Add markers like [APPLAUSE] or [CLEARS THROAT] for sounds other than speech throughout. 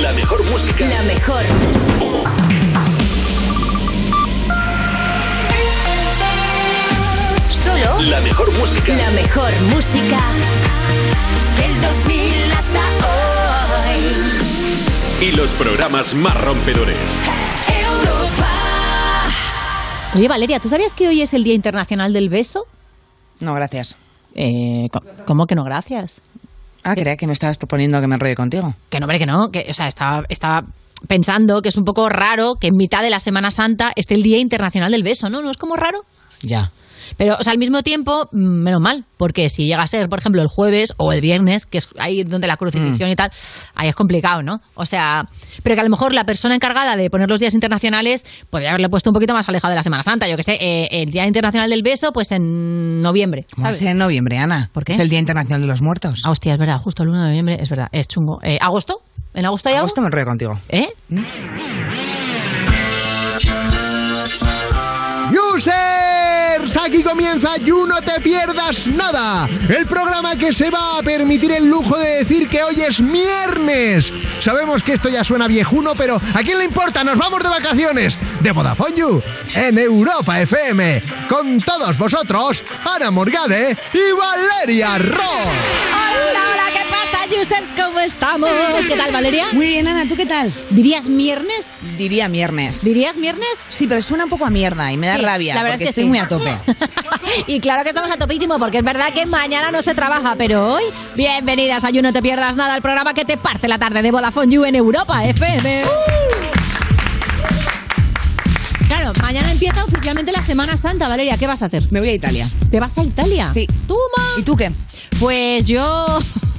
La mejor música. La mejor Solo La mejor música. la mejor música del 2000 hasta hoy. Y los programas más rompedores. Europa. Oye, Valeria, ¿tú sabías que hoy es el Día Internacional del Beso? No, gracias. Eh, ¿Cómo que no, gracias? Ah, creía que me estabas proponiendo que me enrolle contigo. Que no, hombre, que no. Que, o sea, estaba, estaba pensando que es un poco raro que en mitad de la Semana Santa esté el Día Internacional del Beso, ¿no? ¿No es como raro? Ya. Pero, o sea, al mismo tiempo, mm, menos mal, porque si llega a ser, por ejemplo, el jueves o el viernes, que es ahí donde la crucifixión y tal, ahí es complicado, ¿no? O sea, pero que a lo mejor la persona encargada de poner los días internacionales podría haberle puesto un poquito más alejado de la Semana Santa. Yo que sé, eh, el Día Internacional del Beso, pues en noviembre, ¿sabes? en noviembre, Ana. ¿Por qué? Es el Día Internacional de los Muertos. Ah, hostia, es verdad, justo el 1 de noviembre, es verdad, es chungo. Eh, ¿Agosto? ¿En agosto hay algo? Agosto me enrollo contigo. ¿Eh? Aquí comienza You No Te Pierdas Nada, el programa que se va a permitir el lujo de decir que hoy es viernes. Sabemos que esto ya suena viejuno, pero ¿a quién le importa? Nos vamos de vacaciones de Vodafone en Europa FM. Con todos vosotros, Ana Morgade y Valeria Ross. Hola, hola, ¿qué pasa, users? ¿Cómo estamos? ¿Qué tal, Valeria? Muy bien, Ana, ¿tú qué tal? ¿Dirías viernes? Diría viernes. ¿Dirías viernes? Sí, pero suena un poco a mierda y me da Sí, rabia. la verdad porque es que estoy sí. muy a tope. [LAUGHS] y claro que estamos a topísimo porque es verdad que mañana no se trabaja, pero hoy, bienvenidas a You No Te Pierdas Nada, el programa que te parte la tarde de Vodafone You en Europa FM. Claro, mañana empieza oficialmente la Semana Santa, Valeria, ¿qué vas a hacer? Me voy a Italia. ¿Te vas a Italia? Sí. Toma. ¿Y tú qué? Pues yo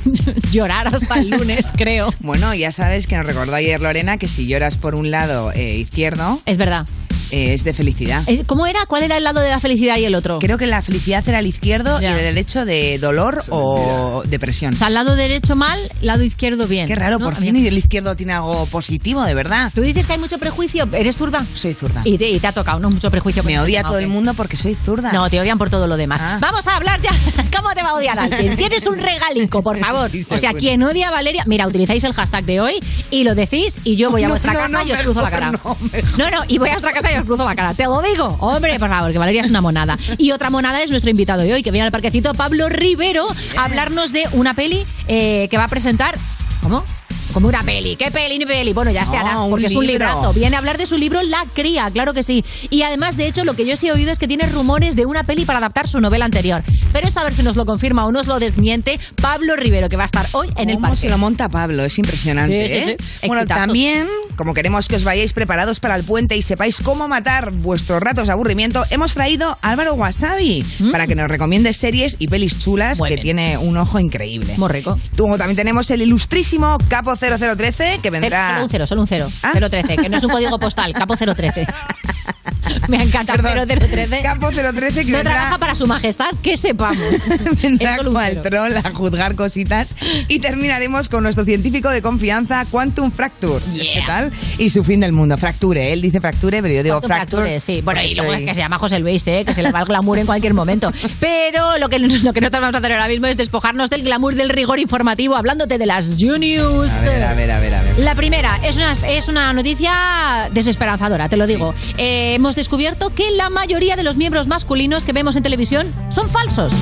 [LAUGHS] llorar hasta el lunes, [LAUGHS] creo. Bueno, ya sabes que nos recordó ayer Lorena que si lloras por un lado eh, izquierdo, Es verdad. eh, es de felicidad. ¿Cómo era? ¿Cuál era el lado de la felicidad y el otro? Creo que la felicidad era el izquierdo Ya. y el derecho de dolor o depresión. O sea, lado derecho mal, lado izquierdo bien. Qué raro, ¿no? por fin el izquierdo tiene algo positivo, de verdad. Tú dices que hay mucho prejuicio, ¿eres zurda? Soy zurda. Y te, y te ha tocado, ¿no? Mucho prejuicio. por Me odia tema, todo ¿o el mundo porque soy zurda. No, te odian por todo lo demás. Ah. Vamos a hablar ya. [LAUGHS] ¿Cómo te va a odiar alguien? Tienes un regalico, por favor. Sí, O sea, quien odia a Valeria, mira, utilizáis el hashtag de hoy y lo decís y yo voy a No, vuestra no, casa no, y os cruzo la cara. no, no, y voy a vuestra casa y os cruzo la cara. Te lo digo. Hombre, por favor, que Valeria es una monada. Y otra monada es nuestro invitado de hoy, que viene al parquecito, Pablo Rivero, a hablarnos de una peli eh, que va a presentar. ¿Cómo? Como una peli. ¿Qué peli ni peli? Bueno, ya se hará, porque es un libro. librazo. Viene a hablar de su libro La Cría, claro que sí. Y además, de hecho, lo que yo sí he oído es que tiene rumores de una peli para adaptar su novela anterior. Pero esto a ver si nos lo confirma o nos lo desmiente Pablo Rivero, que va a estar hoy en el ¿Cómo parque. se lo monta Pablo? Es impresionante, Sí, sí, ¿eh? sí. Bueno, Exitazo. también, como queremos que os vayáis preparados para el puente y sepáis cómo matar vuestros ratos de aburrimiento, hemos traído a Álvaro Wasabi para que nos recomiende series y pelis chulas Mm. Muy que bien. tiene un ojo increíble. Muy rico. Luego también tenemos el ilustrísimo Capo 0013 que vendrá... Solo un cero, solo un cero. Ah. 013, que no es un código postal, capo 013. [LAUGHS] [LAUGHS] Me encanta, Perdón, 0013. Capo 013 que No vendrá... trabaja para su majestad, que sepamos. [LAUGHS] Vendrá cual troll a juzgar cositas. Y terminaremos con nuestro científico de confianza, Quantum Fracture. Yeah. ¿Qué tal? Y su fin del mundo. Fracture. Él dice fracture, pero yo digo Cuánto fracture. fractures, sí. Bueno, y luego soy- es que se llama José Luis, ¿eh? que se le va el glamour en cualquier momento. Pero lo que, lo que nosotros vamos a hacer ahora mismo es despojarnos del glamour del rigor informativo hablándote de las Juniors. A ver, a ver, a ver, a ver. La primera es una, es una noticia desesperanzadora, te lo digo. Eh, hemos descubierto que la mayoría de los miembros masculinos que vemos en televisión son falsos.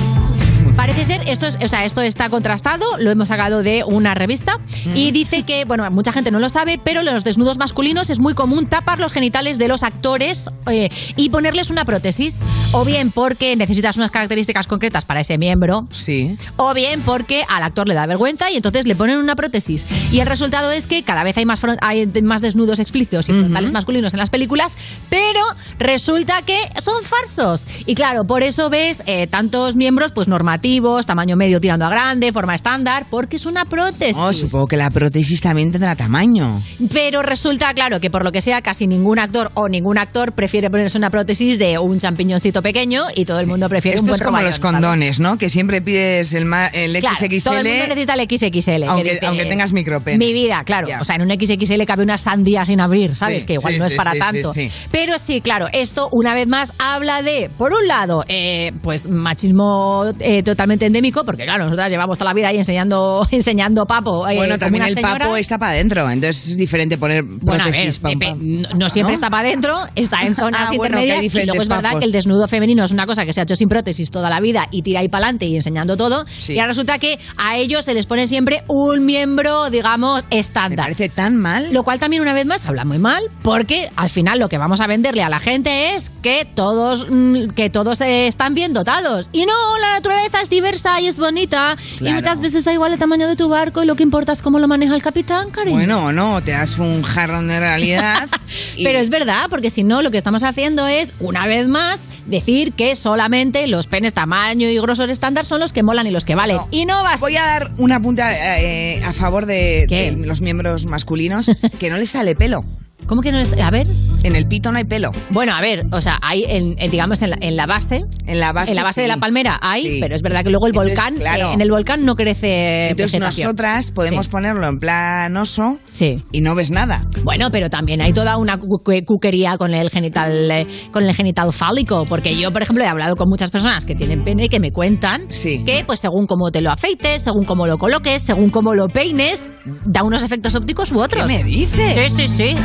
Parece ser, esto, es, o sea, esto está contrastado, lo hemos sacado de una revista y dice que, bueno, mucha gente no lo sabe, pero los desnudos masculinos es muy común tapar los genitales de los actores eh, y ponerles una prótesis, o bien porque necesitas unas características concretas para ese miembro, Sí. o bien porque al actor le da vergüenza y entonces le ponen una prótesis. Y el resultado es que cada vez hay más, hay más desnudos explícitos y frontales masculinos en las películas, pero resulta que son falsos. Y claro, por eso ves eh, tantos miembros pues normativos, tamaño medio tirando a grande, forma estándar, porque es una prótesis. Oh, supongo que la prótesis también tendrá tamaño. Pero resulta, claro, que por lo que sea, casi ningún actor o ningún actor prefiere ponerse una prótesis de un champiñoncito pequeño y todo el mundo prefiere Esto un buen es como los ¿sabes? condones, ¿no? Que siempre pides el, el Claro, XXL. todo el mundo necesita el XXL. que Aunque- aunque tengas micropene. Mi vida, claro. O sea, en un XXL cabe una sandía sin abrir, ¿sabes? Sí, que igual sí, no es sí, para tanto. Pero sí, claro, esto una vez más habla de, por un lado, eh, pues machismo eh, totalmente endémico, porque claro, nosotras llevamos toda la vida ahí enseñando, [LAUGHS] enseñando papo. eh, Bueno, también el papo está para adentro, entonces es diferente poner Bueno, a ver, prótesis. pam, pam. no, no siempre está para adentro, está en [LAUGHS] zonas Ah, bueno, intermedias y luego es verdad papos. que el desnudo femenino es una cosa que se ha hecho sin prótesis toda la vida y tira ahí para adelante y enseñando todo. Sí. Y ahora resulta que a ellos se les pone siempre un miembro, digamos, Me estándar. parece tan mal. Lo cual también una vez más habla muy mal, porque al final lo que vamos a venderle a la gente es que todos mm, que todos eh, están bien dotados. Y no, la naturaleza es diversa y es bonita. Y Claro. muchas veces da igual el tamaño de tu barco y lo que importa es cómo lo maneja el capitán, cariño. Bueno, no, te das un jarrón de realidad. [LAUGHS] y- Pero es verdad, porque si no, lo que estamos haciendo es, una vez más, decir que solamente los penes tamaño y grosor estándar son los que molan y los que valen. No. Y no vas. Voy a dar una punta eh, a favor de, de los miembros masculinos [LAUGHS] que no les sale pelo. ¿Cómo que no es? A ver. En el pito no hay pelo. Bueno, a ver, o sea, hay, en, en, digamos, en la, en la base. En la base. en la base sí. de la palmera hay, Sí. pero es verdad que luego el Entonces, volcán, claro. eh, en el volcán no crece Entonces vegetación. nosotras podemos Sí. ponerlo en plan oso Sí. y no ves nada. Bueno, pero también hay toda una cu- cu- cuquería con el genital eh, con el genital fálico, porque yo, por ejemplo, he hablado con muchas personas que tienen pene y que me cuentan Sí. que, pues, según cómo te lo afeites, según cómo lo coloques, según cómo lo peines, da unos efectos ópticos u ¿Qué otros. me dices? Sí, sí, sí,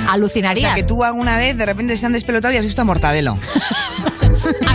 O sea, que tú alguna vez de repente se han despelotado y has visto a Mortadelo. [LAUGHS]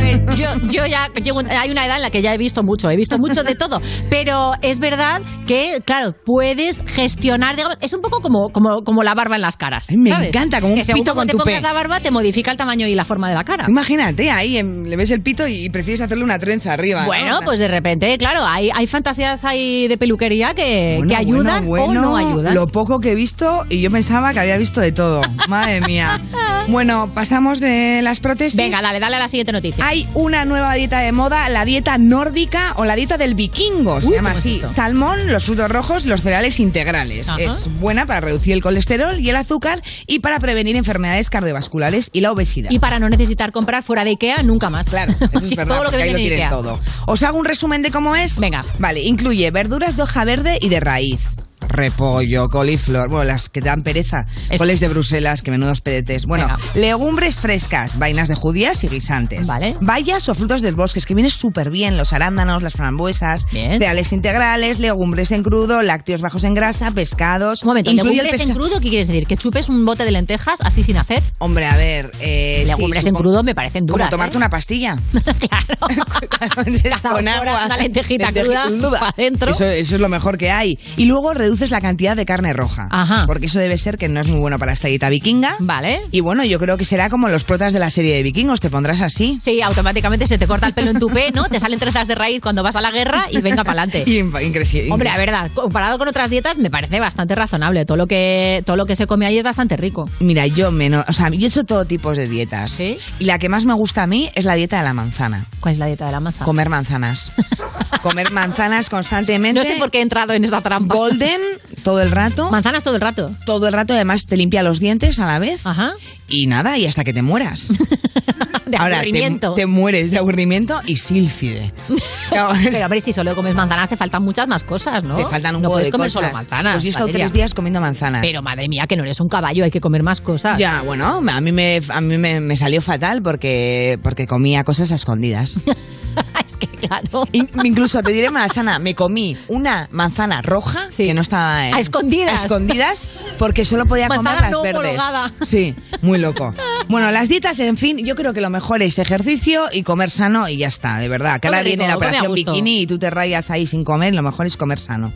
A ver, yo, yo ya llego, hay una edad en la que ya he visto mucho, he visto mucho de todo, pero es verdad que, claro, puedes gestionar, digamos, es un poco como, como, como la barba en las caras. Ay, me ¿sabes? encanta, como un que pito con te pongas la barba te modifica el tamaño y la forma de la cara. Imagínate, ahí le ves el pito y prefieres hacerle una trenza arriba. ¿no? Bueno, pues de repente, claro, hay, hay fantasías ahí de peluquería que, bueno, que ayudan bueno, o no ayudan. Lo poco que he visto y yo pensaba que había visto de todo. Madre mía. [LAUGHS] Bueno, pasamos de las prótesis. Venga, dale, dale a la siguiente noticia. Hay una nueva dieta de moda, la dieta nórdica o la dieta del vikingo. Se Uy, llama ¿cómo es así. Salmón, los frutos rojos, los cereales integrales. Ajá. Es buena para reducir el colesterol y el azúcar y para prevenir enfermedades cardiovasculares y la obesidad. Y para no necesitar comprar fuera de Ikea nunca más. Claro, eso es [LAUGHS] verdad, todo lo que ahí lo tienen todo. ¿Os hago un resumen de cómo es? Venga. Vale, incluye verduras de hoja verde y de raíz. Repollo, coliflor, bueno, las que te dan pereza. Es- Coles de Bruselas, que menudos pedetes. Bueno, Venga. legumbres frescas, vainas de judías y guisantes. Vale. Bayas o frutos del bosque, es que viene súper bien. Los arándanos, las frambuesas, Bien. cereales integrales, legumbres en crudo, lácteos bajos en grasa, pescados. Un momento, legumbres en crudo, ¿qué quieres decir? ¿Que chupes un bote de lentejas así sin hacer? Hombre, a ver. Eh, sí, Legumbres en crudo me parecen duras. Como tomarte ¿eh? una pastilla. [LAUGHS] claro. [LAUGHS] Con agua. una lentejita Lenteja cruda pa' dentro. Eso, eso es lo mejor que hay. Y luego reduces la cantidad de carne roja. Ajá. Porque eso debe ser que no es muy bueno para esta dieta vikinga. Vale. Y bueno, yo creo que será como los protas de la serie de vikingos. Te pondrás así. Sí, automáticamente se te corta el pelo en tu pe, ¿no? Te salen trenzas de raíz cuando vas a la guerra y venga para adelante. [LAUGHS] Hombre, a verdad, comparado con otras dietas me parece bastante razonable. Todo lo que todo lo que se come ahí es bastante rico. Mira, yo menos. O sea, yo he hecho todo tipo de dietas. ¿Sí? Y la que más me gusta a mí es la dieta de la manzana. ¿Cuál es la dieta de la manzana? Comer manzanas. [LAUGHS] Comer manzanas constantemente. No sé por qué he entrado en esta trampa. Golden todo el rato. Manzanas todo el rato. todo el rato, además te limpia los dientes a la vez. Ajá. Y nada, y hasta que te mueras. [LAUGHS] De Ahora, aburrimiento. te mueres de aburrimiento y sílfide. [LAUGHS] Claro, es- Pero a ver, si solo comes manzanas te faltan muchas más cosas, ¿no? te faltan un no puedes de comer cosas. solo manzanas. Pues yo he estado tres días comiendo manzanas. Pero madre mía, que no eres un caballo, hay que comer más cosas. Ya, bueno, a mí me, a mí me, me salió fatal porque, porque comía cosas a escondidas. [LAUGHS] es que claro. In- incluso te diré más, Ana, me comí una manzana roja Sí. que no estaba... A escondidas. A escondidas porque solo podía comer las no verdes. homologada. Sí, muy loco. Bueno, las dietas, en fin, yo creo que lo mejor es ejercicio y comer sano y ya está, de verdad. Que Come ahora viene rico, la come a operación bikini y tú te rayas ahí sin comer, lo mejor es comer sano.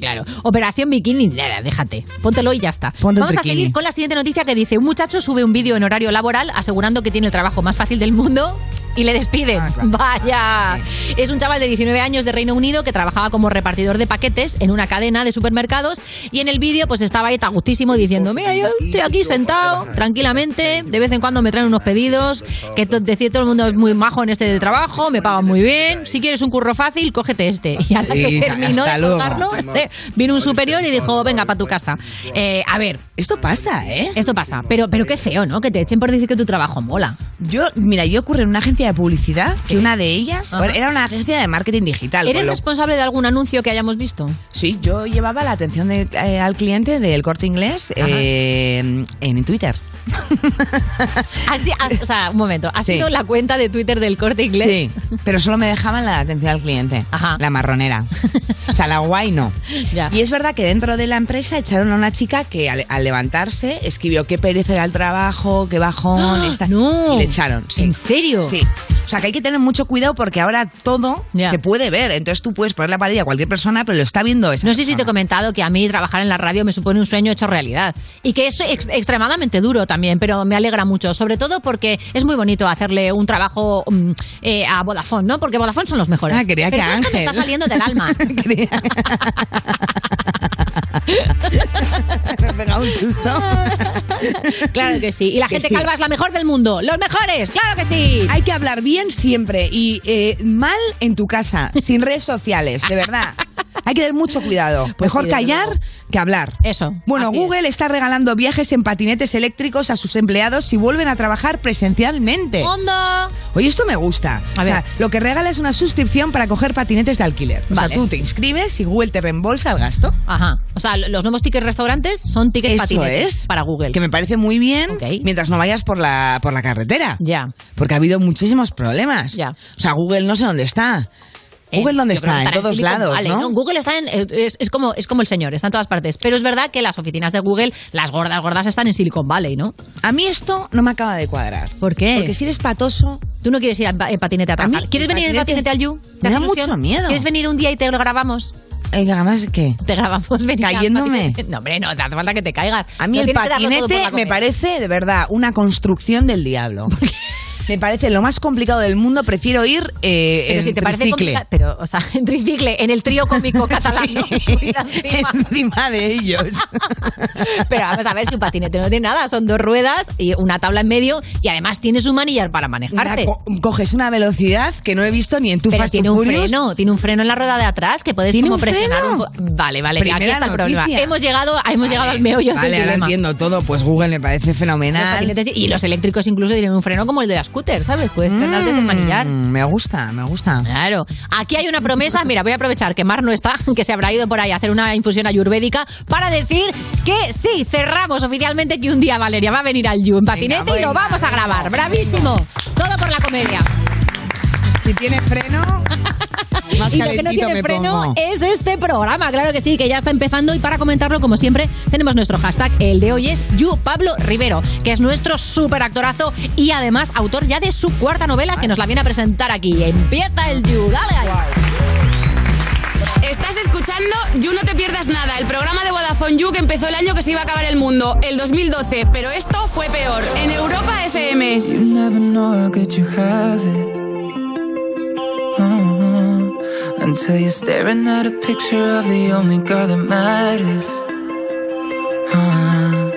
Claro. Operación Bikini, nada, déjate. Póntelo y ya está. Ponte Vamos a seguir con la siguiente noticia que dice: Un muchacho sube un vídeo en horario laboral asegurando que tiene el trabajo más fácil del mundo y le despiden. Ah, claro. Vaya. Es un chaval de 19 años de Reino Unido que trabajaba como repartidor de paquetes en una cadena de supermercados y en el vídeo pues estaba ahí tan gustísimo diciendo: Mira, yo estoy aquí sentado tranquilamente, de vez en cuando me traen unos pedidos, que to- decir todo el mundo es muy majo en este trabajo, me pagan muy bien. Si quieres un curro fácil, cógete este. Y a la que terminó de colgarlo, eh, vino un superior y dijo, venga, para tu casa. Eh, a ver, Esto pasa, ¿eh? esto pasa, pero, pero qué feo, ¿no? Que te echen por decir que tu trabajo mola. Yo, mira, yo ocurre en una agencia de publicidad Sí. que una de ellas Ajá. era una agencia de marketing digital. ¿Eres lo- responsable de algún anuncio que hayamos visto? Sí, yo llevaba la atención de- eh, al cliente del corte inglés eh, en Twitter. [LAUGHS] Ha- o sea, un momento. ¿Ha Sí. sido la cuenta de Twitter del corte inglés? Sí, pero solo me dejaban la atención al cliente. Ajá. La marronera. O sea, la guay no. [LAUGHS] Ya. Y es verdad que dentro de la empresa echaron a una chica que al, al levantarse escribió qué pereza era el trabajo, qué bajón. ¡Ah! esta- no. Y le echaron. sí. ¿En serio? Sí. O sea, que hay que tener mucho cuidado porque ahora todo Ya. se puede ver. Entonces tú puedes poner la parilla a cualquier persona, pero lo está viendo esa No sé si te persona. Comentado que a mí trabajar en la radio me supone un sueño hecho realidad. Y que es ex- extremadamente duro también, pero me alegra mucho. Sobre todo porque es muy bonito hacerle un trabajo mm, eh, a Vodafone, ¿no? Porque Vodafone son los mejores. Ah, quería pero que esto me Ángel. está saliendo del alma. [LAUGHS] [LAUGHS] Me he pegado un susto. [LAUGHS] claro que sí. Y la Que gente sí. calva es la mejor del mundo. ¡Los mejores! ¡Claro que sí! Hay que hablar bien siempre y eh, mal en tu casa, sin redes sociales, de verdad. Hay que tener mucho cuidado. Pues Mejor sí, desde callar luego. que hablar. Eso, Bueno, así. Google está regalando viajes en patinetes eléctricos a sus empleados si vuelven a trabajar presencialmente. ¡Onda! Oye, esto me gusta. A o sea, ver. lo que regala es una suscripción para coger patinetes de alquiler. O Vale. sea, tú te inscribes y Google te reembolsa el gasto. Ajá. O sea, los nuevos tickets restaurantes son tickets Eso patinetes es. para Google. Que me parece muy bien Ok. mientras no vayas por la, por la carretera. Ya. Porque ha habido muchísimos problemas. Ya. O sea, Google no sé dónde está. Eh, Google dónde está? En todos lados, Valley, ¿no? Google está en, es, es como, es como el señor, está en todas partes. Pero es verdad que las oficinas de Google, las gordas, gordas, están en Silicon Valley, ¿no? A mí esto no me acaba de cuadrar. ¿Por qué? Porque si eres patoso, Tú no quieres ir en pa- en patinete a trabajar. ¿Quieres venir en patinete al You? ¿Te me da ilusión? mucho miedo. ¿Quieres venir un día y te lo grabamos? Eh, además, ¿qué? Te grabamos venir a ¿Cayéndome? No, hombre, no, te hace falta que te caigas. A mí No el tienes que darlo todo por patinete la me parece, de verdad, una construcción del diablo. Me parece lo más complicado del mundo. Prefiero ir eh, Pero en si te parece complicado. Pero, o sea, [LAUGHS] en tricicle, en el trío cómico [LAUGHS] catalán, [LAUGHS] encima. Encima de ellos. Pero vamos a ver, si un patinete no tiene nada, son dos ruedas y una tabla en medio y además tienes un manillar para Una manejarte. co- coges una velocidad que no he visto ni en tu Pero tiene un freno, tiene un freno en la rueda de atrás que puedes ¿Tiene como un presionar un Vale, vale, aquí Primera está el problema. Hemos llegado, hemos llegado al meollo Vale, del ahora dilema. entiendo todo. Pues Google me parece fenomenal. y los eléctricos incluso tienen un freno como el de la scooter, ¿sabes? Puedes frenar desde el manillar. Mm, me gusta, me gusta. Claro. Aquí hay una promesa. Mira, voy a aprovechar que Mar no está, [LAUGHS] que se habrá ido por ahí a hacer una infusión ayurvédica para decir que sí, cerramos oficialmente que un día Valeria va a venir al You en patinete y lo vamos a grabar. ¡Bravísimo! Todo por la comedia. Si tiene freno, [LAUGHS] más Y lo que no tiene freno pongo. es este programa, claro que sí, que ya está empezando y para comentarlo, como siempre, tenemos nuestro hashtag, el de hoy es You Pablo Rivero, que es nuestro super actorazo y además autor ya de su cuarta novela que nos la viene a presentar aquí. Empieza el You, dale ahí. Estás escuchando You No Te Pierdas Nada, el programa de Vodafone You que empezó el año que se iba a acabar el mundo, el 2012, pero esto fue peor, en Europa FM. Until you're staring at a picture of the only girl that matters. Uh,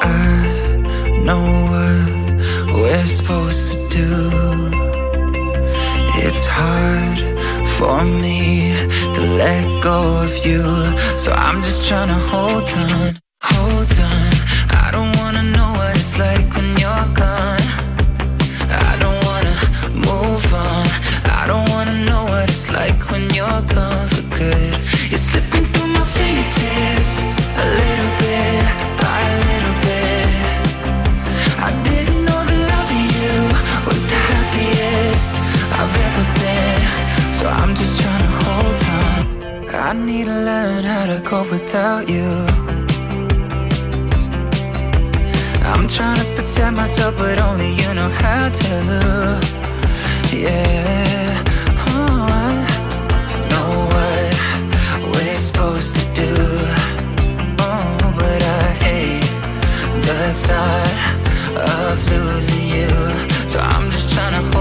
I know what we're supposed to do. It's hard for me to let go of you. So I'm just trying to hold on, hold on. I don't wanna know what it's like when you're gone. What it's like when you're gone for good. You're slipping through my fingertips a little bit by a little bit. I didn't know the love of you was the happiest I've ever been. So I'm just trying to hold on. I need to learn how to cope without you. I'm trying to protect myself, but only you know how to. Yeah. Supposed to do. Oh, but I hate the thought of losing you. So I'm just trying to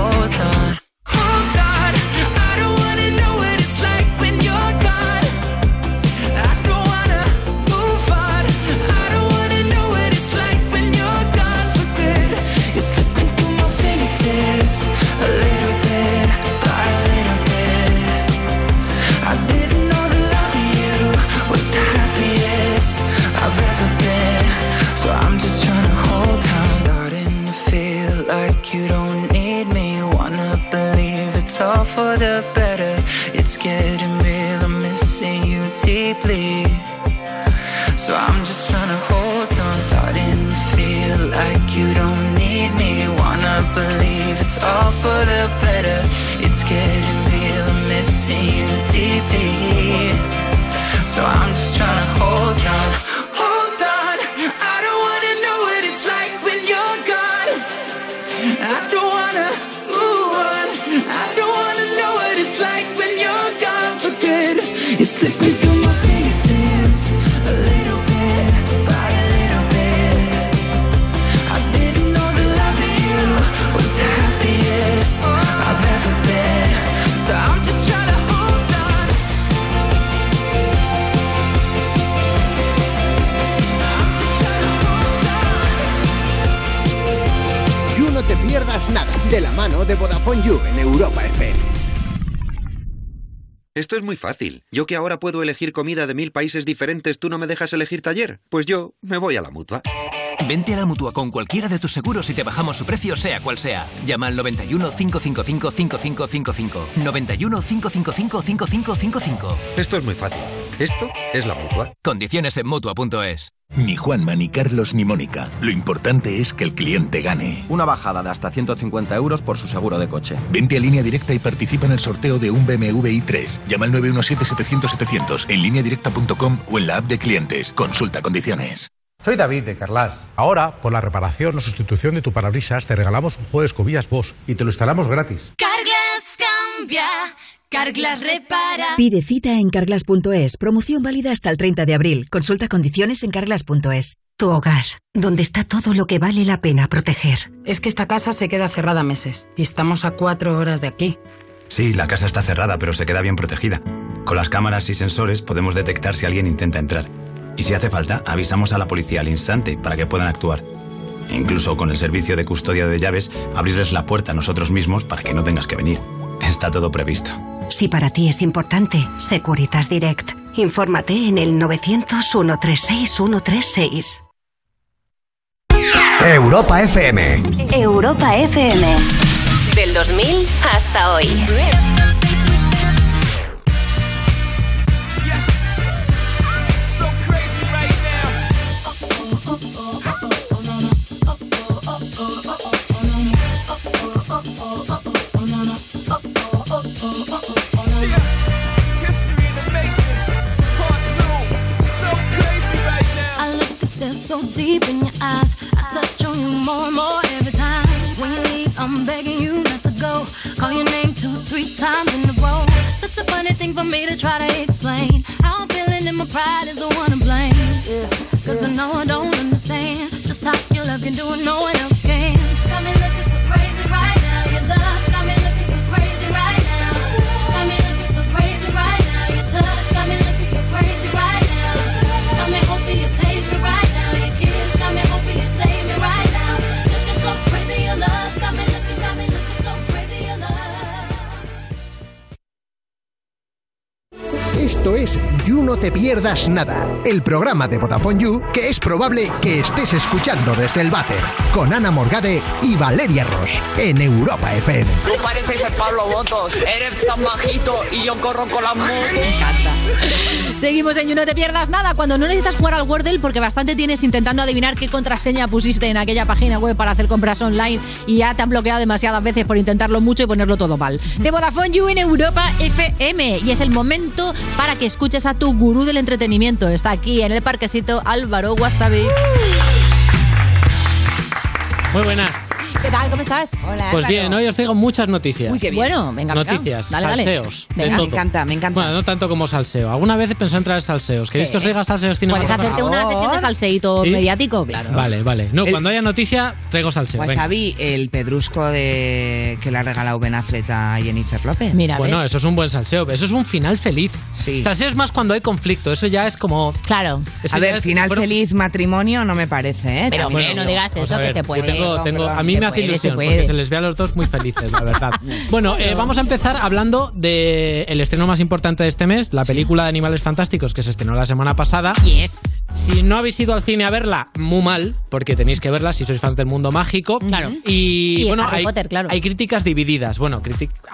mano de Vodafone You en Europa FM. Esto es muy fácil. Yo que ahora puedo elegir comida de mil países diferentes, ¿tú no me dejas elegir taller? Pues yo me voy a la mutua. Vente a la mutua con cualquiera de tus seguros y te bajamos su precio, sea cual sea. Llama al 91 555 5555. 91 555 5555. Esto es muy fácil. Esto es la mutua. Condiciones en mutua.es. Ni Juanma, ni Carlos, ni Mónica. Lo importante es que el cliente gane. Una bajada de hasta 150 euros por su seguro de coche. Vente a línea directa y participa en el sorteo de un BMW i3. Llama al 917-700-700 en lineadirecta.com o en la app de clientes. Consulta condiciones. Soy David de Carlas. Ahora, por la reparación o sustitución de tu parabrisas, te regalamos un juego de escobillas Bosch y te lo instalamos gratis. Carglass cambia, Carglass repara. Pide cita en carglass.es. Promoción válida hasta el 30 de abril. Consulta condiciones en carglass.es. Tu hogar, donde está todo lo que vale la pena proteger. Es que esta casa se queda cerrada meses y estamos a cuatro horas de aquí. Sí, la casa está cerrada, pero se queda bien protegida. Con las cámaras y sensores podemos detectar si alguien intenta entrar. Y si hace falta, avisamos a la policía al instante para que puedan actuar. E incluso con el servicio de custodia de llaves, abrirles la puerta a nosotros mismos para que no tengas que venir. Está todo previsto. Si para ti es importante, Securitas Direct. Infórmate en el 900-136-136. Europa FM. Europa FM. Del 2000 hasta hoy. Stare so deep in your eyes. I touch on you more and more every time. When you leave, I'm begging you not to go. Call your name two, three times in a row. Such a funny thing for me to try to explain. How I'm feeling and my pride is the one to blame. Yeah. Cause I know I don't understand just how your love can do it, no one else No Te Pierdas Nada, el programa de Vodafone You que es probable que estés escuchando desde el váter, con Ana Morgade y Valeria Ross, en Europa FM. Tú pareces el Pablo Botos, eres tan bajito y yo corro con la moto. Me encanta. Seguimos en You No Te Pierdas Nada cuando no necesitas jugar al Wordle porque bastante tienes intentando adivinar qué contraseña pusiste en aquella página web para hacer compras online y ya te han bloqueado demasiadas veces por intentarlo mucho y ponerlo todo mal. De Vodafone You en Europa FM y es el momento para que escuches a tu gurú del entretenimiento. Está aquí en el parquecito Álvaro Wasabi. Muy buenas. ¿Qué tal? ¿Cómo estás? Hola. Pues bien, hoy os traigo muchas noticias. Uy, qué bien. Bueno, venga, venga. Noticias, Dale, dale. salseos. de Venga. todo. Me encanta, me encanta. Bueno, no tanto como salseo. ¿Alguna vez he pensado en traer salseos? ¿Queréis que os diga salseos Puedes cinematográficos? hacerte una sección de salseíto ¿Sí? mediático, claro. Vale, vale. No, El- cuando haya noticia, traigo salseo. venga. Wasabi, el pedrusco de que le ha regalado Ben Affleck a Jennifer López. Bueno, eso es un buen salseo. Eso es un final feliz. Salseo es más cuando hay conflicto. Eso ya es como. Claro. A ver, final feliz matrimonio no me parece, ¿eh? Pero, También. hombre, no digas Vamos eso, a que ver, se puede. yo tengo- No, tengo- perdón, a mí me hace puede, se ilusión puede. porque se les ve a los dos muy felices, la verdad. [LAUGHS] Bueno, eh, vamos a empezar hablando del estreno más importante de este mes, la película de Animales Fantásticos que se estrenó la semana pasada. Yes. Si no habéis ido al cine a verla, muy mal, porque tenéis que verla si sois fans del mundo mágico. Claro. Y, Y bueno, Harry hay, Potter, claro. hay críticas divididas. Bueno,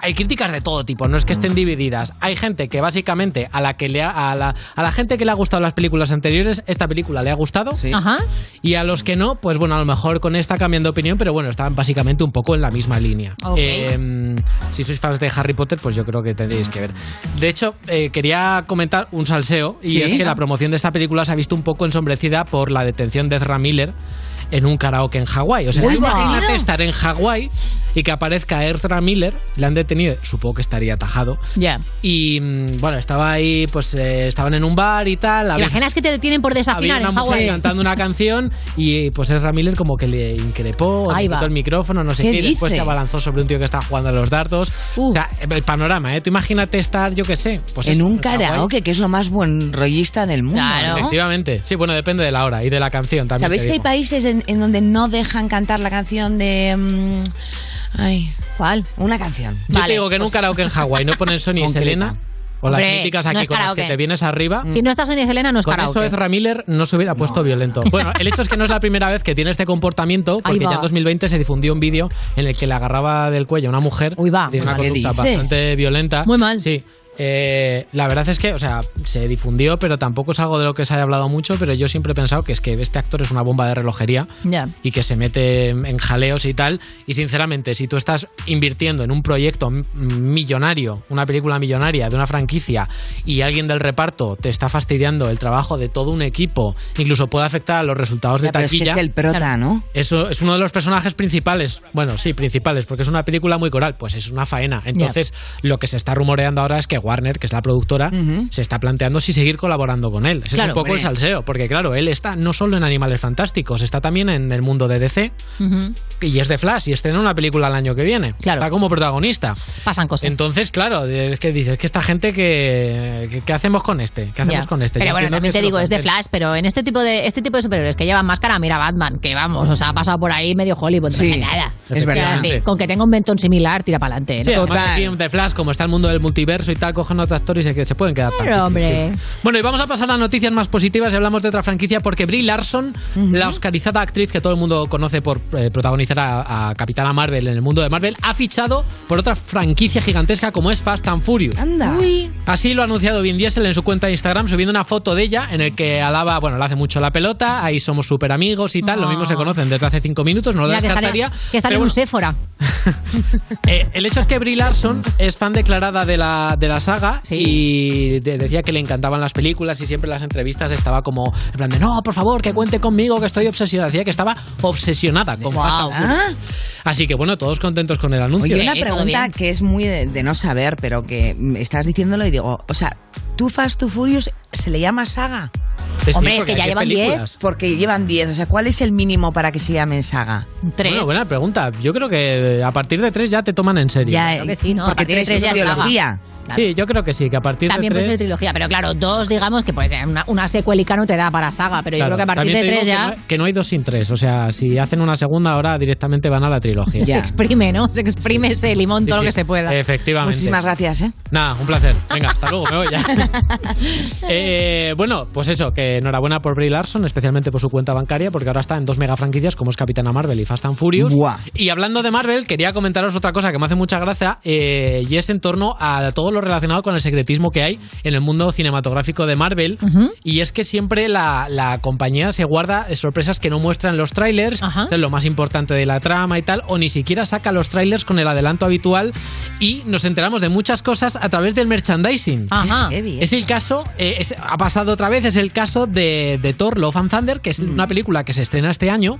hay críticas de todo tipo, no es que estén divididas. Hay gente que básicamente a la que le ha- a la, a la gente que le ha gustado las películas anteriores, esta película le ha gustado. Ajá. Y a los que no, pues bueno, a lo mejor con esta cambian de opinión, pero bueno, básicamente un poco en la misma línea. Eh, si sois fans de Harry Potter, pues yo creo que tendréis que ver. De hecho, eh, quería comentar un salseo, y Sí. es que la promoción de esta película se ha visto un poco ensombrecida por la detención de Ezra Miller en un karaoke en Hawái. O sea, Uy, imagínate va. estar en Hawái y que aparezca Ezra Miller, le han detenido, supongo que estaría atajado. Ya. Y mm, bueno, estaba ahí, pues eh, estaban en un bar y tal. ¿Te había- imaginas que te detienen por había desafinar una en mujer cantando una canción y pues Ezra Miller como que le increpó, Ahí le quitó el micrófono, no sé ¿Qué qué, y después se abalanzó sobre un tío que estaba jugando a los dardos. O sea, el panorama, ¿eh? Tú imagínate estar, yo qué sé, pues en eso, un karaoke, que es lo más buen rollista del mundo. ¿no? Efectivamente. Sí, bueno, depende de la hora y de la canción también. ¿Sabéis que hay países en, en donde no dejan cantar la canción de... mm, ay, ¿Cuál? Una canción. Yo te digo que en un karaoke en Hawái no ponen Sony y. Selena. O las Hombre, no aquí con las que te vienes arriba. Si no estás en Selena, no es Con karaoke. eso Ezra Miller no se hubiera puesto violento. Bueno, el hecho es que no es la primera vez que tiene este comportamiento, porque va. ya en 2020 se difundió un vídeo en el que le agarraba del cuello a una mujer de una ¿Qué conducta bastante violenta. Muy mal. Sí. Eh, la verdad es que, o sea, se difundió, pero tampoco es algo de lo que se haya hablado mucho, pero yo siempre he pensado que es que este actor es una bomba de relojería y que se mete en jaleos y tal. Y sinceramente, si tú estás invirtiendo en un proyecto millonario, una película millonaria de una franquicia, y alguien del reparto te está fastidiando el trabajo de todo un equipo, incluso puede afectar a los resultados de pero es que taquilla. es el prota, ¿no? Eso es uno de los personajes principales. Bueno, sí, principales, porque es una película muy coral. Pues es una faena. Entonces, lo que se está rumoreando ahora es que Warner, que es la productora, se está planteando si seguir colaborando con él. Ese Claro, es un poco hombre. el salseo, porque claro, él está no solo en Animales Fantásticos, está también en el mundo de DC y es de Flash y estrena una película el año que viene. Claro. Está como protagonista. Pasan cosas. Entonces, claro, es que dices que esta gente que, que- ¿qué hacemos con este? ¿Qué hacemos Ya. con este? Pero Yo bueno, también te digo, es de. Flash, pero en este tipo de este tipo de superhéroes que llevan máscara, mira Batman, que vamos, o sea, ha pasado por ahí medio Hollywood, no Sí, pasa nada. es verdad. Con que tenga un mentón similar, tira para adelante. Sí, además aquí en The Flash, como está el mundo del multiverso y tal, cogen otro actor y se, que se pueden quedar Pero, hombre. sí. Bueno, y vamos a pasar a noticias más positivas y hablamos de otra franquicia porque Brie Larson, la oscarizada actriz que todo el mundo conoce por eh, protagonizar a, a Capitana Marvel en el mundo de Marvel, ha fichado por otra franquicia gigantesca como es Fast and Furious. Anda. Así lo ha anunciado Vin Diesel en su cuenta de Instagram, subiendo una foto de ella en el que alaba, bueno, le hace mucho la pelota, ahí somos súper amigos y tal, lo mismo se conocen desde hace cinco minutos, no lo Mira, descartaría. que están en un Sephora. [LAUGHS] eh, el hecho es que Brie Larson es fan declarada de la, de la saga y de- decía que le encantaban las películas y siempre en las entrevistas estaba como en plan de no, por favor, que cuente conmigo, que estoy obsesionada. Decía que estaba obsesionada con Fast and Furious. Así que bueno, todos contentos con el anuncio. Oye, una pregunta que es muy de, de no saber, pero que estás diciéndolo y digo, o sea, ¿tú Fast to Furious se le llama saga? Hombre, es que ya llevan diez películas. Porque llevan 10, o sea, ¿cuál es el mínimo para que se llamen saga? Bueno, buena pregunta. Yo creo que a partir de tres ya te toman en serio. Ya, Creo que sí, ¿no? porque A partir de tres tres es ya es saga. Sí, yo creo que sí, que a partir También de puede tres... ser trilogía, pero claro, dos, digamos que pues una, una secuelica no te da para saga, pero yo creo que a partir también de tres ya Que no, que no hay dos sin tres. O sea, si hacen una segunda, ahora directamente van a la trilogía. [LAUGHS] se exprime, ¿no? Se exprime ese limón todo lo que se pueda. Efectivamente. Muchísimas gracias, ¿eh? Nada, un placer. Venga, hasta luego, me voy ya. [LAUGHS] [LAUGHS] Eh, bueno, pues eso, que enhorabuena por Brie Larson, especialmente por su cuenta bancaria, porque ahora está en dos mega franquicias como es Capitana Marvel y Fast and Furious. Buah. Y hablando de Marvel, quería comentaros otra cosa que me hace mucha gracia, eh, y es en torno a todo lo relacionado con el secretismo que hay en el mundo cinematográfico de Marvel. Y es que siempre la, la compañía se guarda sorpresas que no muestran los trailers, es lo más importante de la trama y tal, o ni siquiera saca los trailers con el adelanto habitual y nos enteramos de muchas cosas a través del merchandising. Ajá. Es el caso, eh, es- ha pasado otra vez, es el caso de, de Thor Love and Thunder, que es una película que se estrena este año,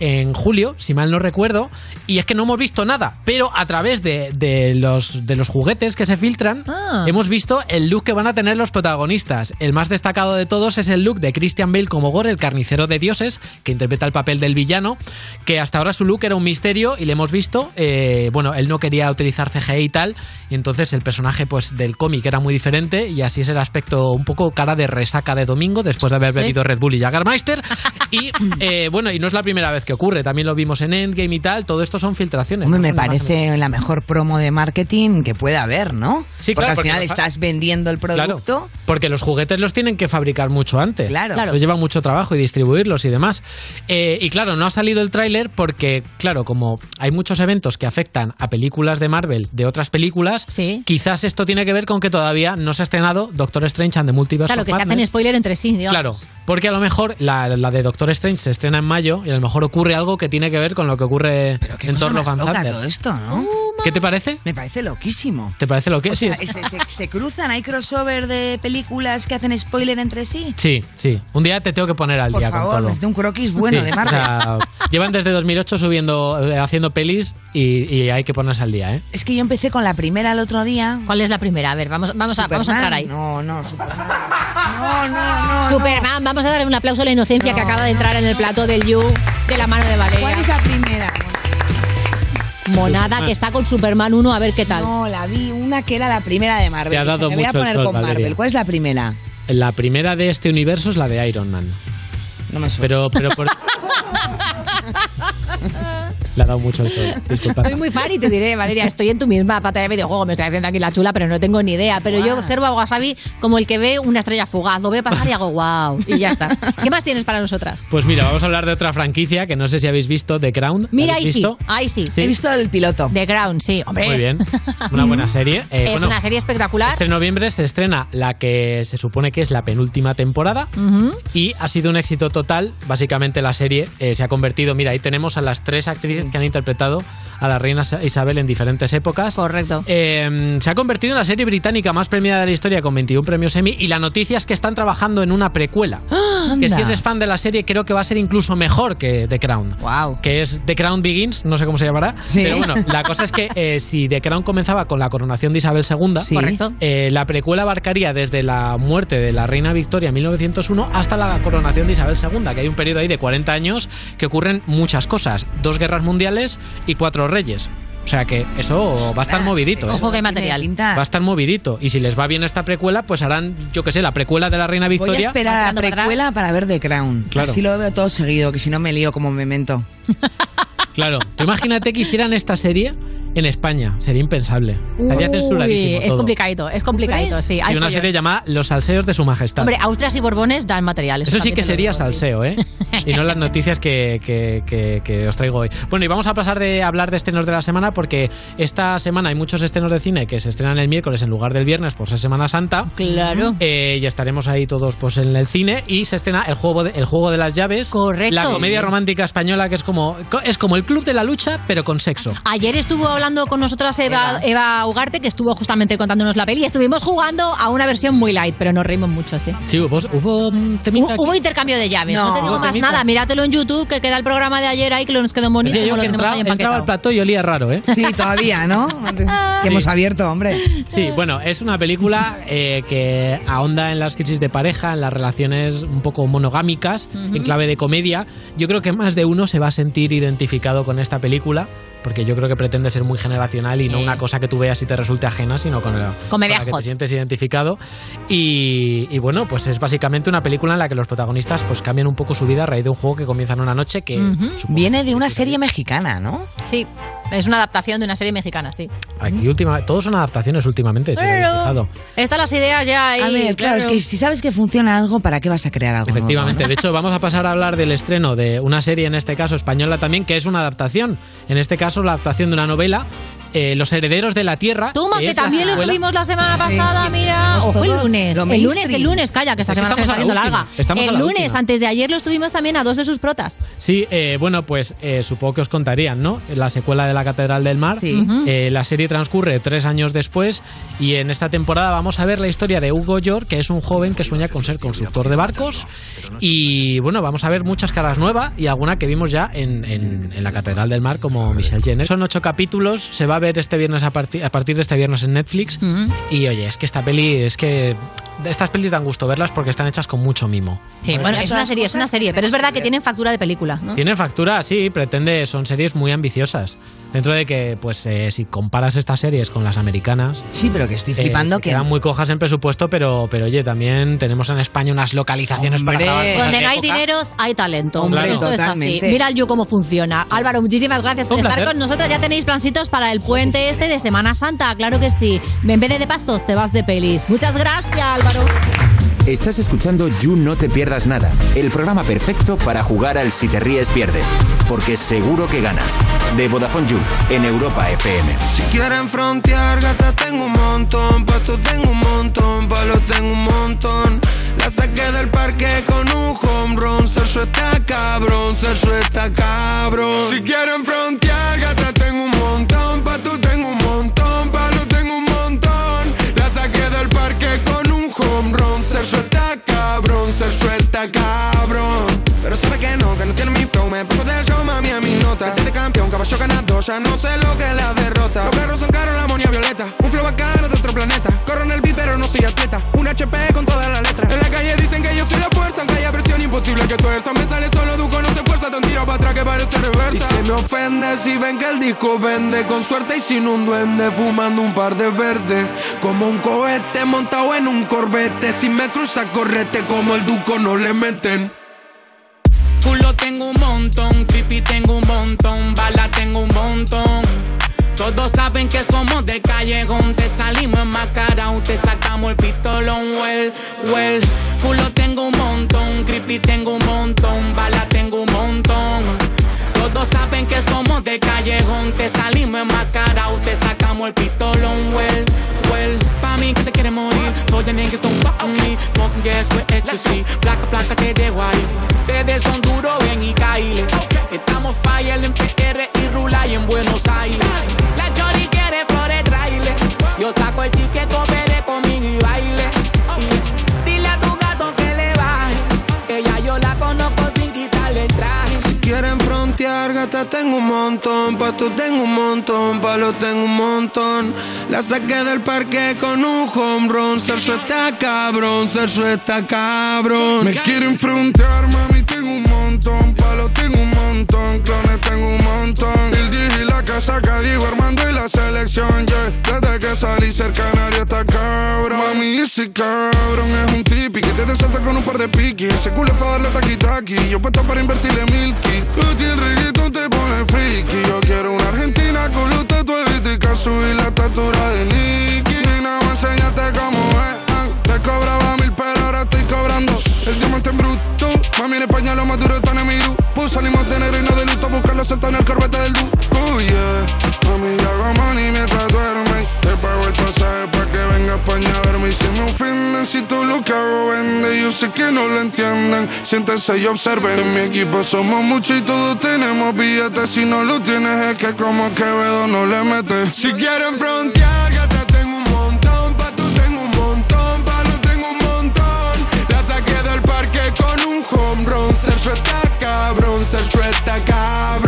en julio, si mal no recuerdo, y es que no hemos visto nada, pero a través de, de los, de los juguetes que se filtran, Ah. hemos visto el look que van a tener los protagonistas. El más destacado de todos es el look de Christian Bale como Gore, el carnicero de dioses, que interpreta el papel del villano, que hasta ahora su look era un misterio y le hemos visto, eh, bueno, él no quería utilizar CGI y tal, y entonces el personaje pues del cómic era muy diferente y así es el aspecto un poco cara de resaca de domingo después de haber bebido Red Bull y Jagermeister. Y eh, bueno, y no es la primera vez que ocurre, también lo vimos en Endgame y tal, todo esto son filtraciones. Hombre, no me son imágenes. parece la mejor promo de marketing que puede haber, ¿no? Sí, porque claro, al final estás vendiendo el producto. Claro, porque los juguetes los tienen que fabricar mucho antes. Claro. Claro. Eso lleva mucho trabajo y distribuirlos y demás. Eh, y claro, no ha salido el tráiler porque, claro, como hay muchos eventos que afectan a películas de Marvel de otras películas, quizás esto tiene que ver con que todavía no se ha estrenado Doctor Strange and the Multiverse Claro, of que se hacen spoiler entre sí, digamos. Claro, porque a lo mejor la, la de Doctor Strange se estrena en mayo y a lo mejor ocurre algo que tiene que ver con lo que ocurre en Cosa torno a todo esto, ¿no? ¿Qué te parece? Me parece loquísimo. ¿Te parece lo que O sí? Se, se- se cruzan, hay crossover de películas que hacen spoiler entre sí. Sí, sí. Un día te tengo que poner al Por día favor, con todo. un croquis bueno Sí, de o Marvel. sea, llevan desde 2008 subiendo, eh, haciendo pelis y, y hay que ponerse al día, ¿eh? Es que yo empecé con la primera el otro día. ¿Cuál es la primera? A ver, vamos, vamos, a, vamos a entrar ahí. No, no, Superman. No, no, no. Superman, vamos a darle un aplauso a la inocencia que acaba de entrar en el plato del You de la mano de Valeria. ¿Cuál es la primera? Monada Superman. que está con Superman 1, a ver qué tal. No, la vi una que era la primera de Marvel. Te ha dado Me voy a poner sol, con Valeria. Marvel. ¿Cuál es la primera? La primera de este universo es la de Iron Man. No me suena. Pero, pero por... Le ha dado mucho el sol. Disculpa. Soy muy fan y te diré, Valeria, estoy en tu misma pata de videojuego, me estoy haciendo aquí la chula, pero no tengo ni idea. Pero yo observo a Wasabi como el que ve una estrella fugaz, lo ve pasar y hago wow, y ya está. ¿Qué más tienes para nosotras? Pues mira, vamos a hablar de otra franquicia que no sé si habéis visto, The Crown. ¿La Mira, ahí sí, ahí sí. Sí. He visto el piloto. The Crown, sí, hombre. Muy bien. Una buena [LAUGHS] serie. Eh, es bueno, una serie espectacular. Este noviembre se estrena la que se supone que es la penúltima temporada Ujú. y ha sido un éxito total. Básicamente la serie eh, se ha convertido, mira, ahí tenemos a las tres actrices que han interpretado a la reina Sa- Isabel en diferentes épocas. Correcto. se ha convertido en la serie británica más premiada de la historia con 21 premios Emmy y la noticia es que están trabajando en una precuela. [GASPS] Que si eres fan de la serie creo que va a ser incluso mejor que The Crown. Wow. Que es The Crown Begins, no sé cómo se llamará. Sí. Pero bueno, la cosa es que eh, si The Crown comenzaba con la coronación de Isabel II, Sí. Correcto. eh, la precuela abarcaría desde la muerte de la reina Victoria en 1901 hasta la coronación de Isabel II, que hay un periodo ahí de 40 años que ocurren muchas cosas, dos guerras mundiales y cuatro reyes. O sea que eso va a estar movidito. ¿eh? Ojo que hay material. Va a estar movidito. Y si les va bien esta precuela, pues harán, yo que sé, la precuela de la reina Voy a Victoria. esperar a la precuela para ver The Crown. Claro. Así lo veo todo seguido, que si no me lío como memento. Claro, tú imagínate que hicieran esta serie en España. Sería impensable. Censuradísimo es todo. complicadito, es complicadito, sí. Y hay una serie llamada Los salseos de su majestad. Hombre, Austrias y Borbones dan material. Eso sí que sería digo, salseo, ¿eh? Y no las noticias que, que- que- que os traigo hoy. Bueno, y vamos a pasar de hablar de estrenos de la semana porque esta semana hay muchos estrenos de cine que se estrenan el miércoles en lugar del viernes por ser Semana Santa. Claro. Eh, y estaremos ahí todos pues en el cine y se estrena el juego de, el juego de las llaves. Correcto. La comedia romántica española que es como es como el club de la lucha pero con sexo. Ayer estuvo hablando con nosotras Eva, Eva Ugarte, que estuvo justamente contándonos la peli. Estuvimos jugando a una versión muy light, pero nos reímos mucho, sí. Sí, hubo, hubo mm, Hubo, hubo intercambio de llaves. No, No. te digo Hubo más temita. nada. Míratelo en YouTube, que queda el programa de ayer ahí, que nos quedó bonito. Decía yo que entraba, entraba al plató y olía raro, ¿eh? Sí, todavía, ¿no? [LAUGHS] que hemos abierto, hombre. Sí, bueno, es una película eh, que ahonda en las crisis de pareja, en las relaciones un poco monogámicas, Ujú. en clave de comedia. Yo creo que más de uno se va a sentir identificado con esta película, porque yo creo que pretende ser muy generacional y no Sí. una cosa que tú veas y te resulte ajena, sino con, la, Comedia con la que hot. te sientes identificado. Y, y bueno, pues es básicamente una película en la que los protagonistas pues cambian un poco su vida a raíz de un juego que comienza en una noche que... Viene de una serie mexicana, ¿no? Sí, es una adaptación de una serie mexicana, sí. Aquí última, todos son adaptaciones últimamente, si fijado. Están las ideas ya ahí. A ver, claro, es que si sabes que funciona algo, ¿para qué vas a crear algo Efectivamente, nuevo, de no? hecho vamos a pasar a hablar del estreno de una serie, en este caso española también, que es una adaptación. En este caso la adaptación de una novela, eh, Los Herederos de la Tierra. Toma, que también lo estuvimos la semana pasada, mira. O fue el lunes. El lunes, el lunes, calla, que esta semana se está haciendo larga. El la lunes, última. antes de ayer, lo estuvimos también a dos de sus protas. Sí, eh, bueno, pues eh, supongo que os contarían, ¿no? La secuela de la Catedral del Mar. Sí. Eh, la serie transcurre tres años después y en esta temporada vamos a ver la historia de Hugo York, que es un joven que sueña con ser constructor de barcos. Y bueno, vamos a ver muchas caras nuevas y alguna que vimos ya en, en- en la Catedral del Mar, como Michelle Jenner. Son ocho capítulos, se va a ver este viernes a, parti- a partir de este viernes en Netflix. Y oye, es que esta peli, es que estas pelis dan gusto verlas porque están hechas con mucho mimo. Sí, bueno, es una serie, es una serie, pero es verdad que tienen factura de película, ¿no? Tiene factura, sí, pretende, son series muy ambiciosas. Dentro de que, pues, eh, si comparas estas series con las americanas. Sí, pero que estoy eh, flipando que. quedan muy cojas en presupuesto, pero, pero oye, también tenemos en España unas localizaciones para Hombre. grabar cosas Donde de no hay dineros, hay talento. Hombre, Esto es así. totalmente. Mira el You cómo funciona. Álvaro, muchísimas gracias por Un estar placer. con nosotros. Ya tenéis plancitos para el puente este de Semana Santa, claro que sí. En vez de pastos, te vas de pelis. Muchas gracias, Álvaro. Estás escuchando You No Te Pierdas Nada, el programa perfecto para jugar al Si Te Ríes Pierdes, porque seguro que ganas. De Vodafone You, en Europa FM. Si quieren frontear, gata tengo un montón, pasto tengo un montón, palo tengo un montón. La saqué del parque con un home run, Sergio está cabrón, Sergio está cabrón. Si quieren frontear, gata tengo un montón, pasto está cabrón, Sergio está cabrón. Pero sabe que no, que no tiene mi flow, me pongo del show, mami, a mi nota. Este campeón, caballo ganador, ya no sé lo que la derrota. Los perros son caros, la monia violeta, un flow bacano de otro planeta. Corro en el beat, pero no soy atleta, un HP con todas las letras. En la calle dicen que yo soy la fuerza, aunque haya presión imposible que tuerza. Me sale solo Duco, no se un tiro para atrás que parece reversa. Y se me ofende si ven que el disco vende, con suerte y sin un duende, fumando un par de verdes. Como un cohete montado en un corbete, si me cruza correte como el Duco no le meten. Culo tengo un montón, creepy tengo un montón, bala tengo un montón. Todos saben que somos del callejón, te salimos enmascarados, te sacamos el pistolón, well, well. Culo tengo un montón, creepy tengo un montón, bala tengo un montón. Todos saben que somos del callejón, te salimos enmascarados, te sacamos el pistolón, well, well. Pa' mí que te quiere morir, todos the niggas don't fuck with me. Smoking gas with ecstasy, placa, placa te dejo ahí. Ustedes son duros, ven y caile. Estamos fire en PR y Rula y en Buenos Aires. La Chori quiere flores, traile. Yo saco el ticket, coopere gata tengo un montón, pasto tengo un montón, palo tengo un montón. La saqué del parque con un home run, Sergio está cabrón, Sergio está cabrón. Me quieren frontear, mami, tengo un montón, palo tengo un montón, clones tengo un montón. El DJ la casa que digo, Armando y la selección, yeah. Desde que salí ser canario está cabrón. Mami, ese cabrón es un tipi que te desata con un par de piqui. Ese culo es para darle taqui-taqui, yo puesto para invertirle milky. Tú el reggaetón te pone friki. Yo quiero una argentina con los tatuajes y subir la estatura de Nicky. Y nada más enseñarte cómo es. El diamante en bruto. Mami, en España lo más duro está en mi grupo. Salimos de negro y no de luto, buscarlo sentado en el corbete del du. Oh yeah, mami, yo hago money mientras duerme. Te pago el pasaje pa' que venga a España a verme. Y se me ofenden si todo lo que hago vende. Yo sé que no lo entienden. Siéntense y observen. En mi equipo somos muchos y todos tenemos billetes. Si no lo tienes, es que como Quevedo no le metes. Si quieren frontear, está cabrón, Sergio está cabrón.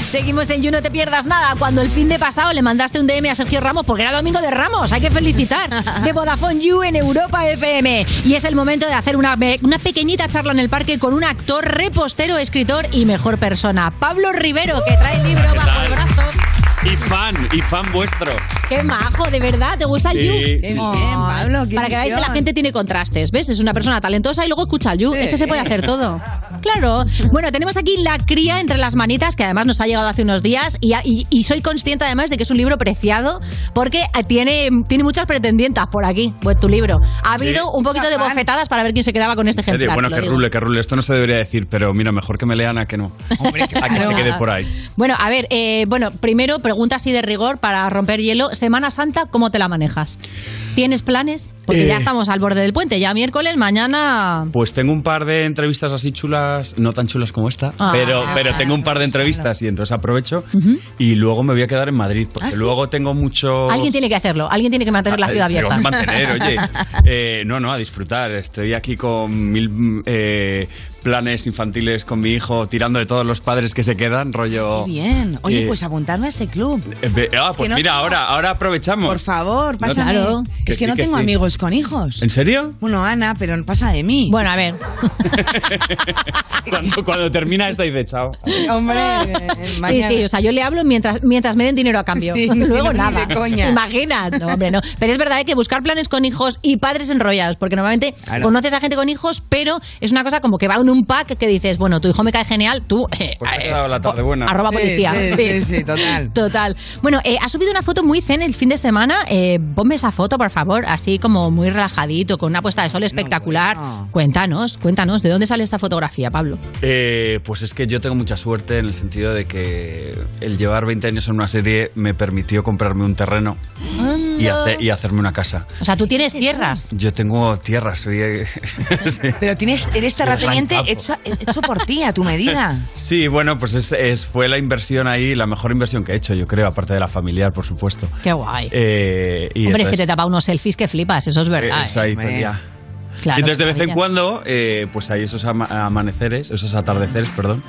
Seguimos en You No Te Pierdas Nada. Cuando el fin de pasado le mandaste un DM a Sergio Ramos porque era domingo de Ramos, hay que felicitar. De Vodafone You en Europa FM. Y es el momento de hacer una, una pequeñita charla en el parque con un actor, repostero, escritor y mejor persona. Pablo Rivero, que trae el libro bajo el brazo. Y fan, y fan vuestro. Qué majo, de verdad, ¿te gusta el Sí. You? Qué bien, Pablo, qué Para que veáis que la gente tiene contrastes, ¿ves? Es una persona talentosa y luego escucha el You. Es que se puede hacer todo. [LAUGHS] Claro. Bueno, tenemos aquí La cría entre las manitas, que además nos ha llegado hace unos días y, y- y soy consciente además de que es un libro preciado porque tiene, tiene muchas pretendientas por aquí, pues tu libro. Ha habido Sí. un poquito de bofetadas para ver quién se quedaba con este ejemplar. Bueno, que digo. rule, que rule. Esto no se debería decir, pero mira, mejor que me lean a que no. a que se quede por ahí. Bueno, a ver, eh, bueno, primero pregunta así de rigor para romper hielo. Semana Santa, ¿cómo te la manejas? ¿Tienes planes? Porque ya Eh. estamos al borde del puente, ya miércoles, mañana... Pues tengo un par de entrevistas así chulas, no tan chulas como esta, Ah. pero, pero tengo un par de entrevistas y entonces aprovecho y luego me voy a quedar en Madrid, porque ¿Ah, sí? luego tengo mucho... Alguien tiene que hacerlo, alguien tiene que mantener la Ah, ciudad abierta. mantener, oye. [LAUGHS] Eh, no, no, a disfrutar. Estoy aquí con mil eh, planes infantiles con mi hijo, tirando de todos los padres que se quedan, rollo... Bien. Oye, eh, pues apuntarme a ese club. eh, ah, pues no mira, tengo- ahora, ahora aprovechamos. Por favor, No- pásame. Claro. Que Es que sí, no que tengo sí. amigos con hijos. ¿En serio? Bueno, Ana, pero no pasa de mí. Bueno, a ver. [LAUGHS] Cuando, cuando termina esto dice chao. Hombre, Sí, mañana. sí, o sea, yo le hablo mientras, mientras me den dinero a cambio. Sí, [LAUGHS] Luego no, nada. de coña. ¿Te imaginas? No, hombre, no. Pero es verdad ¿eh? que buscar planes con hijos y padres enrollados, porque normalmente Claro. conoces a gente con hijos, pero es una cosa como que va en un pack que dices, bueno, tu hijo me cae genial, tú... eh, Pues ha eh, la tarde buena. Arroba policía. sí, sí, sí, total. [LAUGHS] Total. Bueno, eh, has subido una foto muy zen el fin de semana. Eh, ponme esa foto, por favor, así como muy relajadito, con una puesta de sol espectacular. Cuéntanos, cuéntanos, ¿de dónde sale esta fotografía, Pablo? Eh, pues es que yo tengo mucha suerte en el sentido de que el llevar 20 años en una serie me permitió comprarme un terreno y, hace- y hacerme una casa. O sea, tú tienes tierras. Yo tengo tierras, soy... [LAUGHS] sí. Pero tienes, eres terrateniente hecho, hecho por ti, a tu medida. [LAUGHS] Sí, bueno, pues es, es- fue la inversión ahí, la mejor inversión que he hecho, yo creo, aparte de la familiar, por supuesto. Qué guay. Eh, y Hombre, es que te tapa unos selfies que flipas, eso es verdad. Eh, eso ¿eh? ahí, pues ya. Claro, Entonces, de vez en cuando, eh, pues hay esos ama- amaneceres, esos atardeceres, perdón,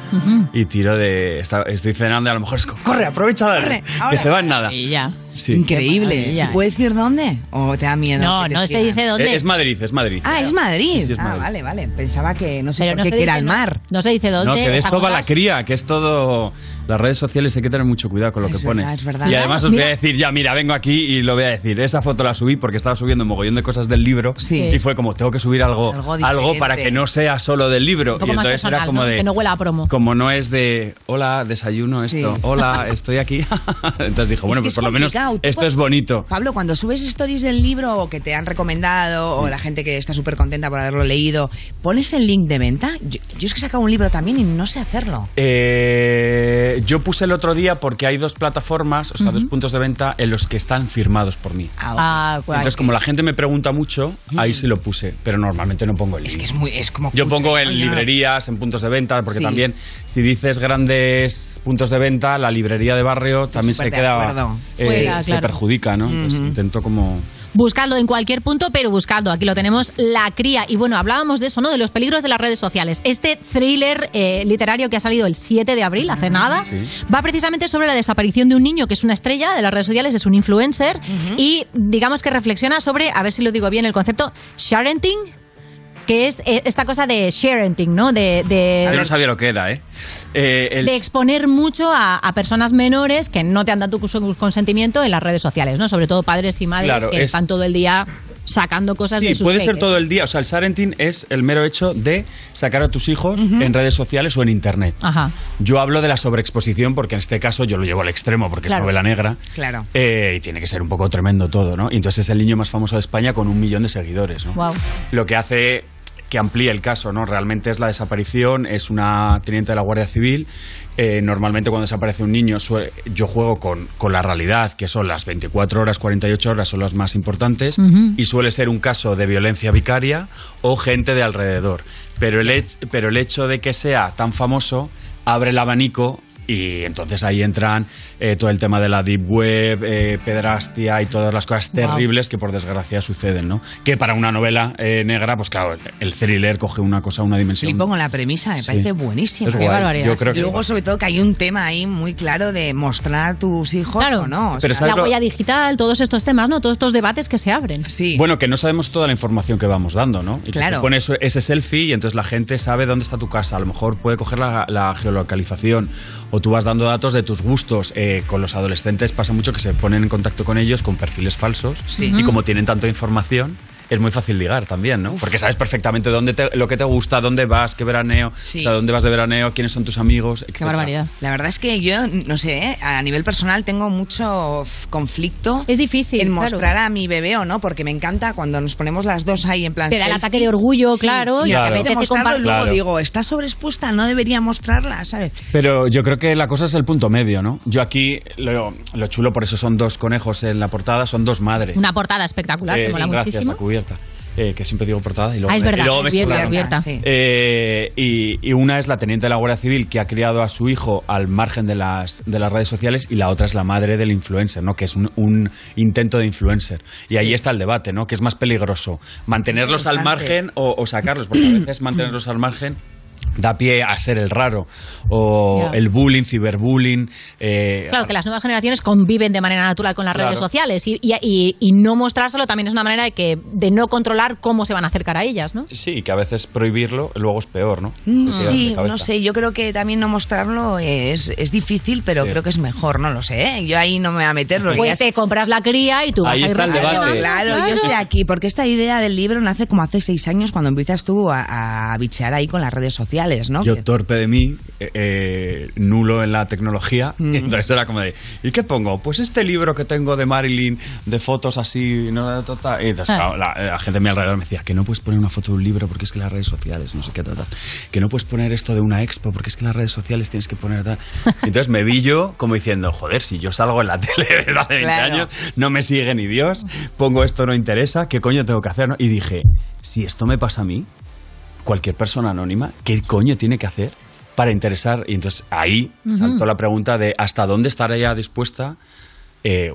y tiro de. está- estoy cenando y a lo mejor es corre, aprovecha, dale, que se va en nada. Y ya. Sí. Increíble. ¿Se puede decir dónde? ¿O te da miedo? No, no se dice dónde. Es Madrid, es Madrid. Ah, es Madrid. Sí, es ah, Madrid. vale, vale. Pensaba que no sé Pero por no qué se que era el no- mar. No se dice dónde. No, que de esto va la cría, que es todo. Las redes sociales hay que tener mucho cuidado con lo que pones. es verdad. Y además os Mira. voy a decir, ya, mira, vengo aquí y lo voy a decir. Esa foto la subí porque estaba subiendo un mogollón de cosas del libro. Y fue como, tengo que subir algo, Algo algo, para que no sea solo del libro. Un poco y más entonces personal, era como ¿no? de. Que no huela a promo. Como no es de, hola, desayuno esto, Sí. hola, estoy aquí. [LAUGHS] entonces dijo, bueno, que pues es por lo menos esto es bonito. Pablo, cuando subes stories del libro o que te han recomendado o la gente que está súper contenta por haberlo leído, ¿pones el link de venta? Yo, yo es que he sacado un libro también y no sé hacerlo. Eh, yo puse el otro día porque hay dos plataformas, o sea, dos puntos de venta en los que están firmados por mí. Ah, guay. Entonces, como la gente me pregunta mucho, ahí sí lo puse, pero normalmente no pongo el link. Es que es muy, es como Yo pongo en librerías, en puntos de venta, porque Sí. también si dices grandes puntos de venta, la librería de barrio también se queda, eh, Fuera, se perjudica, ¿no? Entonces intento como Buscadlo en cualquier punto, pero buscadlo. Aquí lo tenemos, La Cría. Y bueno, hablábamos de eso, ¿no? De los peligros de las redes sociales. Este thriller eh, literario que ha salido el 7 de abril, hace nada, va precisamente sobre la desaparición de un niño que es una estrella de las redes sociales, es un influencer, y digamos que reflexiona sobre, a ver si lo digo bien, el concepto sharenting, que es eh, esta cosa de sharenting, ¿no? De, de, Yo no sabía lo que era, ¿eh? Eh, el- de exponer mucho a, a personas menores que no te han dado tu cons- consentimiento en las redes sociales, ¿no? Sobre todo padres y madres Claro, que es- están todo el día sacando cosas de Sí, sus puede ser todo el día. O sea, el sharenting es el mero hecho de sacar a tus hijos en redes sociales o en internet. Ajá. Yo hablo de la sobreexposición porque en este caso yo lo llevo al extremo porque Claro. es novela negra. Claro. eh, y tiene que ser un poco tremendo todo, ¿no? Y entonces es el niño más famoso de España con un millón de seguidores, ¿no? Wow. Lo que hace que amplíe el caso, ¿no? Realmente es la desaparición, es una teniente de la Guardia Civil. eh, normalmente cuando desaparece un niño, yo juego con, con la realidad, que son las 24 horas, 48 horas, son las más importantes, y suele ser un caso de violencia vicaria o gente de alrededor. Pero el, pero el hecho de que sea tan famoso abre el abanico y entonces ahí entran eh, todo el tema de la deep web, eh, pedrastia y todas las cosas Wow. terribles que por desgracia suceden, ¿no? Que para una novela eh, negra, pues claro, el, el thriller coge una cosa, una dimensión. Y pongo la premisa, me Sí. parece buenísima. Es guay, Qué barbaridad. yo creo y que- luego, sobre todo, que hay un tema ahí muy claro de mostrar a tus hijos o no. o Pero sea, ¿sabes La lo- huella digital, todos estos temas, ¿no? Todos estos debates que se abren. Sí. Bueno, que no sabemos toda la información que vamos dando, ¿no? Y Claro. pones ese selfie y entonces la gente sabe dónde está tu casa. A lo mejor puede coger la, la geolocalización. O o tú vas dando datos de tus gustos. Eh, con los adolescentes pasa mucho que se ponen en contacto con ellos con perfiles falsos Sí. y como tienen tanta información. Es muy fácil ligar también, ¿no? Porque sabes perfectamente dónde te- lo que te gusta, dónde vas, qué veraneo, o sea, dónde vas de veraneo, quiénes son tus amigos, etc. La verdad es que yo, no sé, ¿eh? a nivel personal tengo mucho conflicto. Es difícil. En claro. mostrar a mi bebé o no, porque me encanta cuando nos ponemos las dos ahí en plan. Te da el ataque de orgullo, claro, y y te mostrarlo y luego Claro. digo, está sobreexpuesta, no debería mostrarla, ¿sabes? Pero yo creo que la cosa es el punto medio, ¿no? Yo aquí, lo, lo chulo, por eso son dos conejos en la portada, son dos madres. Una portada espectacular, Eh, que mola gracias, muchísimo. Eh, que siempre digo portada y luego, Ah, es verdad, y luego es. Sí. Eh, y, y una es la teniente de la Guardia Civil que ha criado a su hijo al margen de las, de las redes sociales y la otra es la madre del influencer, ¿no? Que es un, un intento de influencer. Y ahí está el debate, ¿no? Que es más peligroso, mantenerlos al margen o, o sacarlos, porque a veces mantenerlos al margen da pie a ser el raro o Ya. el bullying, ciberbullying. eh, Claro, que las nuevas generaciones conviven de manera natural con las Claro. redes sociales y, y- y- y no mostrárselo también es una manera de, que, de no controlar cómo se van a acercar a ellas, ¿no? Sí, que a veces prohibirlo luego es peor, ¿no? Mm, Sí, no sé, yo creo que también no mostrarlo es, es difícil, pero Sí. creo que es mejor, no lo sé. ¿eh? Yo ahí no me voy a meter. Pues te compras la cría y tú Ahí vas a ir está el debate. Claro, yo estoy aquí porque esta idea del libro nace como hace seis años cuando empiezas tú a, a bichear ahí con las redes sociales, ¿no? Yo Que- torpe de mí, eh, eh, nulo en la tecnología, Mm. y [LAUGHS] entonces era como de, ¿y qué pongo? Pues este libro que tengo de Marilyn, de fotos así, no, ta, ta. y entonces, Ah. claro, la, la gente a mi alrededor me decía, que no puedes poner una foto de un libro porque es que las redes sociales, no sé qué, ta, ta. que no puedes poner esto de una expo porque es que las redes sociales tienes que poner tal. [LAUGHS] Entonces me vi yo como diciendo, joder, si yo salgo en la [LAUGHS] tele desde hace 20 Claro. años, no me sigue ni Dios, pongo esto no interesa, ¿qué coño tengo que hacer? no? Y dije, si esto me pasa a mí, cualquier persona anónima, ¿qué coño tiene que hacer para interesar? Y entonces ahí Ujú. saltó la pregunta de hasta dónde estaría dispuesta, eh,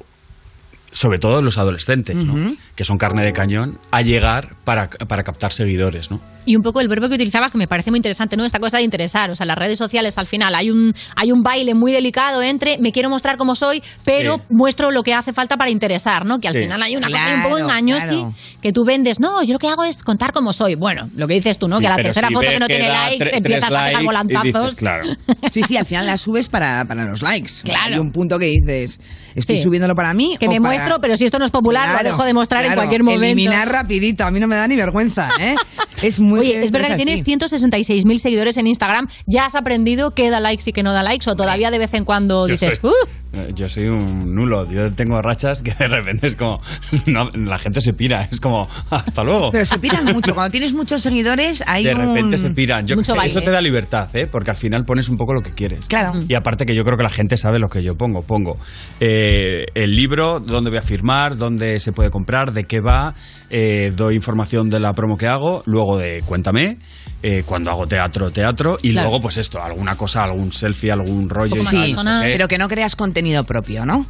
sobre todo los adolescentes, ¿no? Que son carne de cañón, a llegar para, para captar seguidores. ¿no? Y un poco el verbo que utilizabas que me parece muy interesante, ¿no? Esta cosa de interesar. O sea, las redes sociales al final hay un, hay un baile muy delicado entre me quiero mostrar como soy, pero Sí. muestro lo que hace falta para interesar, ¿no? Que al Sí. final hay una cosa un poco engañosa claro. que tú vendes. No, yo lo que hago es contar como soy. Bueno, lo que dices tú, ¿no? Sí, que la pero tercera si foto que no tiene likes, tre- empiezas a pegar volantazos. dices, claro. Sí, sí, al final las subes para, para los likes. Claro. Hay un punto que dices, estoy Sí. subiéndolo para mí. Que o me para- muestro, pero si esto no es popular, Claro, lo dejo de mostrar en cualquier momento. Eliminar rapidito, a mí no me da ni vergüenza, ¿eh? [LAUGHS] Es muy Oye, es verdad que así. tienes 166.000 seguidores en Instagram. ¿Ya has aprendido qué da likes y qué no da likes? ¿O todavía de vez en cuando Yo dices, "Uh"? Eh, Yo soy un nulo, yo tengo rachas que de repente es como, no, la gente se pira, es como, hasta luego. Pero se piran mucho. Cuando tienes muchos seguidores, hay de repente un... se piran. Yo Mucho eso te da libertad, ¿eh? Porque al final pones un poco lo que quieres. Claro. Y aparte que yo creo que la gente sabe lo que yo pongo. Pongo eh, el libro, dónde voy a firmar, dónde se puede comprar, de qué va, eh, doy información de la promo que hago, luego de cuéntame, eh, cuando hago teatro, teatro, y Claro. luego pues esto, alguna cosa, algún selfie, algún rollo. y tal, Sí, no sé pero que no creas contenido propio, ¿no?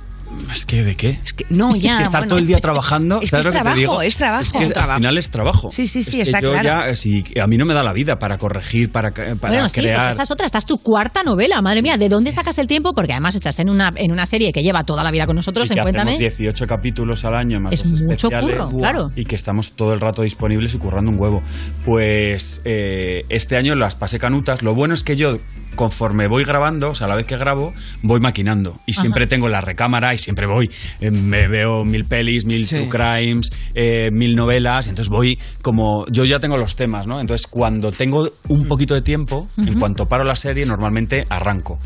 Es que, ¿de qué? Es que, no, [LAUGHS] ya. estar bueno. todo el día trabajando. Es que ¿sabes es lo que te trabajo, digo? es trabajo. Es que Trabajo. al final es trabajo. Sí, sí, sí, Es que está yo claro. ya, si a mí no me da la vida para corregir, para, para Bueno, sí, pues crear. esta es otra, esta es tu cuarta novela, madre mía, ¿de dónde sacas el tiempo? Porque además estás en una, en una serie que lleva toda la vida con nosotros, y en que Cuéntame. hacemos 18 capítulos al año más Es los mucho curro, claro. y que estamos todo el rato disponibles y currando un huevo. Pues eh, este año las pasé canutas. Lo bueno es que yo, conforme voy grabando, o sea, a la vez que grabo, voy maquinando. Y Ajá. siempre tengo la recámara y siempre voy. eh, me veo mil pelis, mil true crimes, eh, mil novelas. y Entonces voy como. Yo ya tengo los temas, ¿no? Entonces cuando tengo un poquito de tiempo, en cuanto paro la serie, normalmente arranco.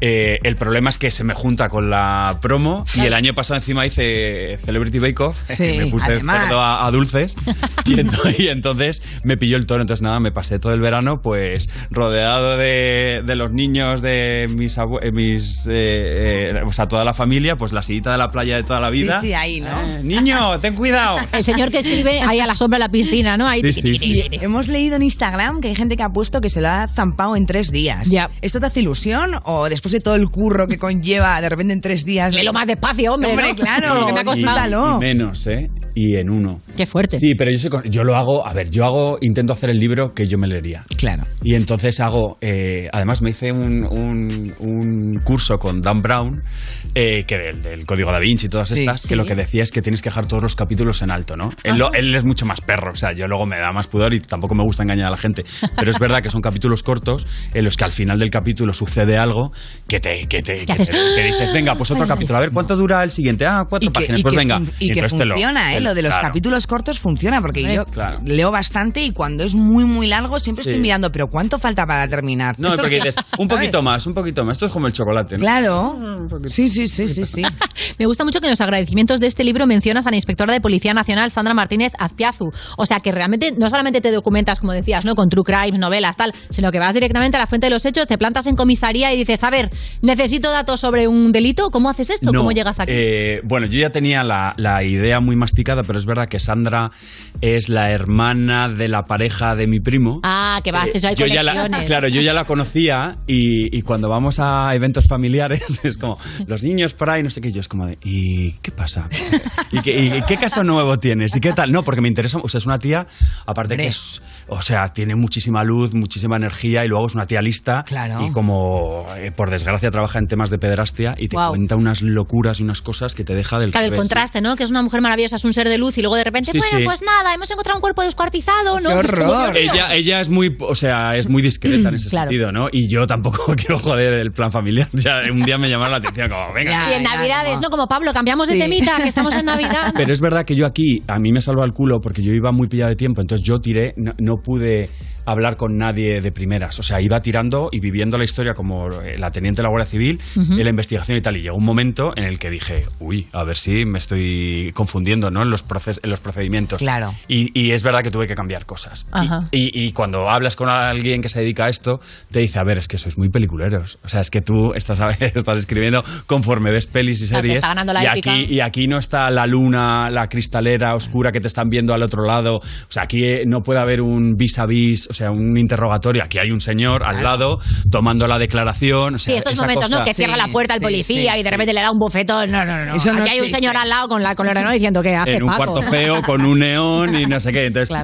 Eh, el problema es que se me junta con la promo y el año pasado encima hice Celebrity Bake Off, Sí, me puse además. cerdo a, a dulces [LAUGHS] y, ento- y entonces me pilló el toro. Entonces nada, me pasé todo el verano pues rodeado de, de los niños de mis, abue- eh, mis eh, eh, o sea, toda la familia, pues la sillita de la playa de toda la vida. Sí, sí, ahí, ¿no? Eh, niño, ten cuidado. [LAUGHS] El señor que escribe ahí a la sombra de la piscina, ¿no? Ahí, Sí, sí, sí. Y hemos leído en Instagram que hay gente que ha puesto que se lo ha zampado en tres días. Ya. ¿Esto te hace ilusión o después de todo el curro que conlleva, de repente en tres días? Léelo más despacio, hombre, Hombre, ¿no? claro, Que me ha costado. y menos, ¿eh? Y en uno. Qué fuerte. Sí, pero yo, soy con- yo lo hago, a ver, yo hago, intento hacer el libro que yo me leería. Claro. Y entonces hago, eh, además me hice un, un- un curso con Dan Brown, eh, que del, del Código Da Vinci y todas estas, sí. que lo que decía es que tienes que dejar todos los capítulos en alto, ¿no? Él, lo- él es mucho más perro, o sea, yo luego me da más pudor y tampoco me gusta engañar a la gente, pero es verdad que son capítulos cortos en los que al final del capítulo sucede algo que te, que te, que te- dices, venga, pues otro Ay, capítulo. A ver, ¿cuánto dura el siguiente? Ah, cuatro páginas. pues venga. y que te lo- funciona, ¿eh? Lo de los claro. capítulos cortos funciona, porque yo claro. leo bastante y cuando es muy, muy largo siempre Sí. estoy mirando, pero ¿cuánto falta para terminar? No, porque dices, un [LAUGHS] poquito más, un poquito más. Esto es como el chocolate, ¿no? Claro. Sí, sí, sí, sí, sí. [LAUGHS] Me gusta mucho que en los agradecimientos de este libro mencionas a la inspectora de Policía Nacional, Sandra Martínez Azpiazu. O sea, que realmente no solamente te documentas, como decías, ¿no? con true crime, novelas, tal, sino que vas directamente a la fuente de los hechos, te plantas en comisaría y dices, a ver, necesito datos sobre un delito, ¿cómo haces esto? No, ¿Cómo llegas aquí? eh, bueno, yo ya tenía la, la idea muy masticada, pero es verdad que Sandra es la hermana de la pareja de mi primo. ah, que vas, Eh, eso hay yo ya la, claro, yo ya la conocía y, y cuando vamos a eventos familiares [LAUGHS] es como los [LAUGHS] niños por ahí, no sé qué, yo es como de, ¿y qué pasa? ¿Y qué, y qué caso nuevo tienes? ¿Y qué tal? No, porque me interesa, o sea, es una tía, aparte que es, o sea, tiene muchísima luz, muchísima energía y luego es una tía lista Claro. y como, eh, por desgracia, trabaja en temas de pederastia y te cuenta unas locuras y unas cosas que te deja del Claro, el contraste, ¿no? Que es una mujer maravillosa, es un ser de luz y luego de repente, Sí, bueno, sí. pues nada, hemos encontrado un cuerpo descuartizado, ¿no? Dios mío. Ella, ella es muy, o sea, es muy discreta en ese [CLEARS THROAT] Claro. sentido, ¿no? Y yo tampoco [LAUGHS] quiero joder el plan familiar. Ya un día me llamaron la atención como, venga. y en Navidades, ¿no? Como Pablo, cambiamos de Sí. temita, que estamos en Navidad. [LAUGHS] Pero es verdad que yo aquí, a mí me salva el culo porque yo iba muy pillado de tiempo, entonces yo tiré, no, no pude hablar con nadie de primeras. O sea, iba tirando y viviendo la historia como eh, la teniente de la Guardia Civil, Ujú. en la investigación y tal. Y llegó un momento en el que dije, uy, a ver si me estoy confundiendo, ¿no? En los, proces- en los procedimientos. Claro. Y, y es verdad que tuve que cambiar cosas. Ajá. Y, y cuando hablas con alguien que se dedica a esto, te dice, a ver, es que sois muy peliculeros. O sea, es que tú estás, [LAUGHS] estás escribiendo conforme ves pelis y series. está ganando la y, épica. aquí, y aquí no está la luna, la cristalera oscura que te están viendo al otro lado. O sea, aquí eh, no puede haber un vis a vis, o sea, un interrogatorio. Aquí hay un señor al lado tomando la declaración. O sea, Sí, estos esa momentos, ¿no? Que cierra la puerta el policía y de repente le da un bofetón. No, no, no. Eso no Aquí hay un señor al lado con la con el ordenador diciendo que hace en un Paco. cuarto feo, con un neón y no sé qué. Entonces,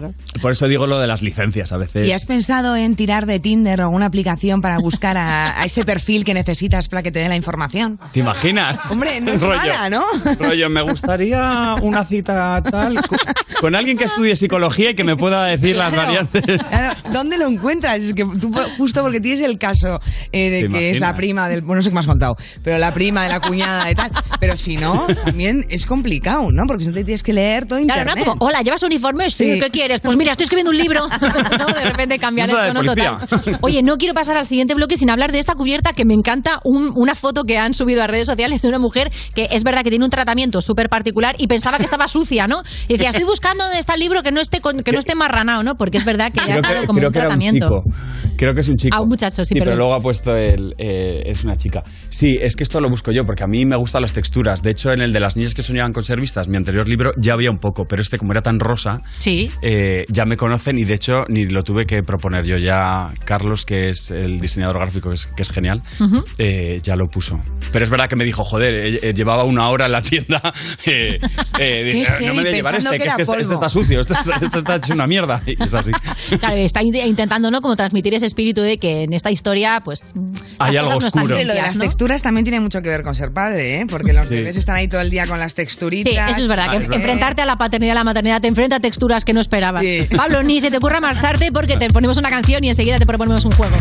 por eso digo lo de las licencias a veces. ¿Y has pensado en tirar de Tinder o alguna aplicación para buscar a, a ese perfil que necesitas para que te dé la información? ¿Te imaginas? Hombre, no es [LAUGHS] Rollo. mala, ¿no? Rollo, me gustaría una cita tal con, con alguien que estudie psicología y que me pueda decir las Claro. variantes. Claro, ¿Dónde lo encuentras? Es que tú, justo porque tienes el caso eh, de ¿Te que es la prima del. Bueno, no sé qué me has contado, pero la prima de la cuñada de tal. Pero si no, también es complicado, ¿no? Porque si no te tienes que leer todo Claro, internet. ¿no? Como, hola, ¿llevas uniforme? Sí. ¿qué quieres? Pues mira, estoy escribiendo un libro. [LAUGHS] [LAUGHS] ¿no? De repente cambiar No el tono total. Oye, no quiero pasar al siguiente bloque sin hablar de esta cubierta que me encanta. un- una foto que han subido a redes sociales de una mujer que es verdad que tiene un tratamiento súper particular y pensaba que estaba sucia, ¿no? Y decía, estoy buscando dónde está el libro que no esté, con- que no esté marranado, ¿no? Porque es verdad que dado que, como creo un que era un tratamiento. chico. Creo que es un chico. Ah, un muchacho, sí, pero perdón. luego ha puesto el. eh, es una chica. Sí, es que esto lo busco yo, porque a mí me gustan las texturas. De hecho, en el de las niñas que soñaban con ser vistas, mi anterior libro, ya había un poco, pero este, como era tan rosa, Sí. eh, ya me conocen y de hecho ni lo tuve que proponer yo. Ya Carlos, que es el diseñador gráfico, que es, que es genial, Ujú. eh, ya lo puso. Pero es verdad que me dijo, joder, eh, eh, llevaba una hora en la tienda. [LAUGHS] eh, dije, no me voy a llevar este, que que, es que este, este está sucio, este, está- este está hecho una mierda. [LAUGHS] Y es así. Claro, está in- intentando, ¿no? Como transmitir ese espíritu de que en esta historia, pues. Hay algo no oscuro. Lo de las ¿no? texturas también tiene mucho que ver con ser padre, ¿eh? Porque los Sí. bebés están ahí todo el día con las texturitas. Sí, eso es verdad, que Ah, enfrentarte a la paternidad y a la maternidad te enfrenta a texturas que no esperabas. [LAUGHS] Pablo, ni se te ocurra marcharte porque te ponemos una canción y enseguida te proponemos un juego.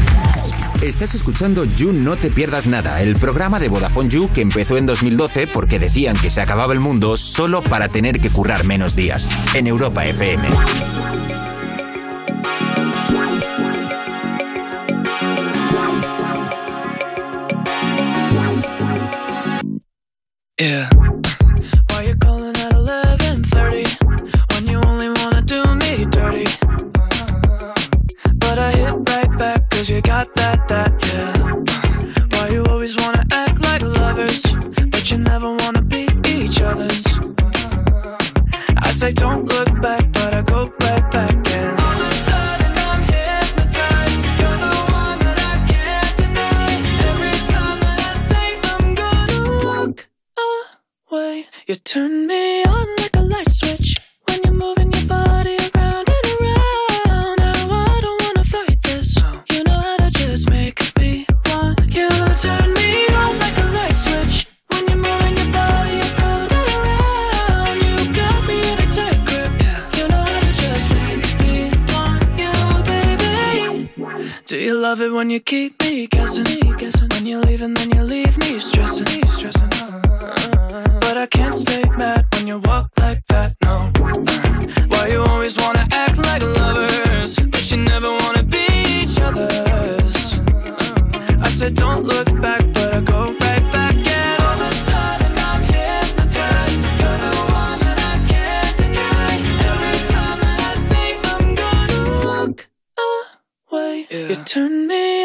Estás escuchando You No Te Pierdas Nada, el programa de Vodafone You que empezó en 2012 porque decían que se acababa el mundo solo para tener que currar menos días. En Europa FM. Yeah. Why you calling at 11:30 when you only wanna do me dirty? But I hit right back 'cause you got that that yeah. Why you always wanna act like lovers but you never wanna be each other's? I say don't look back, but I go back You turn me on like a light switch when you're moving your body around and around. Now I don't wanna fight this. You know how to just make me want you. Turn me on like a light switch when you're moving your body around and around. You got me in a tight grip. You know how to just make me want you, baby. Do you love it when you keep me guessing. When you leave and then you leave me stressing. Like that. No. Why you always wanna act like lovers, but you never wanna be each other's? I said don't look back, but I go right back. And all of a sudden I'm hypnotized. You're the one that I can't deny. Every time that I say I'm gonna walk away, you turn me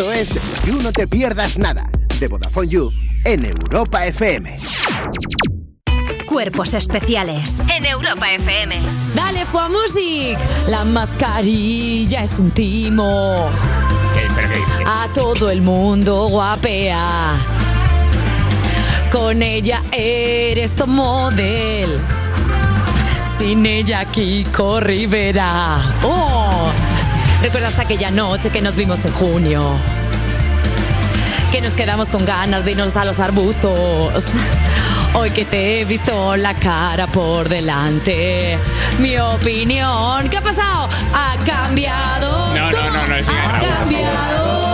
Esto es You No Te Pierdas Nada, de Vodafone You, en Europa FM. Cuerpos especiales en Europa FM. Dale, Fua Music. La mascarilla es un timo. A todo el mundo guapea. Con ella eres tu model. Sin ella, Kiko Rivera. ¡Oh! ¿Recuerdas aquella noche que nos vimos en junio? Que nos quedamos con ganas de irnos a los arbustos. Hoy que te he visto la cara por delante, mi opinión, ¿qué ha pasado? Ha cambiado. No, no, no, no, es Ha cambiado.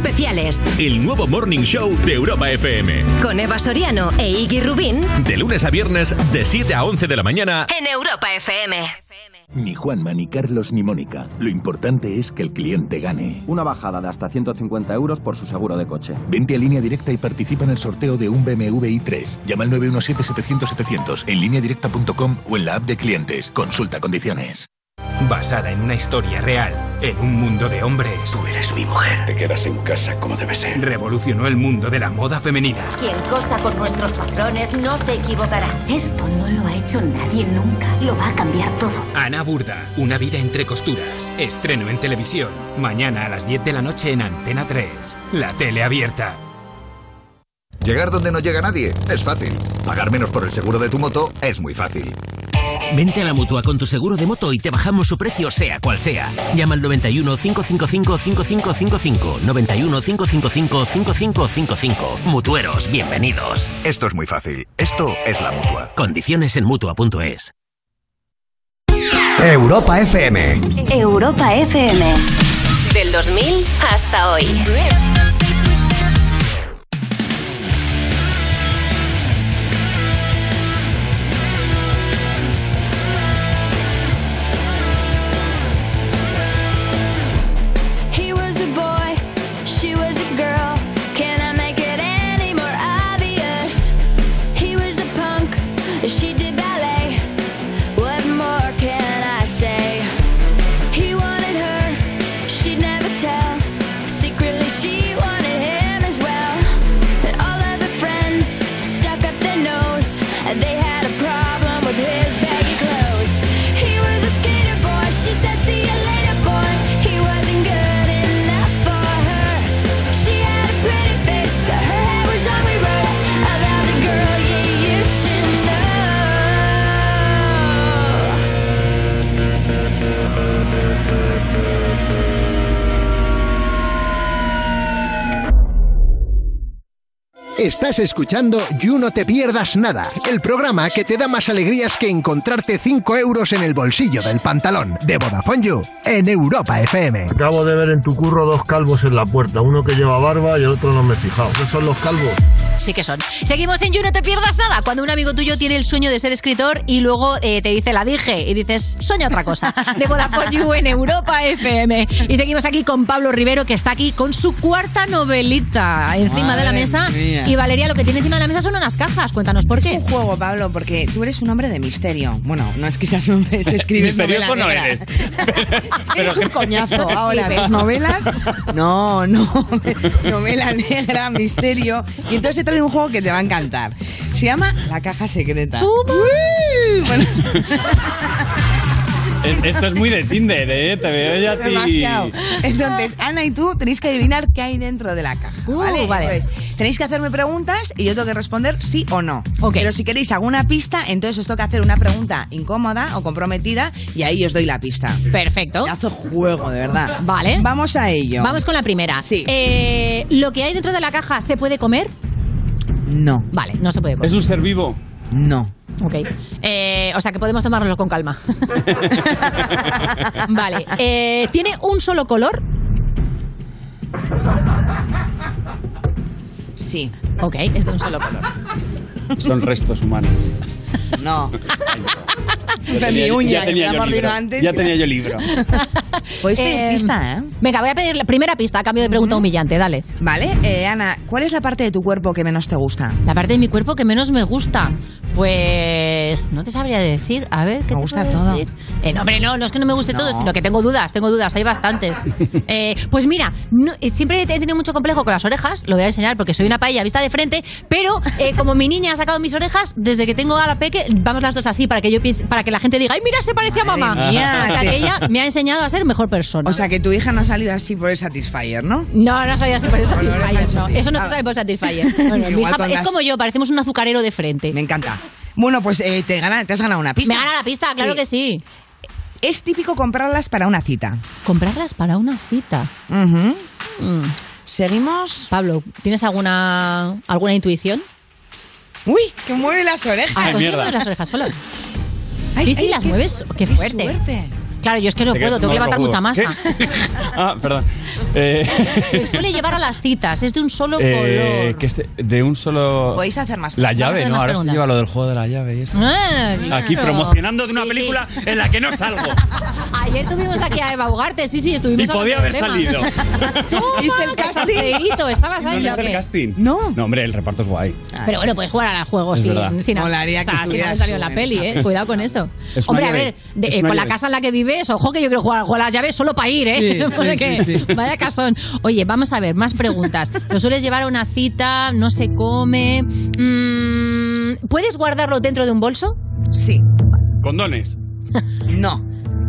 Especiales El nuevo Morning Show de Europa FM. con Eva Soriano e Iggy Rubín De lunes a viernes, de 7 a 11 de la mañana. en Europa FM. Ni Juanma, ni Carlos, ni Mónica. Lo importante es que el cliente gane. Una bajada de hasta 150 euros por su seguro de coche. Vente a línea directa y participa en el sorteo de un BMW i3. Llama al 917-700-700 en lineadirecta.com o en la app de clientes. Consulta condiciones. Basada en una historia real, en un mundo de hombres. Tú eres mi mujer. Te quedas en casa como debe ser. Revolucionó el mundo de la moda femenina. Quien cosa con nuestros patrones no se equivocará. Esto no lo ha hecho nadie nunca. Lo va a cambiar todo. Ana Burda, una vida entre costuras. Estreno en televisión. Mañana a las 10 de la noche en Antena 3. La tele abierta. Llegar donde no llega nadie es fácil. Pagar menos por el seguro de tu moto es muy fácil. Vente a la mutua con tu seguro de moto y te bajamos su precio, sea cual sea. Llama al 91 555 5555. 91 555 5555. Mutueros, bienvenidos. Esto es muy fácil. Esto es la mutua. Condiciones en mutua.es. Europa FM. Europa FM. Del 2000 hasta hoy. Estás escuchando You No Te Pierdas Nada, el programa que te da más alegrías que encontrarte 5 euros en el bolsillo del pantalón de Vodafone You en Europa FM. Acabo de ver en tu curro dos calvos en la puerta, uno que lleva barba y el otro no me he fijado. ¿Qué son los calvos? Sí que son. Seguimos en You, no te pierdas nada. Cuando un amigo tuyo tiene el sueño de ser escritor y luego eh, te dice la dije y dices, sueña otra cosa. De Vodafone You en Europa FM. Y seguimos aquí con Pablo Rivero, que está aquí con su cuarta novelita encima de la mesa. mía. Y Valeria, lo que tiene encima de la mesa son unas cajas. Cuéntanos por qué. Es un juego, Pablo, porque tú eres un hombre de misterio. Bueno, no es que seas un hombre, es que escribes Misterioso no negra. eres. [LAUGHS] Eres un coñazo. Ahora, pero- tus novelas. No, no. [LAUGHS] Novela negra, misterio. Y entonces he traído un juego que te va a encantar. Se llama La Caja Secreta. Uy, bueno, Es- [LAUGHS] Esto es muy de Tinder, ¿eh? Te veo ya a ti. demasiado. Entonces, Ana y tú tenéis que adivinar qué hay dentro de la caja. ¿vale? Uh, vale. Entonces, tenéis que hacerme preguntas y yo tengo que responder sí o no. Pero si queréis alguna pista, entonces os toca hacer una pregunta incómoda o comprometida y ahí os doy la pista. Perfecto. Hace juego, de verdad. Vale. Vamos a ello. Vamos con la primera. Sí. Eh, ¿Lo que hay dentro de la caja se puede comer? No. Vale, no se puede comer. ¿Es un ser vivo? No. Ok. Eh, o sea que podemos tomárnoslo con calma. [LAUGHS] vale. Eh, ¿Tiene un solo color? Sí. Ok, es de un solo color. Son restos humanos. No. [LAUGHS] Ya Mi uña, ya que me tenía ha yo mordido libro. antes. Ya tenía yo libro. [LAUGHS] Podéis pedir Eh, pista, ¿eh? Venga, voy a pedir la primera pista a cambio de pregunta humillante, dale. Vale, eh, Ana, ¿cuál es la parte de tu cuerpo que menos te gusta? La parte de mi cuerpo que menos me gusta. Pues no te sabría decir. A ver, ¿qué Me te gusta puedo todo. decir? Eh, no, hombre, no, no es que no me guste No. todo, sino que tengo dudas, tengo dudas, hay bastantes. [LAUGHS] Eh, pues mira, no- eh, siempre he tenido mucho complejo con las orejas, lo voy a enseñar porque soy una paella vista de frente, pero eh, como mi niña ha sacado mis orejas, desde que tengo a la peque, vamos las dos así para que yo piense, para que la gente diga, ¡ay, mira, se parece a mamá! mía, o sea, te- que ella me ha enseñado a ser mejor persona. O sea, que tu hija no ha salido así por el Satisfyer, ¿no? No, no soy así por el Satisfyer, no. Eso no te sale por Satisfyer. [LAUGHS] No, no, mi hija es las- como yo, parecemos un azucarero de frente. Me encanta. Bueno, pues eh, te, gana- te has ganado una pista. Me gana la pista, claro Sí. que sí. Es típico comprarlas para una cita. Comprarlas para una cita. Mm. Seguimos. Pablo, ¿tienes alguna alguna intuición? Uy, que mueve las orejas. Ah, pues sí, mueves las orejas sola. Ay, sí, sí, ay, las qué- mueves. Qué, qué fuerte. suerte. Claro, yo es que no puedo, tengo que levantar mucha masa. [LAUGHS] Ah, perdón. Eh, Se suele llevar a las citas, es de un solo eh, color. que es de un solo. Podéis hacer más La llave, ¿no? Ahora se lleva lo del juego de la llave y eso. Ah, Aquí claro. promocionando de una Sí, sí. película en la que no salgo. [LAUGHS] Ayer tuvimos aquí a Eva Ugarte, sí, sí, estuvimos Y podía haber del tema. salido. [LAUGHS] Hice el casting. ¿estabas ahí ¿No el casting? No. No, hombre, el reparto es guay. Pero bueno, puedes jugar al juego sin, sin Molaría o sea, que sin haber salido en la peli, eh. Cuidado con eso. Es Hombre, a ver, eh, con la casa en la que vives, ojo que yo quiero jugar, jugar a las llaves solo para ir, ¿eh? [LAUGHS] Sí, Porque sí, sí. Vaya casón. Oye, vamos a ver, más preguntas. Lo sueles llevar a una cita, no se come. mm, ¿Puedes guardarlo dentro de un bolso? Sí. Condones. [LAUGHS] No.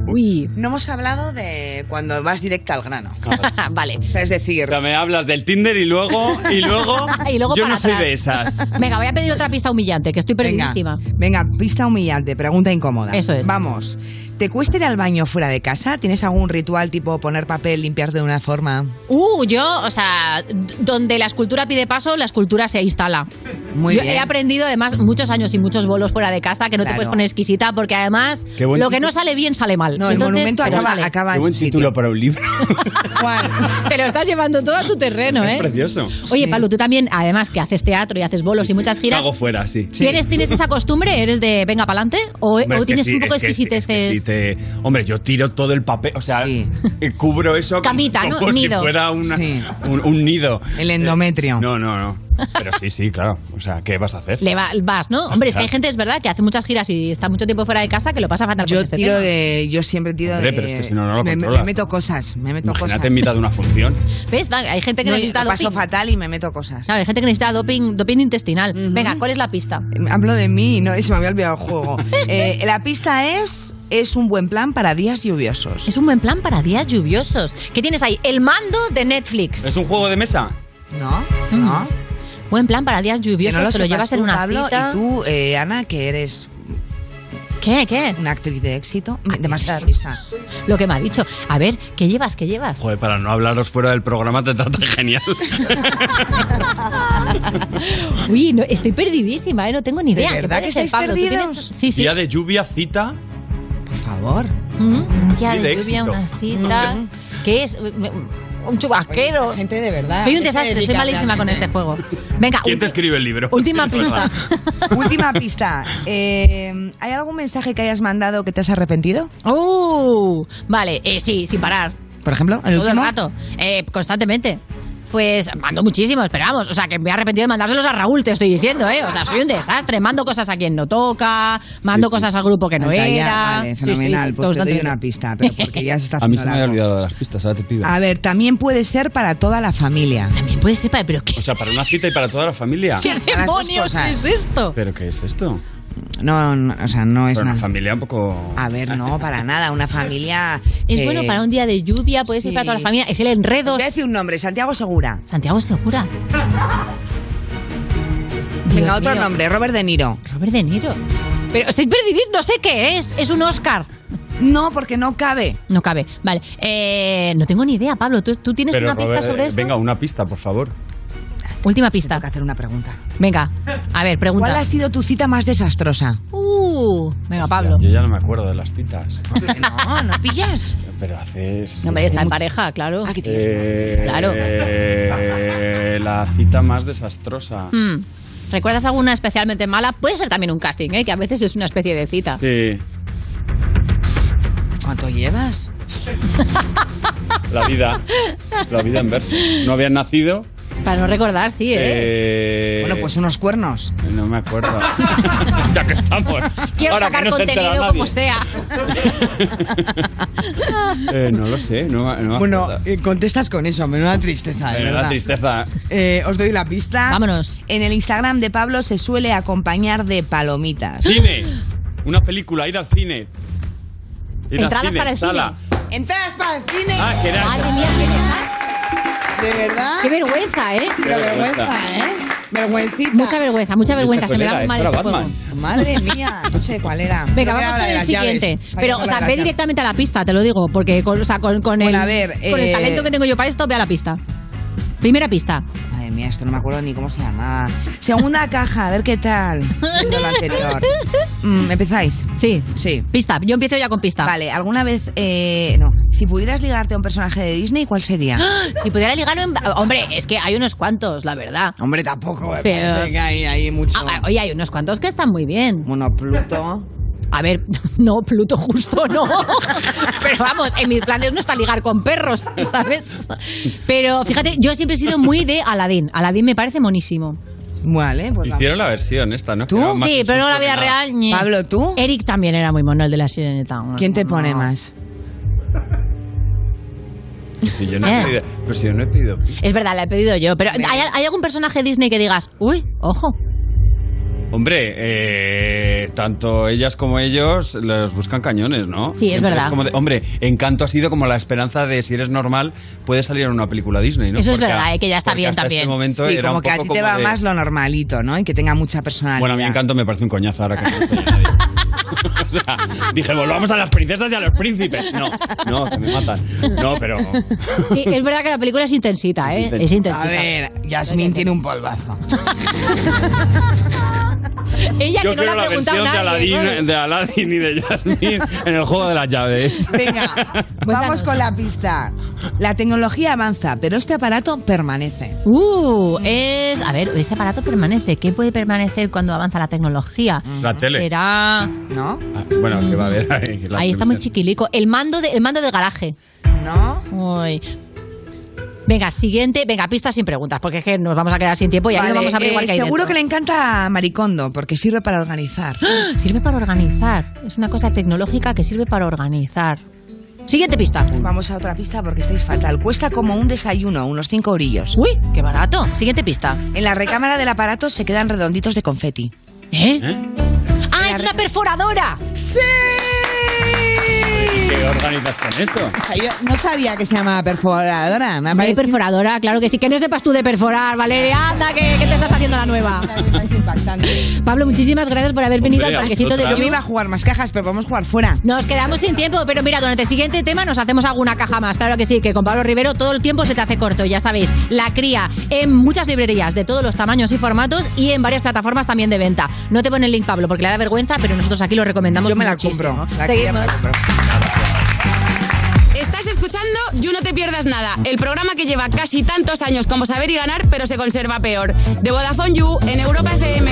Uy. No hemos hablado de cuando vas directa al grano. [LAUGHS] vale. O sea, es decir, O sea, me hablas del Tinder y luego. Y luego. Y luego yo para no soy atrás. de esas. Venga, voy a pedir otra pista humillante, que estoy venga, perdidísima. venga, pista humillante, pregunta incómoda. Eso es. Vamos. ¿Te cuesta ir al baño fuera de casa? ¿Tienes algún ritual tipo poner papel, limpiarte de una forma? Uh, yo, o sea, donde la escultura pide paso, la escultura se instala. Muy yo bien. he aprendido además muchos años y muchos bolos fuera de casa que no te puedes poner exquisita porque además lo que título. no sale bien sale mal. No, el Entonces, monumento pero acaba, acaba Qué en buen sitio. título para un libro. ¿Cuál? [LAUGHS] Te lo estás llevando todo a tu terreno, Es ¿eh? precioso. Oye, Pablo, tú también, además que haces teatro y haces bolos y muchas giras, Hago fuera, sí. ¿tienes, ¿tienes esa costumbre? ¿Eres de venga pa'lante? ¿O, Hombre, o es que tienes sí, un poco es que Hombre, yo tiro todo el papel, o sea, eh, cubro eso [LAUGHS] como- Camita, ¿no? como si Nido. fuera una- Sí. un, un nido. El endometrio. No, no, no. Pero sí, sí, claro. O sea, ¿qué vas a hacer? Le va- vas, ¿no? Hombre, es que hay gente, es verdad, que hace muchas giras y está mucho tiempo fuera de casa que lo pasa fatal con Yo este tiro tema. de. Yo siempre tiro Hombre, de. pero es que si no, no lo me, me- meto cosas, me meto Imagínate cosas. en mitad de una función. ¿Ves? Va, hay gente que No, necesita lo paso doping. fatal y me meto cosas. Claro, hay gente que necesita doping, doping intestinal. Venga, ¿cuál es la pista? Hablo de mí y no, se me había olvidado el juego. [LAUGHS] Eh, la pista es. Es un buen plan para días lluviosos. Es un buen plan para días lluviosos. ¿Qué tienes ahí? El mando de Netflix. ¿Es un juego de mesa? ¿No? ¿No? Buen plan para días Que lluviosos. no lo te lo llevas en una Pablo, cita. Y tú, eh, Ana, que eres ¿Qué? ¿Qué? Una actriz de éxito. Demasiada pista. Lo que me ha dicho. A ver, ¿qué llevas? ¿Qué llevas? Joder, para no hablaros fuera del programa te trata genial. [LAUGHS] Uy, no, estoy perdidísima, ¿eh? No tengo ni ¿De idea. ¿Qué verdad que estáis Pablo? ¿Tú tienes-? Sí, sí. Día de lluvia, cita. Por favor. Mm, Un día de, de lluvia, éxito. una cita. ¿Qué es? Un chubasquero. Gente de verdad. Soy un ¿Qué se desastre, soy malísima con este juego. Venga, ¿Quién te escribe el libro? última [LAUGHS] pista. [LAUGHS] Última pista. Eh, ¿Hay algún mensaje que hayas mandado que te has arrepentido? Uh, vale, eh, sí, sin parar. Por ejemplo, el Todo último. el rato, eh, constantemente. Pues mando muchísimos, pero vamos, o sea, que me he arrepentido de mandárselos a Raúl, te estoy diciendo, ¿eh? O sea, soy un desastre, mando cosas a quien no toca, mando cosas al grupo que no Anda, ya, era. Vale, Sí, sí, fenomenal. pues te doy una pista, pero porque ya se está [LAUGHS] A mí se me había olvidado de las pistas, ahora te pido. A ver, también puede ser para toda la familia. También puede ser para... ¿Pero qué, O sea, para una cita y para toda la familia. qué demonios es esto? ¿Pero qué es esto? No, no, o sea, no es Para una nada. familia un poco... A ver, no, para nada. Una familia. Es eh, bueno para un día de lluvia, puede ser sí. para toda la familia, es el enredo. Decir un nombre, Santiago Segura. Santiago Segura. Venga, otro mío. nombre, Robert De Niro. Robert De Niro. Pero estoy perdidís, no sé qué es. Es un Oscar. No, porque no cabe. No cabe. Vale. Eh, no tengo ni idea, Pablo. ¿Tú, tú tienes Pero, una pista Robert, sobre eh, esto? Venga, una pista, por favor. Última pista. Tengo que hacer una pregunta. Venga. A ver, pregunta. ¿Cuál ha sido tu cita más desastrosa? Uh, venga, Pablo. Yo ya no me acuerdo de las citas. [LAUGHS] No, no pillas. Pero haces... No, hombre, está en pareja, claro. Eh, Claro. eh, la cita más desastrosa. Mm. ¿Recuerdas alguna especialmente mala? Puede ser también un casting, ¿eh? que a veces es una especie de cita. Sí, ¿Cuánto llevas? [LAUGHS] la vida. La vida en verso. No habían nacido. Para no recordar, sí, ¿eh? eh, Bueno, pues unos cuernos. No me acuerdo. [LAUGHS] ya que estamos. Quiero Ahora sacar que no contenido como sea. [LAUGHS] Eh, no lo sé, no, no me Bueno, acuerdo. eh, contestas con eso, menuda tristeza, de Me da verdad. tristeza. Eh, os doy la pista. Vámonos. En el Instagram de Pablo se suele acompañar de palomitas. Cine. Una película, ir al cine. Ir al Entradas para el sala. Entradas para el cine. Ah, que era Madre mía, qué, De verdad. qué vergüenza, ¿eh? Pero vergüenza. vergüenza, ¿eh? Vergüencita. Mucha vergüenza, mucha vergüenza. Se me da muy mal ¿Esto este juego. Madre mía, no sé cuál era. Venga, vamos con de el siguiente. Pero, o sea, ve llaves. directamente a la pista, te lo digo, porque con, o sea, con, con el, Bueno, a ver, con el eh, talento que tengo yo para esto, ve a la pista. Primera pista. Madre mía, esto no me acuerdo ni cómo se llama. Segunda caja, a ver qué tal. Viendo lo anterior. Mm, ¿Empezáis? Sí. Sí. Pista. Yo empiezo ya con pista. Vale, ¿alguna vez... eh, no. Si pudieras ligarte a un personaje de Disney, ¿cuál sería? Si pudiera ligarlo en... Hombre, es que hay unos cuantos, la verdad. Hombre, tampoco. me Pero- que hay, hay mucho. Ah, oye, hay unos cuantos que están muy bien. Bueno, Pluto. A ver, [LAUGHS] no, Pluto justo no. [LAUGHS] Pero vamos, en mis planes no está ligar con perros, ¿sabes? Pero fíjate, yo siempre he sido muy de Aladdin. Aladdin me parece monísimo. Vale, pues Hicieron la versión esta, ¿no? ¿Tú? Sí, pero no la vida real. ñe. Pablo, ¿tú? Eric también era muy mono, el de la sirenita. ¿Quién te pone No. más? Si yo no Eh. he pedido, pero si yo no he pedido. Es verdad, la he pedido yo. Pero ¿hay, hay algún personaje Disney que digas, uy, ojo? Hombre, eh, tanto ellas como ellos los buscan cañones, ¿no? Sí, es Siempre verdad. como de- hombre, Encanto ha sido como la esperanza de si eres normal, puedes salir en una película Disney, ¿no? Eso es verdad, eh, que ya está porque bien hasta también. este momento Sí, era como un que a poco ti te como va de- más lo normalito, ¿no? Y que tenga mucha personalidad. Bueno, a mí Encanto me parece un coñazo ahora que no estoy nadie. [LAUGHS] o sea, dije, volvamos a las princesas y a los príncipes. No, no, que me matan. No, pero... Sí, es verdad que la película es intensita, ¿eh? Es intensita. A ver, Yasmín tiene un polvazo. [LAUGHS] [LAUGHS] Ella Yo que no le quiero ha la preguntado versión de nadie, Aladdin, ¿sabes? de Aladdin y de Jasmine en el juego de las llaves. [LAUGHS] Venga, [LAUGHS] vamos con la pista. La tecnología avanza, pero este aparato permanece. Uh, es... A ver, este aparato permanece. ¿Qué puede permanecer cuando avanza la tecnología? La tele. Será... ¿No? Ah, Bueno, que va a haber ahí. la Ahí está muy chiquilico. El mando, de, el mando del garaje. ¿No? Uy. Venga, siguiente. Venga, pista sin preguntas, porque es que nos vamos a quedar sin tiempo y ahí vamos a averiguar eh, qué hay Seguro dentro. que le encanta Maricondo, porque sirve para organizar. [GASPS] Sirve para organizar. Es una cosa tecnológica que sirve para organizar. Siguiente pista. Vamos a otra pista porque estáis fatal. Cuesta como un desayuno, unos 5 orillos. Uy, qué barato. Siguiente pista. En la recámara del aparato se quedan redonditos de confeti. ¿Eh? ¡Ah, es una perforadora! ¡Sí! ¿Qué organizas con esto? Yo no sabía que se llamaba perforadora. Me perforadora, claro que sí. Que no sepas tú de perforar, Valeria. Anda, que, te estás haciendo la nueva. Pablo, muchísimas gracias por haber venido al parquecito de Yo me iba a jugar más cajas, pero vamos a jugar fuera. Nos quedamos sin tiempo, pero mira, durante el siguiente tema nos hacemos alguna caja más. Claro que sí, que con Pablo Rivero todo el tiempo se te hace corto, ya sabéis. La cría en muchas librerías de todos los tamaños y formatos y en varias plataformas también de venta. No te pone el link, Pablo, porque le da vergüenza, pero nosotros aquí lo recomendamos Yo me la muchísimo. compro. La que me la compro. Estás escuchando You No Te Pierdas Nada, el programa que lleva casi tantos años como saber y ganar, pero se conserva peor. De Vodafone You en Europa FM.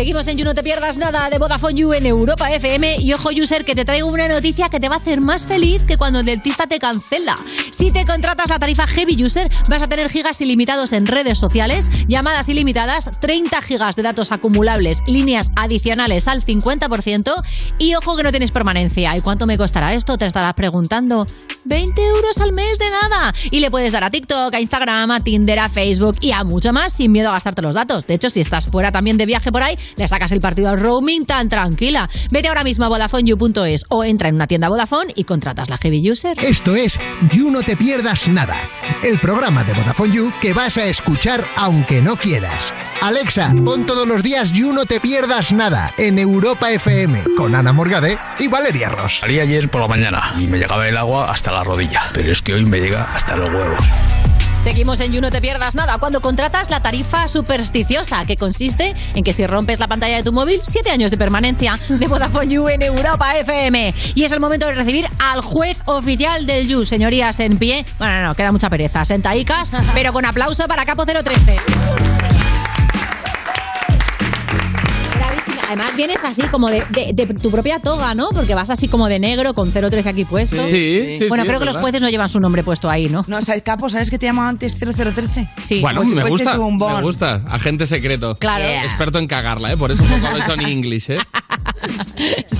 Seguimos en You No Te Pierdas Nada de Vodafone You en Europa FM. Y ojo, user, que te traigo una noticia que te va a hacer más feliz que cuando el dentista te cancela. Si te contratas la tarifa Heavy User, vas a tener gigas ilimitados en redes sociales, llamadas ilimitadas, 30 gigas de datos acumulables, líneas adicionales al 50%. Y ojo que no tienes permanencia. ¿Y cuánto me costará esto? Te estarás preguntando. 20 euros al mes de nada. Y le puedes dar a TikTok, a Instagram, a Tinder, a Facebook y a mucho más sin miedo a gastarte los datos. De hecho, si estás fuera también de viaje por ahí, le sacas el partido al roaming tan tranquila. Vete ahora mismo a VodafoneYou.es o entra en una tienda Vodafone y contratas la Heavy User. Esto es You No Te Pierdas Nada, el programa de Vodafone You que vas a escuchar aunque no quieras. Alexa, pon todos los días You No Te Pierdas Nada en Europa FM con Ana Morgade y Valeria Ross. Salí ayer por la mañana y me llegaba el agua hasta la rodilla, pero es que hoy me llega hasta los huevos. Seguimos en You No Te Pierdas Nada cuando contratas la tarifa supersticiosa, que consiste en que si rompes la pantalla de tu móvil, 7 años de permanencia de Vodafone You en Europa FM. Y es el momento de recibir al juez oficial del You, señorías en pie. Bueno, no, no, queda mucha pereza, sentaicas, [LAUGHS] pero con aplauso para Capo 013. Además vienes así como de, de- de tu propia toga, ¿no? Porque vas así como de negro con 013 aquí puesto. Sí, sí, sí, Bueno, sí, creo que los jueces no llevan su nombre puesto ahí, ¿no? No, ¿sabes, Capo? ¿Sabes que te llamaban antes 0013? Sí. Bueno, si me fuese gusta, un Bond. me gusta. Agente secreto. Claro. Yeah. Experto en cagarla, ¿eh? Por eso poco hablo en inglés, ¿eh? [LAUGHS]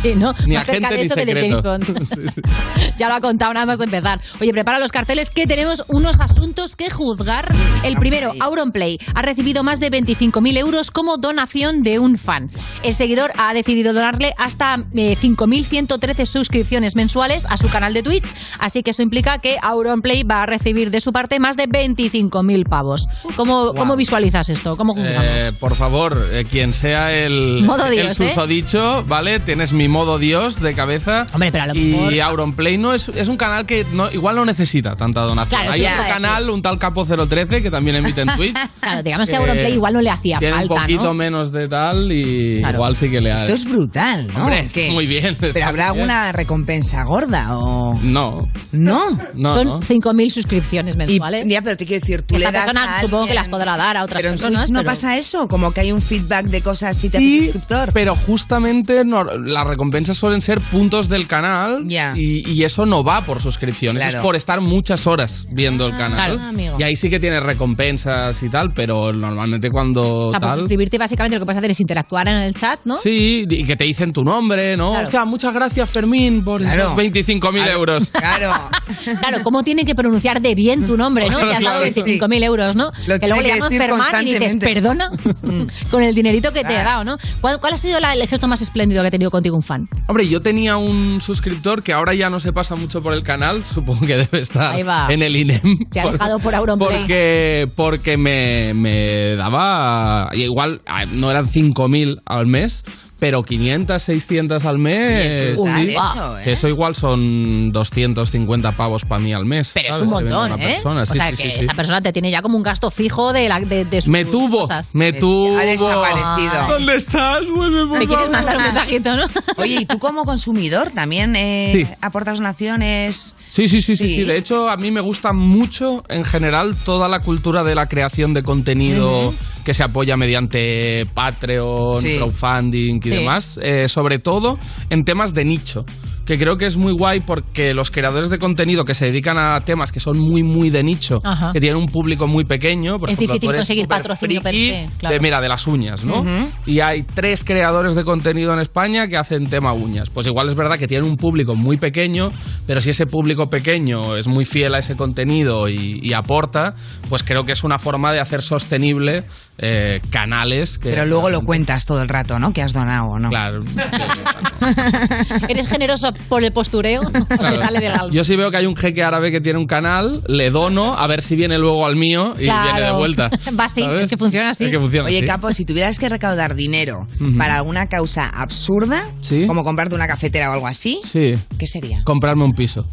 Sí, ¿no? Ni Más cerca de ni eso que de James. Bond. [LAUGHS] [LAUGHS] ya lo ha contado nada más de empezar. Oye, prepara los carteles que tenemos unos asuntos que juzgar. El primero, Auronplay, ha recibido más de 25.000 euros como donación de un fan. El seguidor ha decidido donarle hasta eh, 5.113 suscripciones mensuales a su canal de Twitch, así que eso implica que Auronplay va a recibir de su parte más de 25.000 pavos. ¿Cómo, ¿Cómo visualizas esto? ¿Cómo? Eh, por favor, eh, quien sea el, Modo el Dios, ¿eh? susodicho, ¿vale? Tienes mi modo Dios de cabeza. Hombre, pero a lo y mejor- Auronplay no es, es un canal que no, igual no necesita tanta donación. Claro, Hay sí, otro canal, un tal Capo 013, que también emite en [LAUGHS] Twitch. Claro, digamos que Auronplay igual no le hacía falta, un poquito ¿no? menos de tal y Claro. igual sí que le ha... Esto es brutal, ¿no? Hombre, ¿Qué? muy bien. ¿Pero habrá alguna recompensa gorda o...? No. ¿No? No, Son no. 5.000 suscripciones mensuales. ya, pero te quiero decir, tú Esta le das persona a supongo que alguien- las podrá dar a otras Pero personas. Twitch no pero- pasa eso, como que hay un feedback de cosas si te haces Sí, suscriptor. pero justamente no- las recompensas suelen ser puntos del canal Ya. y, y eso no va por suscripciones, Claro. es por estar muchas horas viendo el canal. claro, amigo. Y ahí sí que tienes recompensas y tal, pero normalmente cuando O sea, por tal... suscribirte básicamente lo que puedes hacer es interactuar en el chat, ¿no? Sí, y que te dicen tu nombre, ¿no? Claro. O sea, muchas gracias Fermín por Claro. esos 25.000 euros. [LAUGHS] Claro. Claro, ¿cómo tienen que pronunciar de bien tu nombre, no? Te has dado Claro. 25.000 euros, ¿no? Lo que luego tiene le decir Ferman y dices. ¿perdona? [LAUGHS] Con el dinerito que te he dado, ¿no? ¿Cuál, cuál ha sido la- el gesto más espléndido que ha tenido contigo un fan? Hombre, yo tenía un suscriptor que ahora ya no se pasa mucho por el canal, [LAUGHS] supongo que debe estar Ahí va. en el INEM. Te ha dejado por Auronplay. Porque, porque me, me daba. Igual ah, no eran 5.000 al mes, pero 500, 600 al mes. brutal sí. eso, ¿eh? Que Eso igual son 250 pavos para mí al mes. Pero es un montón, ¿eh? persona. o Sí, sea, sí, que sí, sí. esa persona te tiene ya como un gasto fijo de, la, de, de sus Me tuvo, cosas. me tuvo. Ha desaparecido. ¿Dónde estás? Vuelve, por ¿Te quieres mandar un mensajito, no? Oye, ¿y tú como consumidor también eh, Sí. aportas donaciones? Sí, sí, sí, sí, Sí. sí. De hecho, a mí me gusta mucho, en general, toda la cultura de la creación de contenido que se apoya mediante Patreon, Sí. Crowdfunding y Sí. demás. eh, sobre todo en temas de nicho. Que creo que es muy guay porque los creadores de contenido que se dedican a temas que son muy, muy de nicho, Ajá. que tienen un público muy pequeño. Por Es ejemplo, difícil conseguir patrocinio per se, claro. de, mira, de las uñas, ¿no? Y hay tres creadores de contenido en España que hacen tema uñas. Pues igual es verdad que tienen un público muy pequeño, pero si ese público pequeño es muy fiel a ese contenido y, y aporta, pues creo que es una forma de hacer sostenible eh, canales. Que, Pero luego lo cuentas todo el rato, ¿no? Que has donado, ¿no? Claro. [LAUGHS] ¿Eres generoso por el postureo? ¿O te Claro. sale del alma? Yo si veo que hay un jeque árabe que tiene un canal, le dono a ver si viene luego al mío y Claro. viene de vuelta. [LAUGHS] Va así, ¿sabes? es que funciona así. Es que funciona Oye, así. Capo, si tuvieras que recaudar dinero para alguna causa absurda, Sí. como comprarte una cafetera o algo así, Sí. ¿qué sería? Comprarme un piso.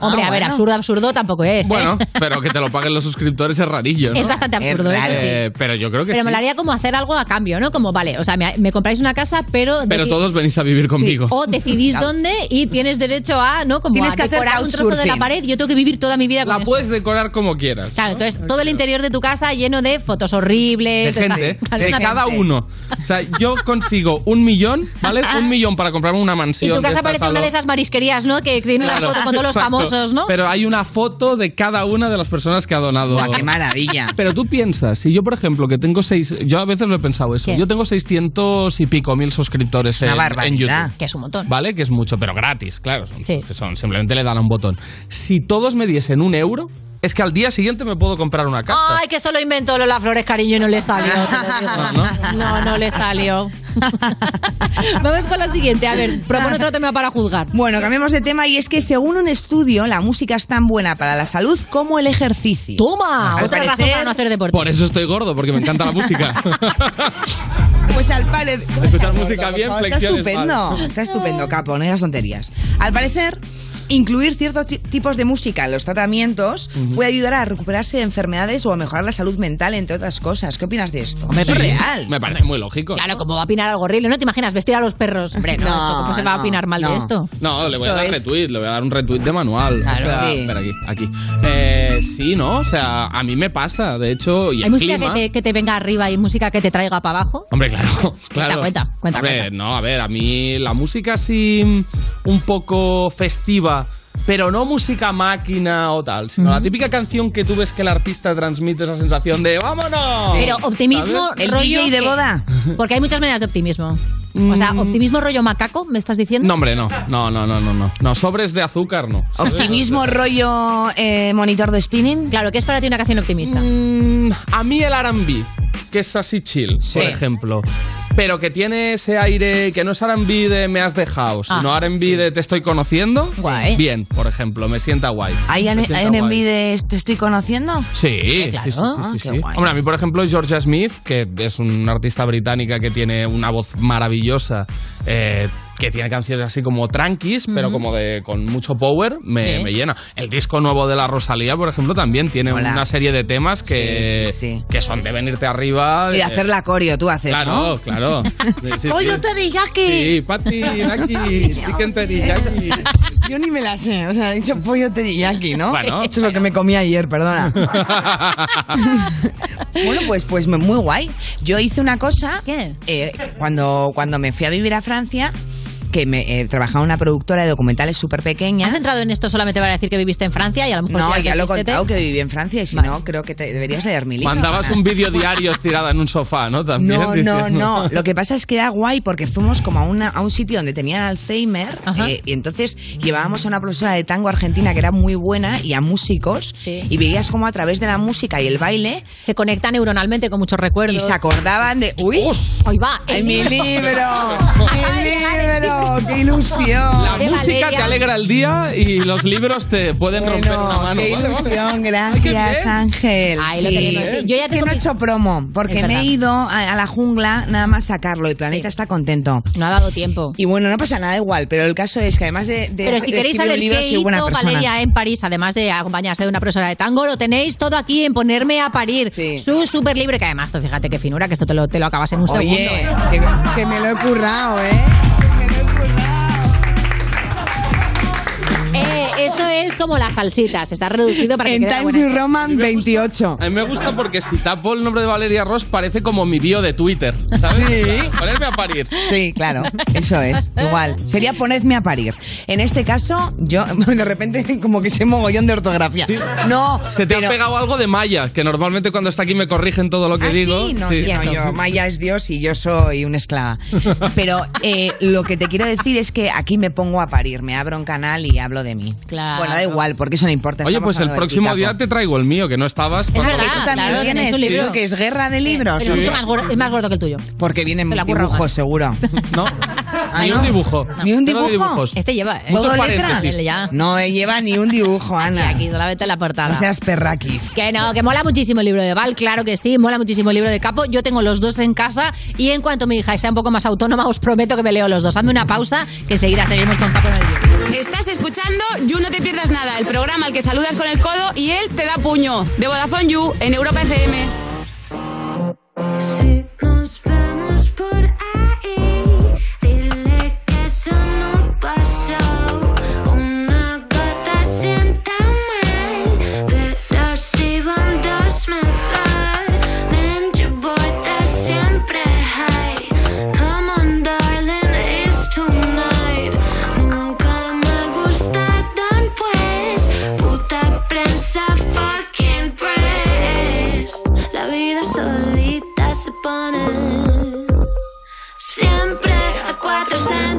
Hombre, Ah, a ver, bueno. absurdo, absurdo tampoco es. ¿eh? Bueno, [LAUGHS] pero que te lo paguen los suscriptores es rarillo, ¿no? Es bastante absurdo, eso sí. Eh, pero yo creo que Pero sí. molaría como hacer algo a cambio, ¿no? Como, vale, o sea, me, me compráis una casa, pero... Pero todos venís a vivir conmigo. O decidís dónde y tienes derecho a, ¿no? Como Tienes a que hacer decorar un trozo de la pared. Yo tengo que vivir toda mi vida con La eso. puedes decorar como quieras. Claro, entonces todo el interior de tu casa lleno de fotos horribles. de gente, [LAUGHS] de cada uno. O sea, yo consigo un millón, ¿vale? [LAUGHS] Un millón para comprarme una Y mansión. tu de casa parece una de esas marisquerías, ¿no? Que tiene las fotos con todos los exacto. Famosos, ¿no? Pero hay una foto de cada una de las personas que ha donado. Buah, qué maravilla. [LAUGHS] Pero tú piensas, si yo, por ejemplo, que tengo seis. Yo a veces lo he pensado eso. ¿Qué? Yo tengo 600 y pico mil suscriptores Una en, barbaridad. en YouTube. Que es un montón. ¿Vale? Que es mucho, pero gratis, claro. Son, Sí. son- simplemente le dan a un botón. Si todos me diesen un euro, es que al día siguiente me puedo comprar una casa. Ay, que esto lo inventó Lola Flores, cariño, y no le salió. digo. [LAUGHS] No, no le salió. [LAUGHS] Vamos con la siguiente. A ver, propone otro tema para juzgar. Bueno, cambiemos de tema y es que según un estudio, la música es tan buena para la salud como el ejercicio. Toma, Al otra razón parecer- para no hacer deporte. Por eso estoy gordo, porque me encanta la música. [LAUGHS] Pues al parecer. Escuchar música bien, Está estupendo, mal. está estupendo, capo, no digas tonterías. Al parecer, incluir ciertos ti- tipos de música en los tratamientos puede ayudar a recuperarse de enfermedades o a mejorar la salud mental, entre otras cosas. ¿Qué opinas de esto? Hombre, es sí. real. Me parece muy lógico. Claro, como va a opinar algo horrible. ¿No te imaginas vestir a los perros? Hombre, no, No, esto, ¿cómo se va a opinar mal de esto? No, le voy a dar es- retweet, le voy a dar un retweet de manual. Claro. O sea, Sí. espera aquí, aquí. Eh, sí, ¿no? O sea, a mí me pasa, de hecho, y ¿Hay el música clima... que te, que te venga arriba y música que te traiga para abajo? Hombre, claro, [LAUGHS] claro. cuenta, cuenta, A ver, cuenta. no, a ver, a mí la música así un poco festiva, pero no música máquina o tal, sino la típica canción que tú ves que el artista transmite esa sensación de ¡vámonos! Pero optimismo, ¿Sabes? ¿El rollo. DJ de que- boda? Porque hay muchas maneras de optimismo. O sea, optimismo rollo macaco, ¿me estás diciendo? No, hombre, no. No, no, no, no, no. No, sobres de azúcar, no. ¿Optimismo rollo eh, monitor de spinning? Claro, ¿qué es para ti una canción optimista? Mm, a mí el R&B, que es así chill, por ejemplo. Pero que tiene ese aire que no es R&B de me has dejado, sino Ah, R&B de te estoy conociendo. Guay. Bien, por ejemplo, me sienta guay. ¿Hay guay. de te estoy conociendo? Sí, claro. sí, sí, Ah, qué guay. Hombre, a mí, por ejemplo, Georgia Smith, que es una artista británica que tiene una voz maravillosa, eh, que tiene canciones así como tranquis, pero como de con mucho power, me, Sí. me llena. El disco nuevo de la Rosalía, por ejemplo, también tiene Hola. una serie de temas que, Sí, sí, sí. que son de venirte arriba. Y de- hacer la coreo, tú haces, Claro, ¿no? claro. [LAUGHS] Sí, sí, ¡Pollo teriyaki! Sí, Pati, Naki, chicken teriyaki. Yo ni me la sé, o sea, he dicho pollo teriyaki, ¿no? Bueno. Eso es lo que me comí ayer, perdona. [LAUGHS] bueno, pues, pues muy guay. Yo hice una cosa ¿Qué? eh, cuando, cuando me fui a vivir a Francia, que me eh, trabajaba en una productora de documentales súper pequeña. ¿Has entrado en esto solamente para decir que viviste en Francia y a lo mejor No, ya lo he contado que viví en Francia y si Vale. no, creo que te, deberías leer mi libro. Mandabas un vídeo diario estirada en un sofá, ¿no? También No, no, diciendo- no. Lo que pasa es que era guay porque fuimos como a, una, a un sitio donde tenían Alzheimer eh, y entonces llevábamos a una profesora de tango argentina que era muy buena y a músicos Sí. y veías como a través de la música y el baile Se conecta neuronalmente con muchos recuerdos. y se acordaban de... ¡Uy! Ahí va, el [LAUGHS] ¡Ay, mi libro. libro! ¡Mi libro! ¡Qué ilusión! La música Valeria. te alegra el día y los libros te pueden romper una mano. qué ilusión, gracias. Ángel. Ahí lo Sí. tenemos, sí. Yo ya Es que tengo no he hecho promo porque me he ido a, a la jungla nada más sacarlo. El planeta Sí. está contento. No ha dado tiempo. Y bueno, no pasa nada igual, pero el caso es que además de, de Pero si de queréis saber libro, qué hizo. Valeria en París, además de acompañarse de una profesora de tango, lo tenéis todo aquí en Ponerme a Parir. Sí. Su súper libre, que además, tú fíjate qué finura, que esto te lo, te lo acabas en un Oye, segundo. ¿eh? que, que me lo he currado, ¿eh? Que me esto es como las salsitas, está reducido para que En quede Times buena. New Roman 28. A mí me gusta porque si tapo el nombre de Valeria Ross parece como mi bio de Twitter. ¿sabes? Sí. Ponerme a parir. Sí, claro, eso es. Igual. Sería ponedme a parir. En este caso, yo [LAUGHS] de repente como que sé mogollón de ortografía. No, Se te pero- ha pegado algo de Maya, que normalmente cuando está aquí me corrigen todo lo que ¿Ah, digo. sí? No, Sí. yo, no, yo- Maya es Dios y yo soy una esclava. Pero eh, lo que te quiero decir es que aquí me pongo a parir, me abro un canal y hablo de mí. Claro. Bueno, da igual, porque eso no importa. Oye, pues el próximo día te traigo el mío, que no estabas. Es verdad, Tú también claro, tienes, un libro. que es guerra de libros. Pero más gordo, es más gordo que el tuyo. Porque curro dibujos, más. seguro. [LAUGHS] No, [LAUGHS] Ah, ni no. un dibujo. ¿Ni un dibujo? Este lleva, ¿eh? ¿Todo Muchos letra? paréntesis. Ya. No eh, lleva ni un dibujo, Ana. Aquí solamente la portada. No seas perraquis. Que no, que mola muchísimo el libro de Val, claro que sí, mola muchísimo el libro de Capo. Yo tengo los dos en casa y en cuanto mi hija sea un poco más autónoma, os prometo que me leo los dos. Hazme una pausa, que enseguida seguimos con Capo en el. Estás escuchando You No Te Pierdas Nada, el programa al que saludas con el codo y él te da puño. De Vodafone You en Europa FM. Si The años.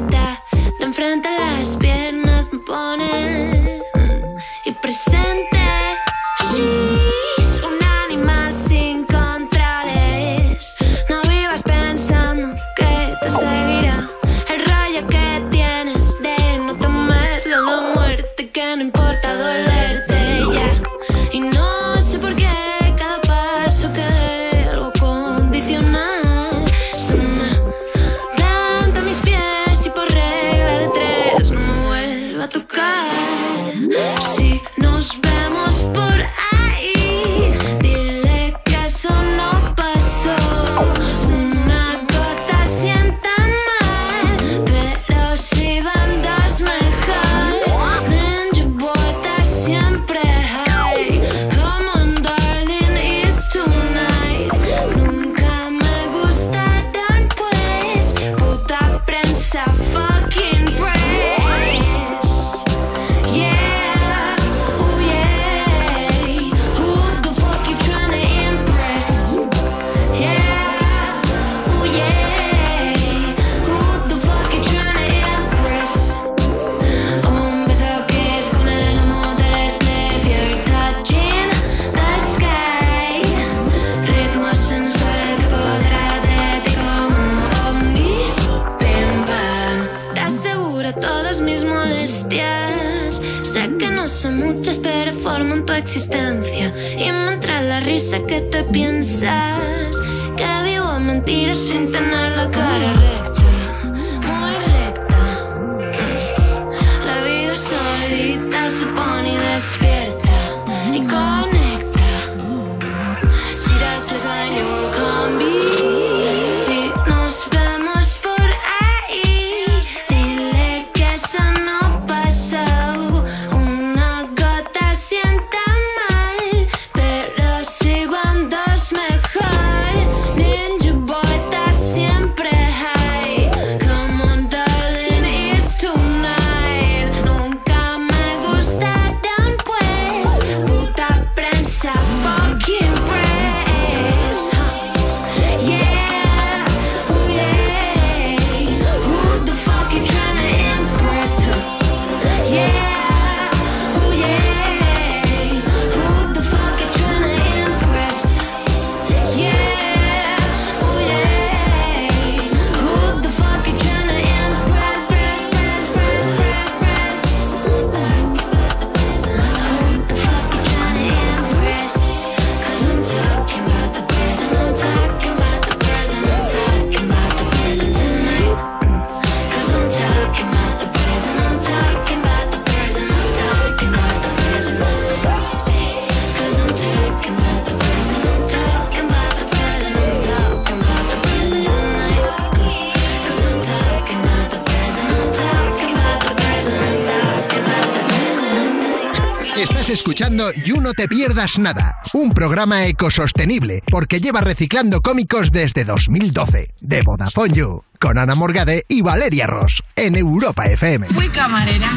No Te Pierdas Nada, un programa ecosostenible porque lleva reciclando cómicos desde 2012. De Vodafone You, con Ana Morgade y Valeria Ross, en Europa FM. Fui camarera,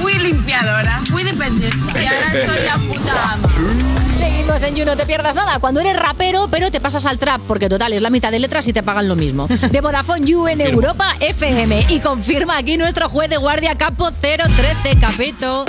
fui limpiadora, fui dependiente y ahora estoy la puta ama. Seguimos en You, no te pierdas nada. Cuando eres rapero, pero te pasas al trap, porque total, es la mitad de letras y te pagan lo mismo. De Vodafone You en Europa FM. Y confirma aquí nuestro juez de guardia Capo 013, Capito.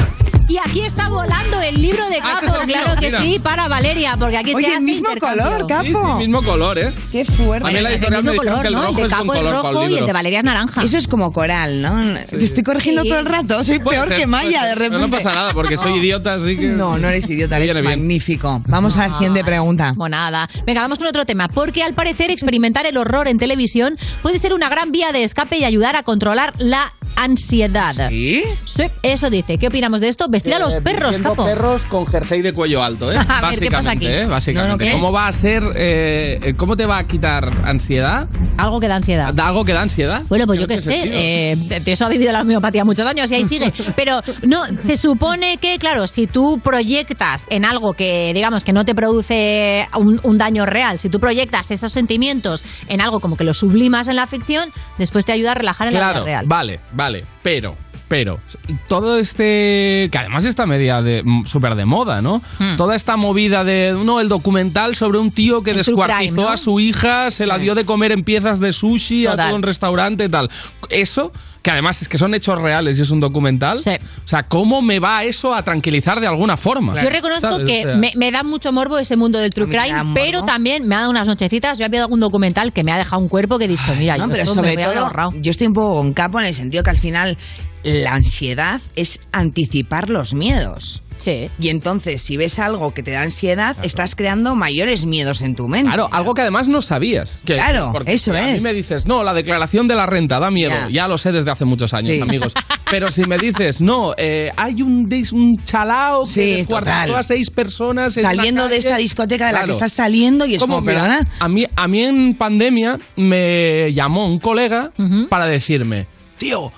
Y aquí está volando el libro de Ah, Capo, este mío, claro que mira. sí, para Valeria, porque aquí Oye, se el mismo color, Capo. Sí, sí, mismo color, ¿eh? Qué fuerte. A mí la Es el me mismo dijeron color, que el ¿no? El de Capo es color rojo y el de Valeria es naranja. Eso es como coral, ¿no? Te estoy corrigiendo Sí. todo el rato. Soy peor ser, que Maya, de Pero repente. no pasa nada, porque soy idiota, así que... No, no eres idiota, Me eres magnífico. Vamos a la siguiente pregunta. Monada. Venga, vamos con otro tema. Porque al parecer experimentar el horror en televisión puede ser una gran vía de escape y ayudar a controlar la ansiedad. ¿Sí? Sí, eso dice. ¿Qué opinamos de esto? Vestir a los Eh, perros, capo. perros con jersey de cuello alto, ¿eh? [LAUGHS] A ver, ¿qué pasa aquí? Básicamente, ¿eh? Básicamente. No, no, ¿qué? ¿Cómo va a ser, eh, cómo te va a quitar ansiedad? Algo que da ansiedad. ¿Da ¿Algo que da ansiedad? Bueno, pues yo ¿En qué sé, sentido? eh, de- eso ha vivido la homeopatía muchos años y ahí sigue. [LAUGHS] Pero no, se supone que, claro, si tú proyectas en algo que, digamos, que no te produce un, un daño real, si tú proyectas esos sentimientos en algo como que lo sublimas en la ficción, después te ayuda a relajar en la Claro, vida real. vale, vale, pero, pero, todo este, que además está media de súper de moda, ¿no? Hmm. Toda esta movida de, no, el documental sobre un tío que El descuartizó crime, ¿no? a su hija, se la dio de comer en piezas de sushi a todo un restaurante y tal. Eso, que además es que son hechos reales y es un documental, o sea, ¿cómo me va eso a tranquilizar de alguna forma? Yo reconozco ¿Sabes? que O sea, me, me da mucho morbo ese mundo del true crime, pero también me ha dado unas nochecitas. Yo he visto algún documental que me ha dejado un cuerpo que he dicho, mira, No, yo pero sobre me voy a haber todo, ahorrado. yo estoy un poco con capo en el sentido que al final la ansiedad es anticipar los miedos. Sí. Y entonces, si ves algo que te da ansiedad, estás creando mayores miedos en tu mente. Claro, algo que además no sabías. Que- Claro, porque eso si A mí es. me dices, no, la declaración de la renta da miedo. Ya. Ya, lo sé desde hace muchos años, Sí. amigos. [LAUGHS] Pero si me dices, no, eh, hay un, dis- un chalao que Sí, descuartizó a seis personas en Saliendo de esta discoteca de la que estás saliendo y es ¿Cómo? como, Mira, perdona. A mí, a mí en pandemia me llamó un colega para decirme, tío,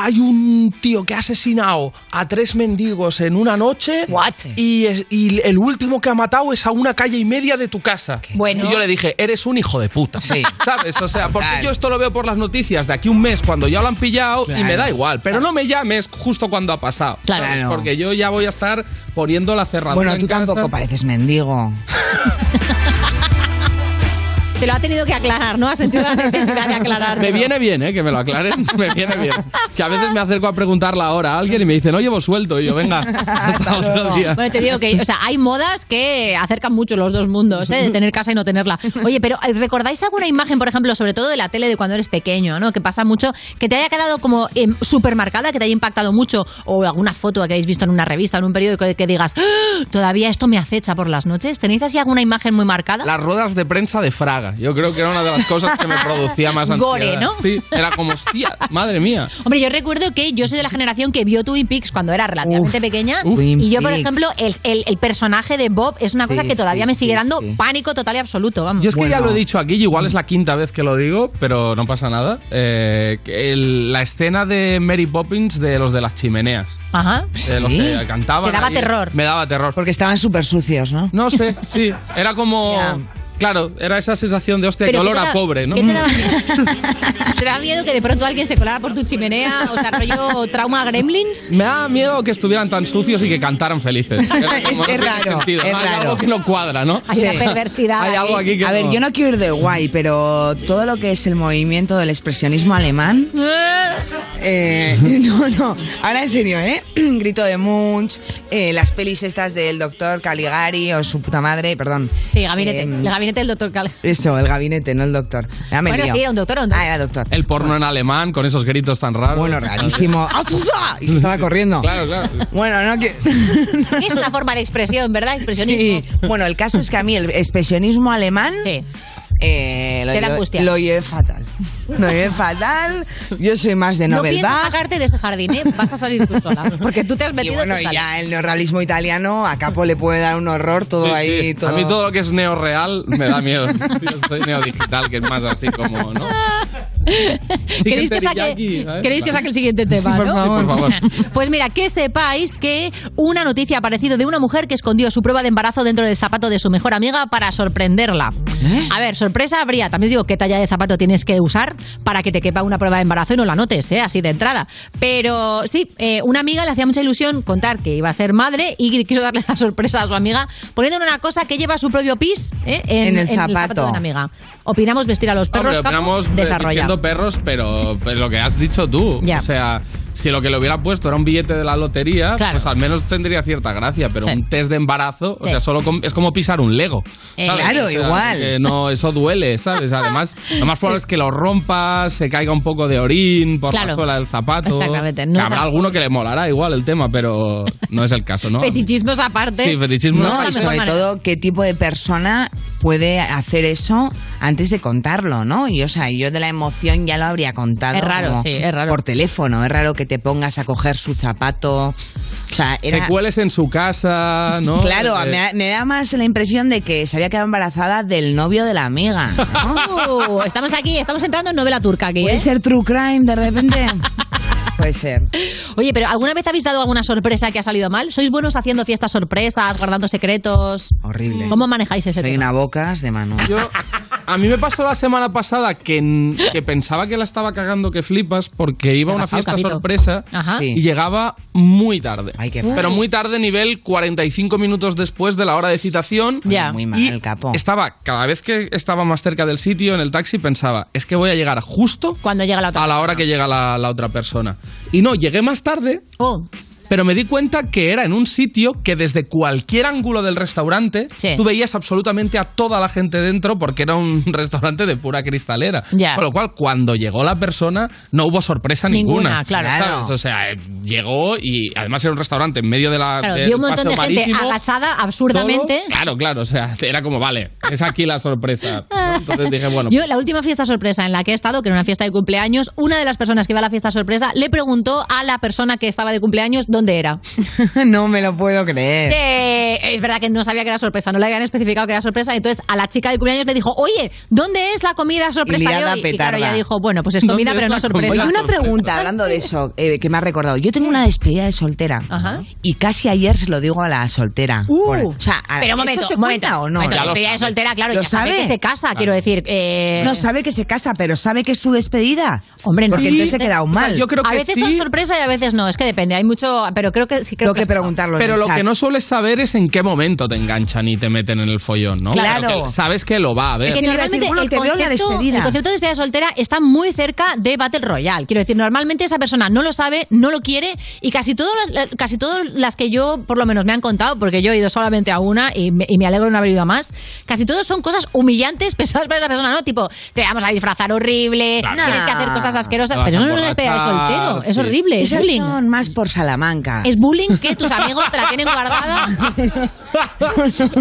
hay un tío que ha asesinado a tres mendigos en una noche y, es- y el último que ha matado es a una calle y media de tu casa. Bueno. Y yo le dije, eres un hijo de puta. Sí. [LAUGHS] ¿Sabes? O sea, porque yo esto lo veo por las noticias de aquí un mes cuando ya lo han pillado y me da igual. Pero no me llames justo cuando ha pasado. Claro. Porque yo ya voy a estar poniendo la cerradura Bueno, en tú casa. tampoco pareces mendigo. [LAUGHS] Te lo ha tenido que aclarar, ¿no? Ha sentido la necesidad de aclarar. Me viene bien, ¿eh? Que me lo aclaren. Me viene bien. Que a veces me acerco a preguntarla ahora a alguien y me dice, no llevo suelto. Y yo, venga, [LAUGHS] hasta otro día. Bueno, te digo que, o sea, hay modas que acercan mucho los dos mundos, ¿eh? De tener casa y no tenerla. Oye, pero eh, ¿recordáis alguna imagen, por ejemplo, sobre todo de la tele de cuando eres pequeño, ¿no? Que pasa mucho, que te haya quedado como eh, súper marcada, que te haya impactado mucho, o alguna foto que hayáis visto en una revista, en un periódico, que digas, "¡Ah! todavía esto me acecha por las noches? ¿Tenéis así alguna imagen muy marcada? Las ruedas de prensa de Fraga. Yo creo que era una de las cosas que me producía más ansiedad. Gore, ¿no? Sí, era como, hostia, madre mía. Hombre, yo recuerdo que yo soy de la generación que vio Twin Peaks cuando era relativamente Uf, pequeña. uf. Y yo, por ejemplo, el, el- el personaje de Bob es una cosa Sí, que todavía sí, me sigue sí, dando sí. pánico total y absoluto, vamos. Yo es que ya lo he dicho aquí, y igual es la quinta vez que lo digo, pero no pasa nada. Eh, el- la escena de Mary Poppins de los de las chimeneas. Ajá. De los que cantaban. Te daba ahí. terror. Me daba terror. Porque estaban súper sucios, ¿no? No sé, sí. Era como. Claro, era esa sensación de hostia, qué Pero olor ¿qué te a pobre, ¿no? ¿Qué te daba [LAUGHS] miedo? [LAUGHS] ¿Te da miedo que de pronto alguien se colara por tu chimenea? O sea, rollo trauma gremlins. Me da miedo que estuvieran tan sucios y que cantaran felices. [LAUGHS] Es- raro, es ¿no? Hay raro. algo que no cuadra, ¿no? Hay una perversidad. Hay ahí. algo aquí que A ver, yo no quiero ir de guay, pero todo lo que es el movimiento del expresionismo alemán. Eh, [LAUGHS] no, no. Ahora en serio, ¿eh? [CLEARS THROAT] Grito de Munch, eh, las pelis estas del doctor Caligari o su puta madre, perdón. Sí, gabinete. Em, el gabinete del doctor Cal. Eso, el gabinete, no el doctor. Ya me Bueno, sí, era un doctor, era un doctor. Ah, era doctor. El porno en alemán con esos gritos tan raros. Bueno, rarísimo. [LAUGHS] Y se estaba corriendo. Claro, claro. Bueno, no que. [LAUGHS] Es una forma de expresión, ¿verdad? Expresionismo. Sí. Bueno, el caso es que a mí el expresionismo alemán eh, lo, llevo- angustia. lo llevé fatal. Lo llevé fatal. Yo soy más de No novel piensas Bach. sacarte de ese jardín, ¿eh? Vas a salir tú sola. Porque tú te has Y metido bueno, tú y sola. ya el neorrealismo italiano a Capo le puede dar un horror todo Sí, ahí. sí. Todo... A mí todo lo que es neorreal me da miedo. Yo soy neodigital, que es más así como, ¿no? [LAUGHS] ¿Queréis que, saque, teriyaki, ¿sabes? queréis que saque el siguiente tema, Sí, por no? favor. Sí, por favor. [LAUGHS] Pues mira, que sepáis que una noticia ha aparecido de una mujer que escondió su prueba de embarazo dentro del zapato de su mejor amiga para sorprenderla. ¿Eh? A ver, sorpresa habría. También digo qué talla de zapato tienes que usar para que te quepa una prueba de embarazo y no la notes, ¿eh? así de entrada. Pero sí, eh, una amiga le hacía mucha ilusión contar que iba a ser madre y quiso darle la [LAUGHS] sorpresa a su amiga poniéndole una cosa que lleva su propio pis ¿eh? En el el zapato zapato. de una amiga. Opinamos vestir a los perros, Hombre, opinamos Desarrolla. vistiendo perros, pero, lo que has dicho tú. Ya. O sea, si lo que le hubiera puesto era un billete de la lotería, Claro. pues al menos tendría cierta gracia. Pero Sí. un test de embarazo, o sea, solo com- es como pisar un Lego. Eh, claro, O sea, igual. que no, eso duele, ¿sabes? Además, lo más probable es que lo rompas, se caiga un poco de orín por Claro. la suela del zapato. Exactamente, no Que habrá alguno que le molará igual el tema, pero no es el caso, ¿no? [LAUGHS] Fetichismos aparte. Sí, fetichismo No, No, y sobre manera. todo qué tipo de persona puede hacer eso antes de contarlo, ¿no? Y o sea, yo de la emoción ya lo habría contado. Es raro, como sí, es raro. Por teléfono, es raro que te pongas a coger su zapato. O sea, era... Que cueles en su casa, ¿no? [LAUGHS] Claro, Eh, me, da- me da más la impresión de que se había quedado embarazada del novio de la amiga. Uh, [LAUGHS] estamos aquí, estamos entrando en novela turca aquí. Puede ¿eh? ser true crime de repente. [LAUGHS] Puede ser. Oye, pero ¿alguna vez habéis dado alguna sorpresa que ha salido mal? ¿Sois buenos haciendo fiestas sorpresas, guardando secretos? Horrible. ¿Cómo manejáis ese Soy tema? una bocas de mano. Yo, a mí me pasó la semana pasada que, que pensaba que la estaba cagando que flipas porque iba a ¿Qué ha una fiesta Capito? sorpresa Ajá. y llegaba muy tarde. qué Pero muy tarde, nivel 45 minutos después de la hora de citación. Ya. Muy mal, Y el capo. Estaba, cada vez que estaba más cerca del sitio en el taxi, pensaba, es que voy a llegar justo Cuando llega la otra a la hora que llega la, la otra persona. Y no, llegué más tarde. Oh. Pero me di cuenta que era en un sitio que desde cualquier ángulo del restaurante Sí. tú veías absolutamente a toda la gente dentro porque era un [LAUGHS] restaurante de pura cristalera. Con lo cual, cuando llegó la persona, no hubo sorpresa Ninguna, ninguna. claro. ¿sabes? O sea, eh, llegó y además era un restaurante en medio de la. Claro, del vi un montón de gente agachada absurdamente. todo. Claro, claro. O sea, era como, vale, es aquí la sorpresa. ¿no? Entonces dije, bueno. Yo, la última fiesta sorpresa en la que he estado, que era una fiesta de cumpleaños, una de las personas que iba a la fiesta sorpresa le preguntó a la persona que estaba de cumpleaños dónde era. [LAUGHS] no me lo puedo creer. Eh, es verdad que no sabía que era sorpresa, no le habían especificado que era sorpresa. Entonces a la chica de cumpleaños le dijo, oye, ¿dónde es la comida sorpresa de hoy? Y claro, ella dijo, bueno, pues es comida, ¿Dónde pero es no la sorpresa. Oye, una pregunta hablando de eso eh, que me ha recordado. Yo tengo una despedida de soltera y casi ayer se lo digo a la soltera. Por- o sea, a- pero un momento, ¿eso se un momento, cuenta o no? momento, lo despedida de soltera, claro, ¿Lo ya sabe sabe? que se casa, quiero decir. eh, No sabe que se casa, pero sabe que es su despedida. Hombre, no. Porque entonces se queda un mal. a veces son sorpresa y a veces no, es que depende, hay mucho, pero creo que sí creo Tengo que preguntarlo en Pero el lo chat. que no sueles saber es en qué momento te enganchan y te meten en el follón, ¿no? Claro. Que sabes que lo va a ver. Es que normalmente el, concepto, el concepto de despedida soltera está muy cerca de Battle Royale. Quiero decir, normalmente esa persona no lo sabe, no lo quiere y casi todas las, casi todas las que yo, por lo menos, me han contado, porque yo he ido solamente a una y me, y me alegro de no haber ido a más, casi todos son cosas humillantes, [LAUGHS] pesadas para esa persona, ¿no? Tipo, te vamos a disfrazar horrible, Claro. tienes que hacer cosas asquerosas. Pero eso no es una despedida de soltero, es sí. horrible, es Esas son más por Salamanca. Es bullying que tus amigos te la tienen guardada. [LAUGHS]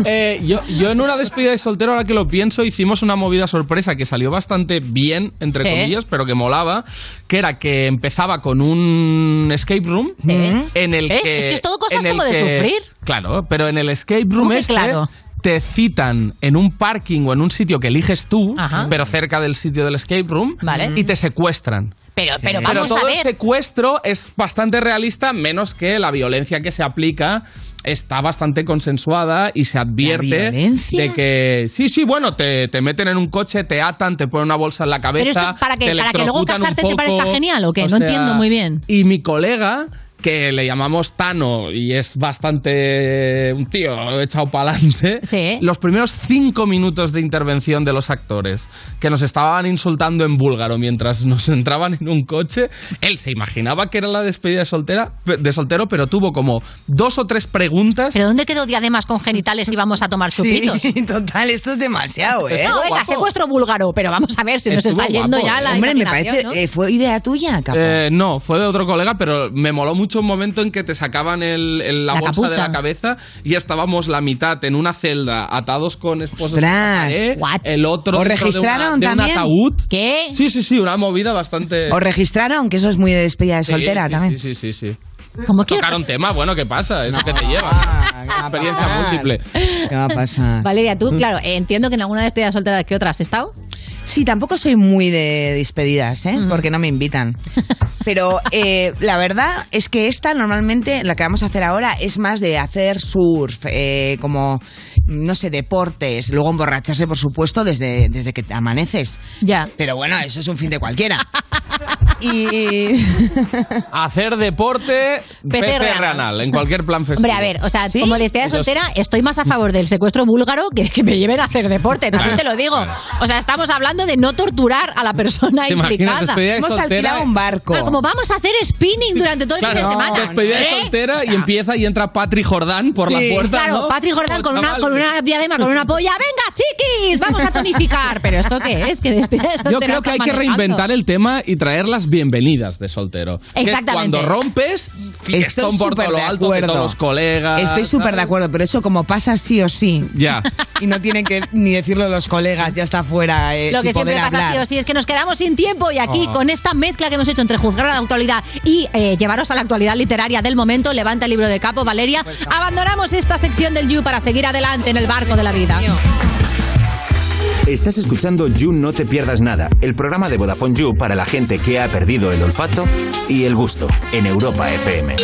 Eh, yo, yo en una despedida de soltero, ahora que lo pienso, hicimos una movida sorpresa que salió bastante bien, entre Sí. comillas, pero que molaba, que era que empezaba con un escape room en el ¿Ves? que... Es que es todo cosas en el como de que- sufrir. Claro, pero en el escape room ¿Cómo que este claro? te citan en un parking o en un sitio que eliges tú, pero cerca del sitio del escape room, Vale. y te secuestran. Pero, pero Pero vamos todo a el ver. secuestro es bastante realista, menos que la violencia que se aplica está bastante consensuada y se advierte de que sí, sí, bueno, te, te meten en un coche, te atan, te ponen una bolsa en la cabeza. Pero esto, ¿para qué? te ¿Para que luego casarte te parezca genial o qué? No entiendo muy bien. Y mi colega que le llamamos Tano y es bastante un tío echado para adelante. Los primeros cinco minutos de intervención de los actores que nos estaban insultando en búlgaro mientras nos [LAUGHS] entraban en un coche, él se imaginaba que era la despedida de soltera, de soltero, pero tuvo como dos o tres preguntas. ¿Pero dónde quedó diademas con genitales y vamos a tomar chupitos? [LAUGHS] total, esto es demasiado, ¿eh? No, venga, secuestro búlgaro, pero vamos a ver si nos Estuvo está yendo guapo, ya ¿eh? la Hombre, me imaginación, parece, ¿no? eh, ¿fue idea tuya, capo? Eh, no, fue de otro colega, pero me moló mucho un momento en que te sacaban el, el- la, La bolsa de la cabeza y estábamos la mitad en una celda atados con esposos. Ostras. pared, el otro ¿Os dentro de una- registraron un también? ataúd. ¿Qué? Sí, sí, sí, una movida bastante. ¿Os registraron? Que eso es muy de despedida de Sí, soltera sí, también. Sí, sí, sí. sí. ¿Cómo que? Tocaron tema, bueno, ¿qué pasa? Eso que te lleva. Experiencia múltiple. ¿Qué va a pasar? Valeria, tú, claro, eh, entiendo que en alguna despedida soltera que otra has estado. Sí, tampoco soy muy de despedidas, ¿eh? Porque no me invitan. Pero eh, la verdad es que esta normalmente, la que vamos a hacer ahora, es más de hacer surf, eh, como, no sé, deportes, luego emborracharse, por supuesto, desde, desde que te amaneces. Ya. Pero bueno, eso es un fin de cualquiera. [LAUGHS] y... [LAUGHS] Hacer deporte PCR anal, en cualquier plan festivo. Hombre, a ver, o sea, como despedida Eso es- soltera, estoy más a favor del secuestro búlgaro que que me lleven a hacer deporte, también Claro, te lo digo. claro. O sea, estamos hablando de no torturar a la persona ¿Te imaginas implicada. Hemos alquilado un barco. Claro, como vamos a hacer spinning durante todo el fin de semana. despedida de ¿Eh? soltera O sea, y empieza y entra Patri Jordán por la puerta. Claro, ¿no? Patrick Jordán Oh, con una, con una diadema, con una polla. ¡Venga, chiquis! ¡Vamos a tonificar! [LAUGHS] ¿Pero esto qué es? ¿Qué de Yo creo que hay que reinventar el tema y traer las bienvenidas de soltero. Que Exactamente. cuando rompes, fiestón por todo súper lo de alto de acuerdo. todos los colegas. Estoy súper de acuerdo, pero eso como pasa sí o sí. Ya. [LAUGHS] Y no tienen que ni decirlo los colegas, ya está fuera. eh, Lo que siempre poder pasa hablar. sí o sí es que nos quedamos sin tiempo y aquí Oh. con esta mezcla que hemos hecho entre juzgar a la actualidad y eh, llevaros a la actualidad literaria del momento, levanta el libro de capo, Valeria, abandonamos esta sección del You para seguir adelante en el barco de la vida. Estás escuchando You No Te Pierdas Nada, el programa de Vodafone You para la gente que ha perdido el olfato y el gusto en Europa FM.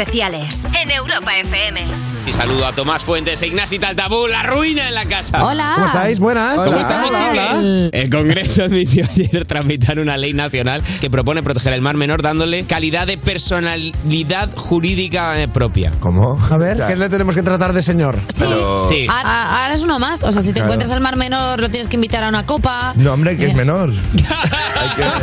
Especiales en Europa FM. Y saludo a Tomás Fuentes e Ignasi Taltabú, la ruina en la casa. Hola. ¿Cómo estáis? Buenas. ¿Cómo Hola, estamos, hola. El Congreso [LAUGHS] admitió ayer tramitar una ley nacional que propone proteger el mar menor dándole calidad de personalidad jurídica eh, propia. ¿Cómo? A ver, ¿qué le tenemos que tratar de señor? Sí. A- a- Ahora es uno más. O sea, si te Claro. encuentras al mar menor, lo tienes que invitar a una copa. No, hombre, que Eh, es menor. [LAUGHS] Cuerpos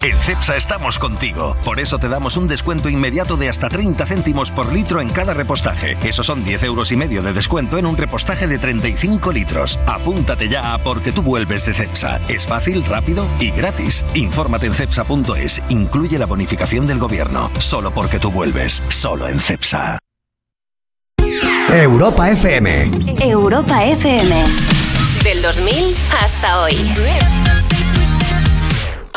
En CEPSA estamos contigo. Por eso te damos un descuento inmediato de hasta 30 céntimos por litro en cada repostaje. Eso son 10 euros y medio de descuento en un repostaje de 35 litros. Apúntate ya a porque tú vuelves de CEPSA. Es fácil, rápido y gratis. Infórmate en CEPSA.es. Incluye la bonificación del gobierno. Solo porque tú vuelves. Solo en CEPSA. Europa FM. Europa FM. Del 2000 hasta hoy.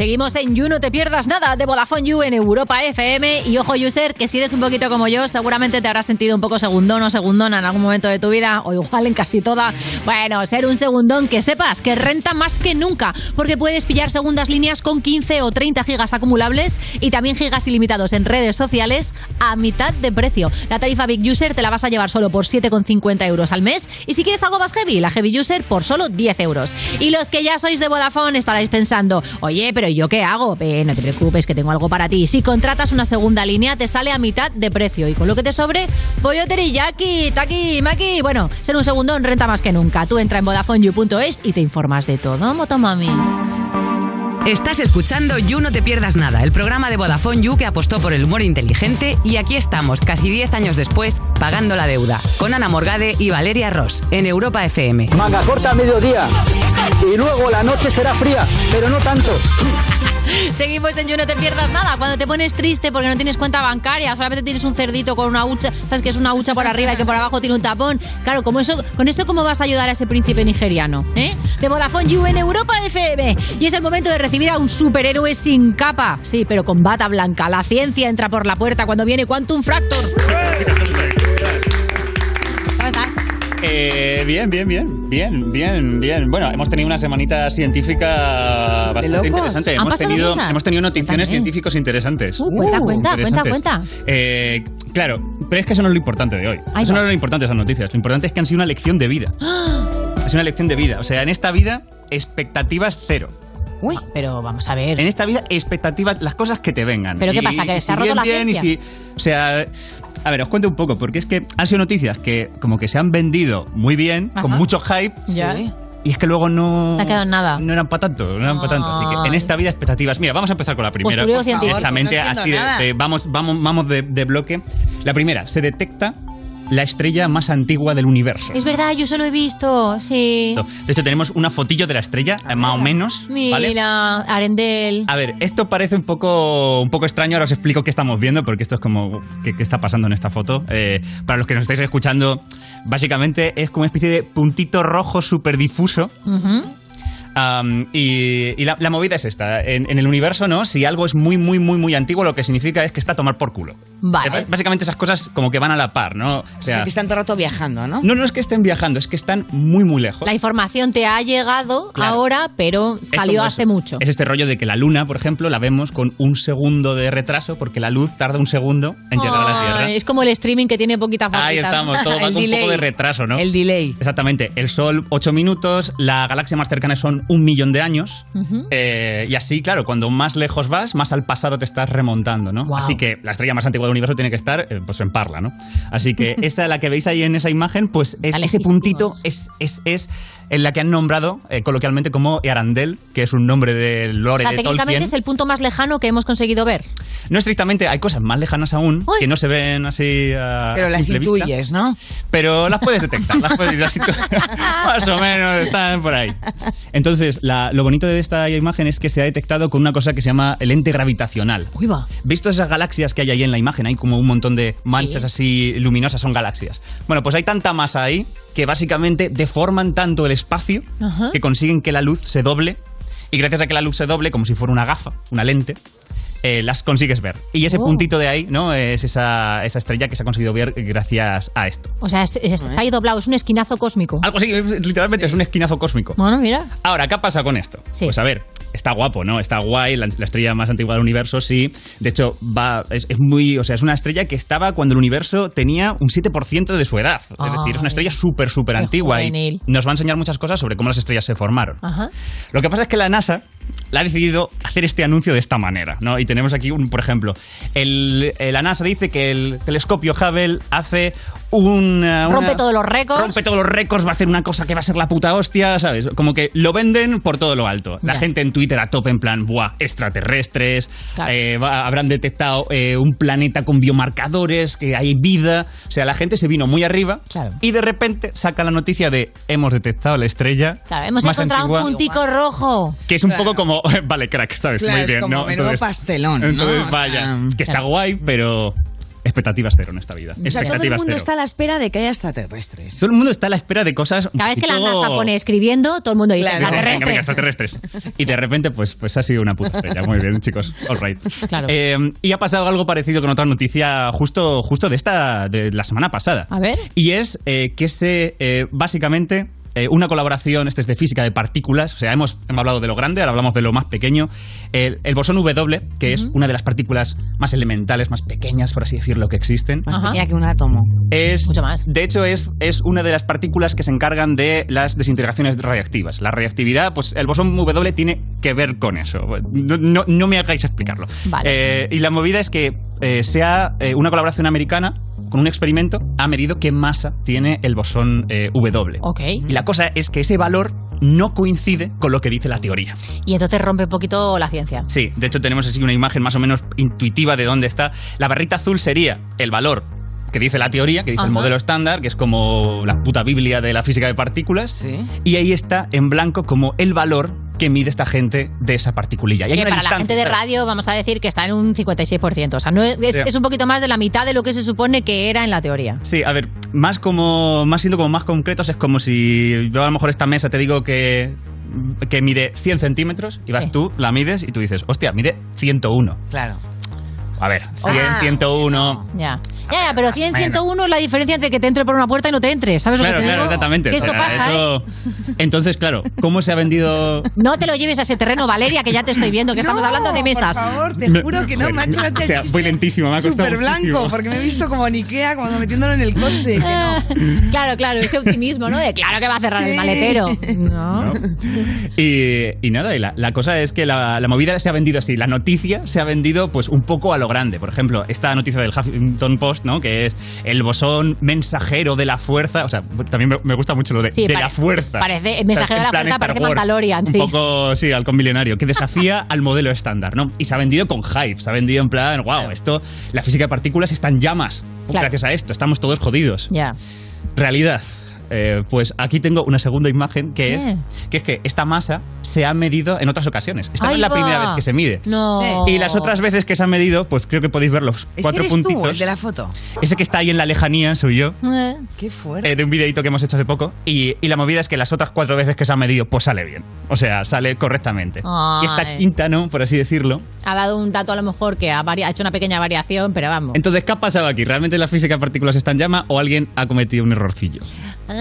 Seguimos en You, no te pierdas nada de Vodafone You en Europa FM. Y ojo, user, que si eres un poquito como yo, seguramente te habrás sentido un poco segundón o segundona en algún momento de tu vida, o igual en casi toda. Bueno, ser un segundón que sepas que renta más que nunca, porque puedes pillar segundas líneas con 15 o 30 gigas acumulables y también gigas ilimitados en redes sociales a mitad de precio. La tarifa Big User te la vas a llevar solo por 7,50 euros al mes. Y si quieres algo más heavy, la Heavy User por solo 10 euros. Y los que ya sois de Vodafone estaréis pensando, oye, pero ¿yo qué hago? Eh, no te preocupes, que tengo algo para ti. Si contratas una segunda línea, te sale a mitad de precio. Y con lo que te sobre, pollo teriyaki, taki, maki. Bueno, ser un segundón renta más que nunca. Tú entra en VodafoneYou.es y te informas de todo, Motomami. Estás escuchando You No Te Pierdas Nada, el programa de Vodafone You que apostó por el humor inteligente y aquí estamos, casi 10 años después, pagando la deuda, con Ana Morgade y Valeria Ross, en Europa FM. Manga corta a mediodía y luego la noche será fría, pero no tanto. [LAUGHS] Seguimos en You, no te pierdas nada. Cuando te pones triste porque no tienes cuenta bancaria, solamente tienes un cerdito con una hucha, sabes que es una hucha por arriba y que por abajo tiene un tapón. Claro, como eso, con eso cómo vas a ayudar a ese príncipe nigeriano, ¿eh? De Vodafone You en Europa FM. Y es el momento de recibir a un superhéroe sin capa. Sí, pero con bata blanca. La ciencia entra por la puerta cuando viene Quantum Fractor. ¿Cómo estás? Eh, bien, bien, bien, bien, bien, bien. Bueno, hemos tenido una semanita científica bastante interesante. ¿Han Hemos tenido, cosas? hemos tenido noticiones científicos interesantes. Uh, cuenta, cuenta, cuenta, cuenta. Eh, claro, pero es que eso no es lo importante de hoy. Eso no es lo importante de esas noticias. Lo importante es que han sido una lección de vida. [GASPS] Es una lección de vida. O sea, en esta vida, expectativas cero. Uy, pero vamos a ver. En esta vida, expectativas, las cosas que te vengan. ¿Pero qué Y- pasa, que y se ha roto bien, la bien, y si- O sea, a ver, os cuento un poco, porque es que han sido noticias que como que se han vendido muy bien, con mucho hype. Ya. Y es que luego no. Se ha quedado en nada. No eran para tanto, no eran para tanto. Así que en esta vida, expectativas. Mira, vamos a empezar con la primera. Postureo científico. Directamente, No así de- vamos, vamos, vamos de, de bloque. La primera, se detecta la estrella más antigua del universo. Es verdad, yo solo he visto, sí. De hecho, tenemos una fotillo de la estrella, más o menos. ¿vale? Mira, Arendel. A ver, esto parece un poco, un poco extraño, ahora os explico qué estamos viendo, porque esto es como, ¿qué, qué está pasando en esta foto? Eh, para los que nos estáis escuchando, básicamente es como una especie de puntito rojo súper difuso. Ujú. Y y la, la movida es esta. En, en el universo, ¿no? Si algo es muy, muy, muy, muy antiguo, lo que significa es que está a tomar por culo. Vale. Básicamente esas cosas como que van a la par, ¿no? O O sea, que están todo el rato viajando, ¿no? no, no es que estén viajando, es que están muy, muy lejos. La información te ha llegado Claro. ahora, pero salió hace eso. mucho. Es este rollo de que la luna, por ejemplo, la vemos con un segundo de retraso porque la luz tarda un segundo en llegar a la Tierra. Es como el streaming que tiene poquita fase. Ahí estamos, todo [LAUGHS] va con un poco de retraso, ¿no? El delay. Exactamente. El Sol, 8 minutos, la galaxia más cercana son un millón de años. Ujú. Eh, y así, claro, cuando más lejos vas, más al pasado te estás remontando, ¿no? Wow. Así que la estrella más antigua del universo tiene que estar eh, pues en Parla, ¿no? Así que [LAUGHS] esa, la que veis ahí en esa imagen, pues es, ese puntito es, es, es en la que han nombrado eh, coloquialmente como Arandel, que es un nombre de O lore sea, de técnicamente Tolkien. es el punto más lejano que hemos conseguido ver. No estrictamente, hay cosas más lejanas aún que no se ven así a Pero las simple vista. intuyes, ¿no? Pero las puedes detectar, las puedes [LAUGHS] las intu- [LAUGHS] Más o menos están por ahí. Entonces, la- lo bonito de esta imagen es que se ha detectado con una cosa que se llama el ente gravitacional. Uy, va. ¿Visto esas galaxias que hay ahí en la imagen? Hay como un montón de manchas así luminosas, son galaxias. Bueno, pues hay tanta masa ahí que básicamente deforman tanto el espacio Ajá. que consiguen que la luz se doble. Y gracias a que la luz se doble, como si fuera una gafa, una lente, eh, las consigues ver. Y ese Oh. puntito de ahí, ¿no? Es esa, esa estrella que se ha conseguido ver gracias a esto. O sea, es- es- está ahí doblado, es un esquinazo cósmico. Algo así, literalmente es un esquinazo cósmico. Bueno, mira. Ahora, ¿qué pasa con esto? Pues a ver, está guapo, ¿no? Está guay, la, la estrella más antigua del universo, sí. De hecho, va, es, es muy, o sea, es una estrella que estaba cuando el universo tenía un 7% de su edad. Es decir, es una estrella súper, súper antigua y nos va a enseñar muchas cosas sobre cómo las estrellas se formaron. Ajá. Lo que pasa es que la NASA la ha decidido hacer este anuncio de esta manera, ¿no? Y tenemos aquí, un, por ejemplo, el, eh, la NASA dice que el telescopio Hubble hace una, una- Rompe todos los récords. Rompe todos los récords, va a hacer una cosa que va a ser la puta hostia, ¿sabes? Como que lo venden por todo lo alto. La Ya. gente en Twitter a tope en plan, ¡buah! Extraterrestres, Claro. eh, va- habrán detectado eh, un planeta con biomarcadores, que hay vida. O sea, la gente se vino muy arriba Claro. y de repente saca la noticia de hemos detectado la estrella Claro, hemos más encontrado antigua un puntico rojo. que es un poco como, [LAUGHS] vale, crack, ¿sabes? Claro, Muy es bien, como ¿no? menudo pastelón, ¿no? Entonces, O sea, vaya, que está guay, pero expectativas cero en esta vida. O sea, todo el mundo cero. está a la espera de que haya extraterrestres. Todo el mundo está a la espera de cosas. Cada vez que la NASA pone escribiendo, todo el mundo dice Dice, venga, venga, extraterrestre. extraterrestres. Y de repente, pues, pues ha sido una puta estrella. Muy bien, chicos. All right. Claro. Eh, y ha pasado algo parecido con otra noticia justo, justo de esta, de la semana pasada. A ver. Y es eh, que se, eh, básicamente, eh, una colaboración, este es de física de partículas, o sea, hemos, hemos hablado de lo grande, ahora hablamos de lo más pequeño. El, el bosón W, que es una de las partículas más elementales, más pequeñas, por así decirlo, que existen. Más pequeña que un átomo. Es, Mucho más. De hecho, es, es una de las partículas que se encargan de las desintegraciones radiactivas. La radiactividad, pues el bosón W tiene que ver con eso. No, no- no me hagáis explicarlo. Eh, y la movida es que eh, sea eh, una colaboración americana con un experimento ha medido qué masa tiene el bosón eh, W. Ok. Y la cosa es que ese valor no coincide con lo que dice la teoría. Y entonces rompe un poquito la ciencia. Sí, de hecho tenemos así una imagen más o menos intuitiva de dónde está. La barrita azul sería el valor que dice la teoría, que dice el modelo estándar, que es como la puta biblia de la física de partículas. Y ahí está en blanco como el valor que mide esta gente de esa particulilla. Y hay que una para la gente de claro. radio vamos a decir que está en un 56%. O sea, no es, es- Sí. es un poquito más de la mitad de lo que se supone que era en la teoría. Sí, a ver, más como más siendo como más concretos es como si yo a lo mejor esta mesa te digo que que mide 100 centímetros y vas tú, la mides y tú dices, hostia, mide 101. Claro. A ver, 100, Ah, 101. Ya. Ya, ya, pero 100, Bueno. 101 es la diferencia entre que te entre por una puerta y no te entre. ¿Sabes Claro, lo que te claro, digo? exactamente. Que esto O sea, pasa, ¿eh? Entonces, claro, ¿cómo se ha vendido No te lo lleves a ese terreno, Valeria, que ya te estoy viendo, que estamos hablando de mesas. Por favor, te juro que no, macho, O sea, muy lentísimo, me ha costado Súper blanco, muchísimo. porque me he visto como en Ikea, como metiéndolo en el coche. que no. [LAUGHS] Claro, claro, ese optimismo, ¿no? De claro que va a cerrar el maletero. No. ¿no? Y, y nada, y la, la cosa es que la, la movida se ha vendido así. La noticia se ha vendido pues un poco a lo grande. Por ejemplo, esta noticia del Huffington Post, ¿no? Que es el bosón mensajero de la fuerza. O sea, también me, gusta mucho lo de, Sí, de pare- la fuerza. parece- O sea, mensajero de la fuerza parece Wars, Mandalorian, sí. Un poco, sí, halcón milenario. Que desafía [LAUGHS] al modelo estándar, ¿no? Y se ha vendido con hype. Se ha vendido en plan, wow, esto, la física de partículas está en llamas. Claro. Gracias a esto, estamos todos jodidos. Ya. Realidad. Eh, pues aquí tengo una segunda imagen que es Eh. que es que esta masa se ha medido en otras ocasiones. Esta no es la va. primera vez que se mide. No. Y las otras veces que se ha medido, pues creo que podéis ver los ¿Ese cuatro eres tú, puntitos. el de la foto? Ese que está ahí en la lejanía soy yo. Eh. Qué fuerte. eh, de un videito que hemos hecho hace poco y, y la movida es que las otras cuatro veces que se ha medido pues sale bien o sea sale correctamente Ay. y esta quinta no por así decirlo Ha dado un dato a lo mejor que ha, ha hecho una pequeña variación, pero vamos. entonces ¿qué ha pasado aquí? ¿realmente la física de partículas está en llama o alguien ha cometido un errorcillo?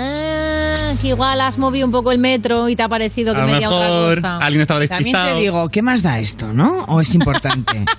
Ah, que igual has movido un poco el metro y te ha parecido que a lo medía otra mejor cosa. alguien estaba También despistado te digo, ¿qué más da esto, no? ¿O es importante? [LAUGHS]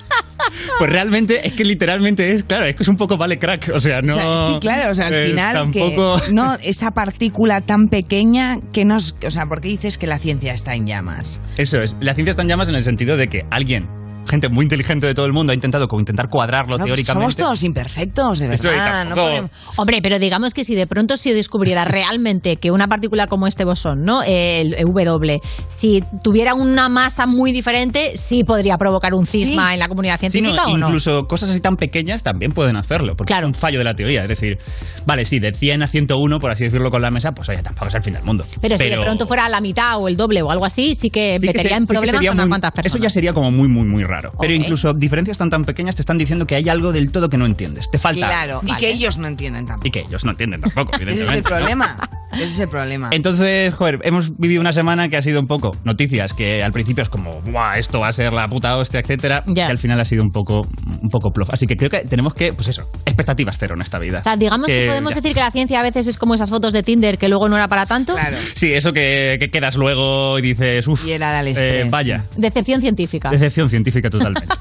Pues realmente es que literalmente es, claro, es que es un poco vale crack, o sea, no... O sea, es [LAUGHS] que claro, o sea, al final, tampoco... que [LAUGHS] no esa partícula tan pequeña que nos. O sea, ¿por qué dices que la ciencia está en llamas? Eso es, la ciencia está en llamas en el sentido de que alguien, gente muy inteligente de todo el mundo, ha intentado como intentar cuadrarlo No, pues teóricamente. somos todos imperfectos, de verdad. No podemos- Hombre, pero digamos que si de pronto se descubriera [LAUGHS] realmente que una partícula como este bosón, ¿no? El W, si tuviera una masa muy diferente, sí podría provocar un cisma en la comunidad Sí, no, científica o no. incluso cosas así tan pequeñas también pueden hacerlo, porque es un fallo de la teoría. Es decir, vale, sí, de 100 a 101, por así decirlo, con la mesa, pues oye, tampoco es el fin del mundo. Pero, si de pronto fuera la mitad o el doble o algo así, sí que Sí que metería se- en sí problemas con unas cuantas personas. Eso ya sería como muy, muy, muy raro. Pero incluso diferencias tan tan pequeñas te están diciendo que hay algo del todo que no entiendes. Te falta. Claro, y que ellos no entienden tampoco. Y que ellos no entienden tampoco, [LAUGHS] Ese es el problema. Ese es el problema. Entonces, joder, hemos vivido una semana que ha sido un poco noticias que al principio es como, ¡buah! Esto va a ser la puta hostia, etcétera. Ya. Y al final ha sido un poco, un poco plof. Así que creo que tenemos que, pues eso, expectativas cero en esta vida. O sea, digamos que, podemos ya. decir que la ciencia a veces es como esas fotos de Tinder que luego no era para tanto. Claro. Sí, eso que, que quedas luego y dices, uff, Y era del estrés. vaya, Decepción científica. decepción científica totalmente. [LAUGHS]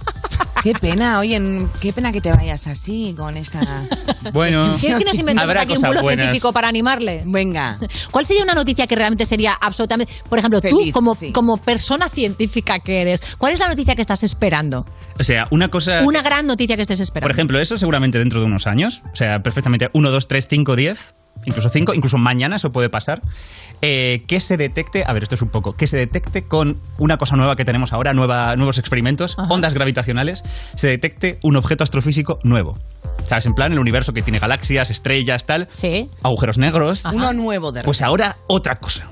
Qué pena, oye, qué pena que te vayas así con esta. [LAUGHS] Bueno, [LAUGHS] ¿Quieres que nos inventemos habrá aquí un buenas. científico para animarle? Venga. ¿Cuál sería una noticia que realmente sería absolutamente... Por ejemplo, tú, como, sí. como persona científica que eres, ¿cuál es la noticia que estás esperando? O sea, una cosa... Una gran noticia que estés esperando. Por ejemplo, eso seguramente dentro de unos años. O sea, perfectamente 1, 2, 3, 5, 10. Incluso 5, incluso mañana eso puede pasar. Eh, que se detecte, a ver, esto es un poco, que se detecte con una cosa nueva que tenemos ahora, nueva, nuevos experimentos, ondas gravitacionales, se detecte un objeto astrofísico nuevo. ¿Sabes? En plan, el universo que tiene galaxias, estrellas, tal. Sí. Agujeros negros. Uno nuevo de Pues ahora otra cosa.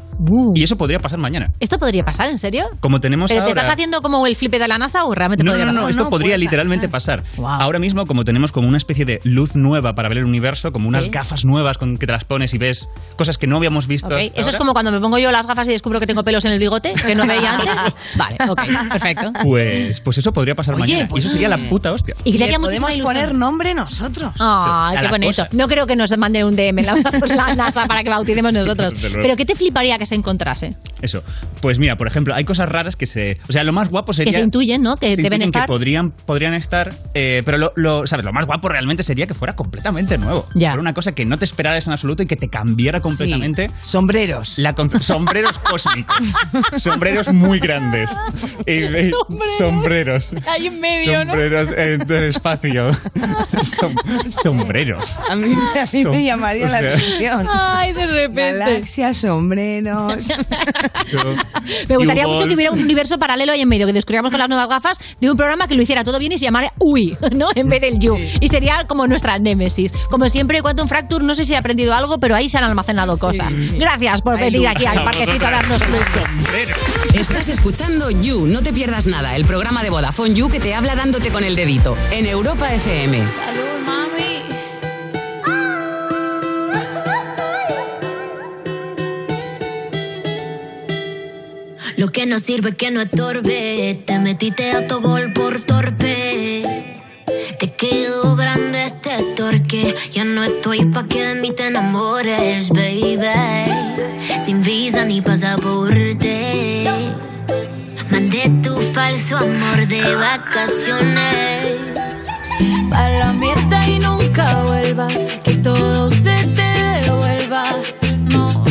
Y eso podría pasar mañana. ¿Esto podría pasar, en serio? Como tenemos ¿Pero te estás haciendo como el flipe de la NASA o realmente No, podría no, no, pasar? esto podría literalmente pasar. Ahora mismo, como tenemos como una especie de luz nueva para ver el universo, como unas Sí. gafas nuevas con que te las pones y ves cosas que no habíamos visto. Eso es como cuando me pongo yo las gafas y descubro que tengo pelos en el bigote, que no veía antes. [LAUGHS] Vale, ok, perfecto. Pues, pues eso podría pasar Oye, mañana. pues- y eso sería la puta hostia. Y que Le podemos poner nombre nosotros. Ay, a qué bonito. cosa. No creo que nos manden un DM la, [LAUGHS] la NASA para que bauticemos [LAUGHS] nosotros. Pero ¿qué te fliparía que se encontrase? Eso. Pues mira, por ejemplo, hay cosas raras que se. O sea, lo más guapo sería. Que se intuyen, ¿no? Que se deben estar. Que podrían, podrían estar. eh, pero lo, lo- ¿sabes? Lo más guapo realmente sería que fuera completamente nuevo. Ya. Fuera una cosa que no te esperaras en absoluto y que te cambiara completamente. Sombreros. La con- [LAUGHS] sombreros cósmicos. sombreros muy grandes. Y- y- sombreros. Hay en medio, ¿no? Sombreros en el espacio. Som- sombreros. A mí, a mí Som- me llamaría o la atención. Ay, de repente. Galaxias, [LAUGHS] Me gustaría mucho que hubiera un universo paralelo ahí en medio, que descubriéramos con las nuevas gafas de un programa que lo hiciera todo bien y se llamara UI, [LAUGHS] ¿no? En vez del You. Y sería como nuestra némesis. Como siempre, Quantum Fracture, no sé si he aprendido algo, pero ahí se han almacenado cosas. Gracias por venir aquí al parquecito a darnos luz. Estás escuchando You, no te pierdas nada, el programa de Vodafone You que te habla dándote con el dedito en Europa FM. Salud, Lo que no sirve que no estorbe. Te metiste a tu gol por torpe. Te quedó grande este torque. Ya no estoy pa' que de mí te enamores, baby. Sin visa ni pasaporte. Mandé tu falso amor de vacaciones. Pa' la mierda y nunca vuelvas. Que todo se te devuelva. No,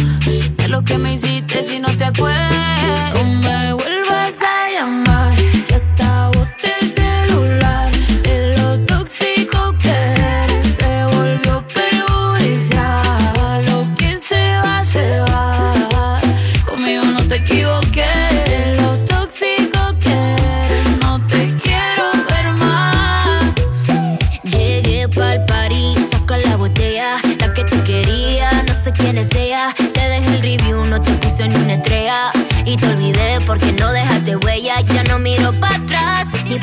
de lo que me hiciste si no te acuerdas.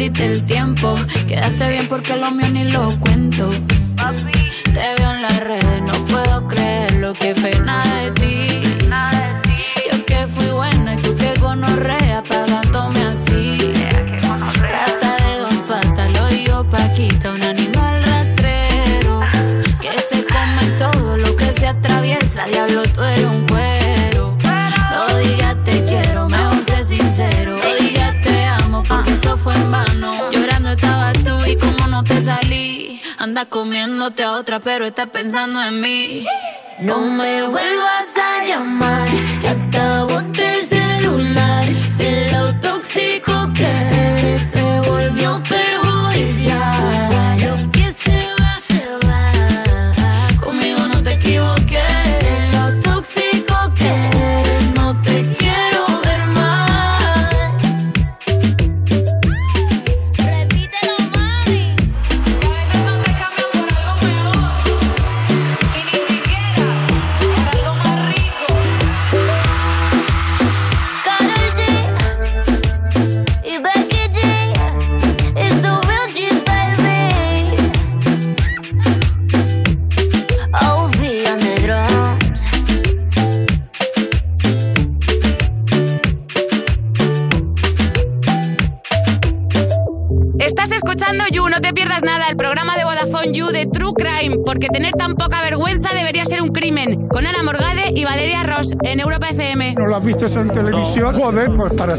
Perdiste el tiempo. Quedaste bien porque lo mío ni lo otra, pero estás pensando en mí. No me vuelvas a llamar,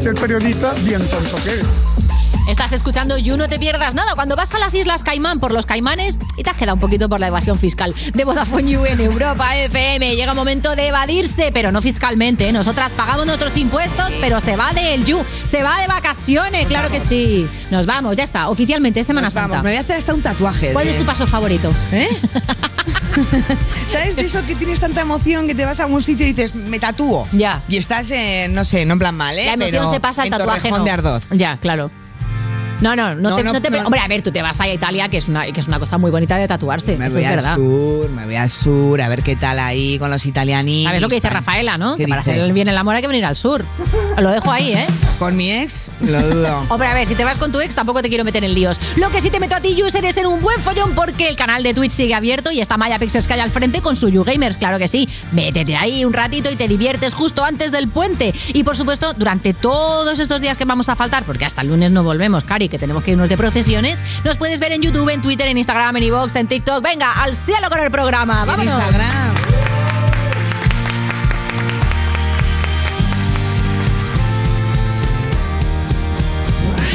ser periodista, bien tonto que eres. Estás escuchando You, no te pierdas nada. Cuando vas a las Islas Caimán por los Caimanes y te has quedado un poquito por la evasión fiscal de Vodafone You en Europa FM. Llega el momento de evadirse, pero no fiscalmente. ¿eh? Nosotras pagamos nuestros impuestos, pero se va del You. Se va de vacaciones, claro que sí. Nos vamos, ya está. Oficialmente, Semana Nos vamos. Me voy a hacer hasta un tatuaje. ¿Cuál de- es tu paso favorito? ¿Eh? [LAUGHS] ¿Sabes de eso que tienes tanta emoción que te vas a algún sitio y dices, me tatúo? Ya. Y estás en, no sé, no en plan mal, ¿eh? La emoción Pero se pasa al en tatuaje. Torrejón no. de Ardoz. Ya, claro. No, no, no, No, te, no, no te- no. Hombre, a ver, tú te vas a Italia, que es una, que es una cosa muy bonita de tatuarse. Me eso voy es al verdad. sur, me voy al sur, a ver qué tal ahí con los italianitos. ¿Sabes lo que dice Rafaela, no? ¿Qué Que para dice? hacer bien el amor hay que venir al sur. Lo dejo ahí, ¿eh? Con mi ex, lo dudo. Hombre, a ver, si te vas con tu ex tampoco te quiero meter en líos. Lo que sí te meto a ti, user, es en un buen follón porque el canal de Twitch sigue abierto y está Maya Pixels que hay al frente con su YouGamers, claro que sí. Métete ahí un ratito y te diviertes justo antes del puente. Y por supuesto, durante todos estos días que vamos a faltar, porque hasta el lunes no volvemos, Cari, que tenemos que irnos de procesiones, nos puedes ver en YouTube, en Twitter, en Instagram, en iVoox, en TikTok. Venga, al cielo con el programa. ¡Vámonos! Instagram.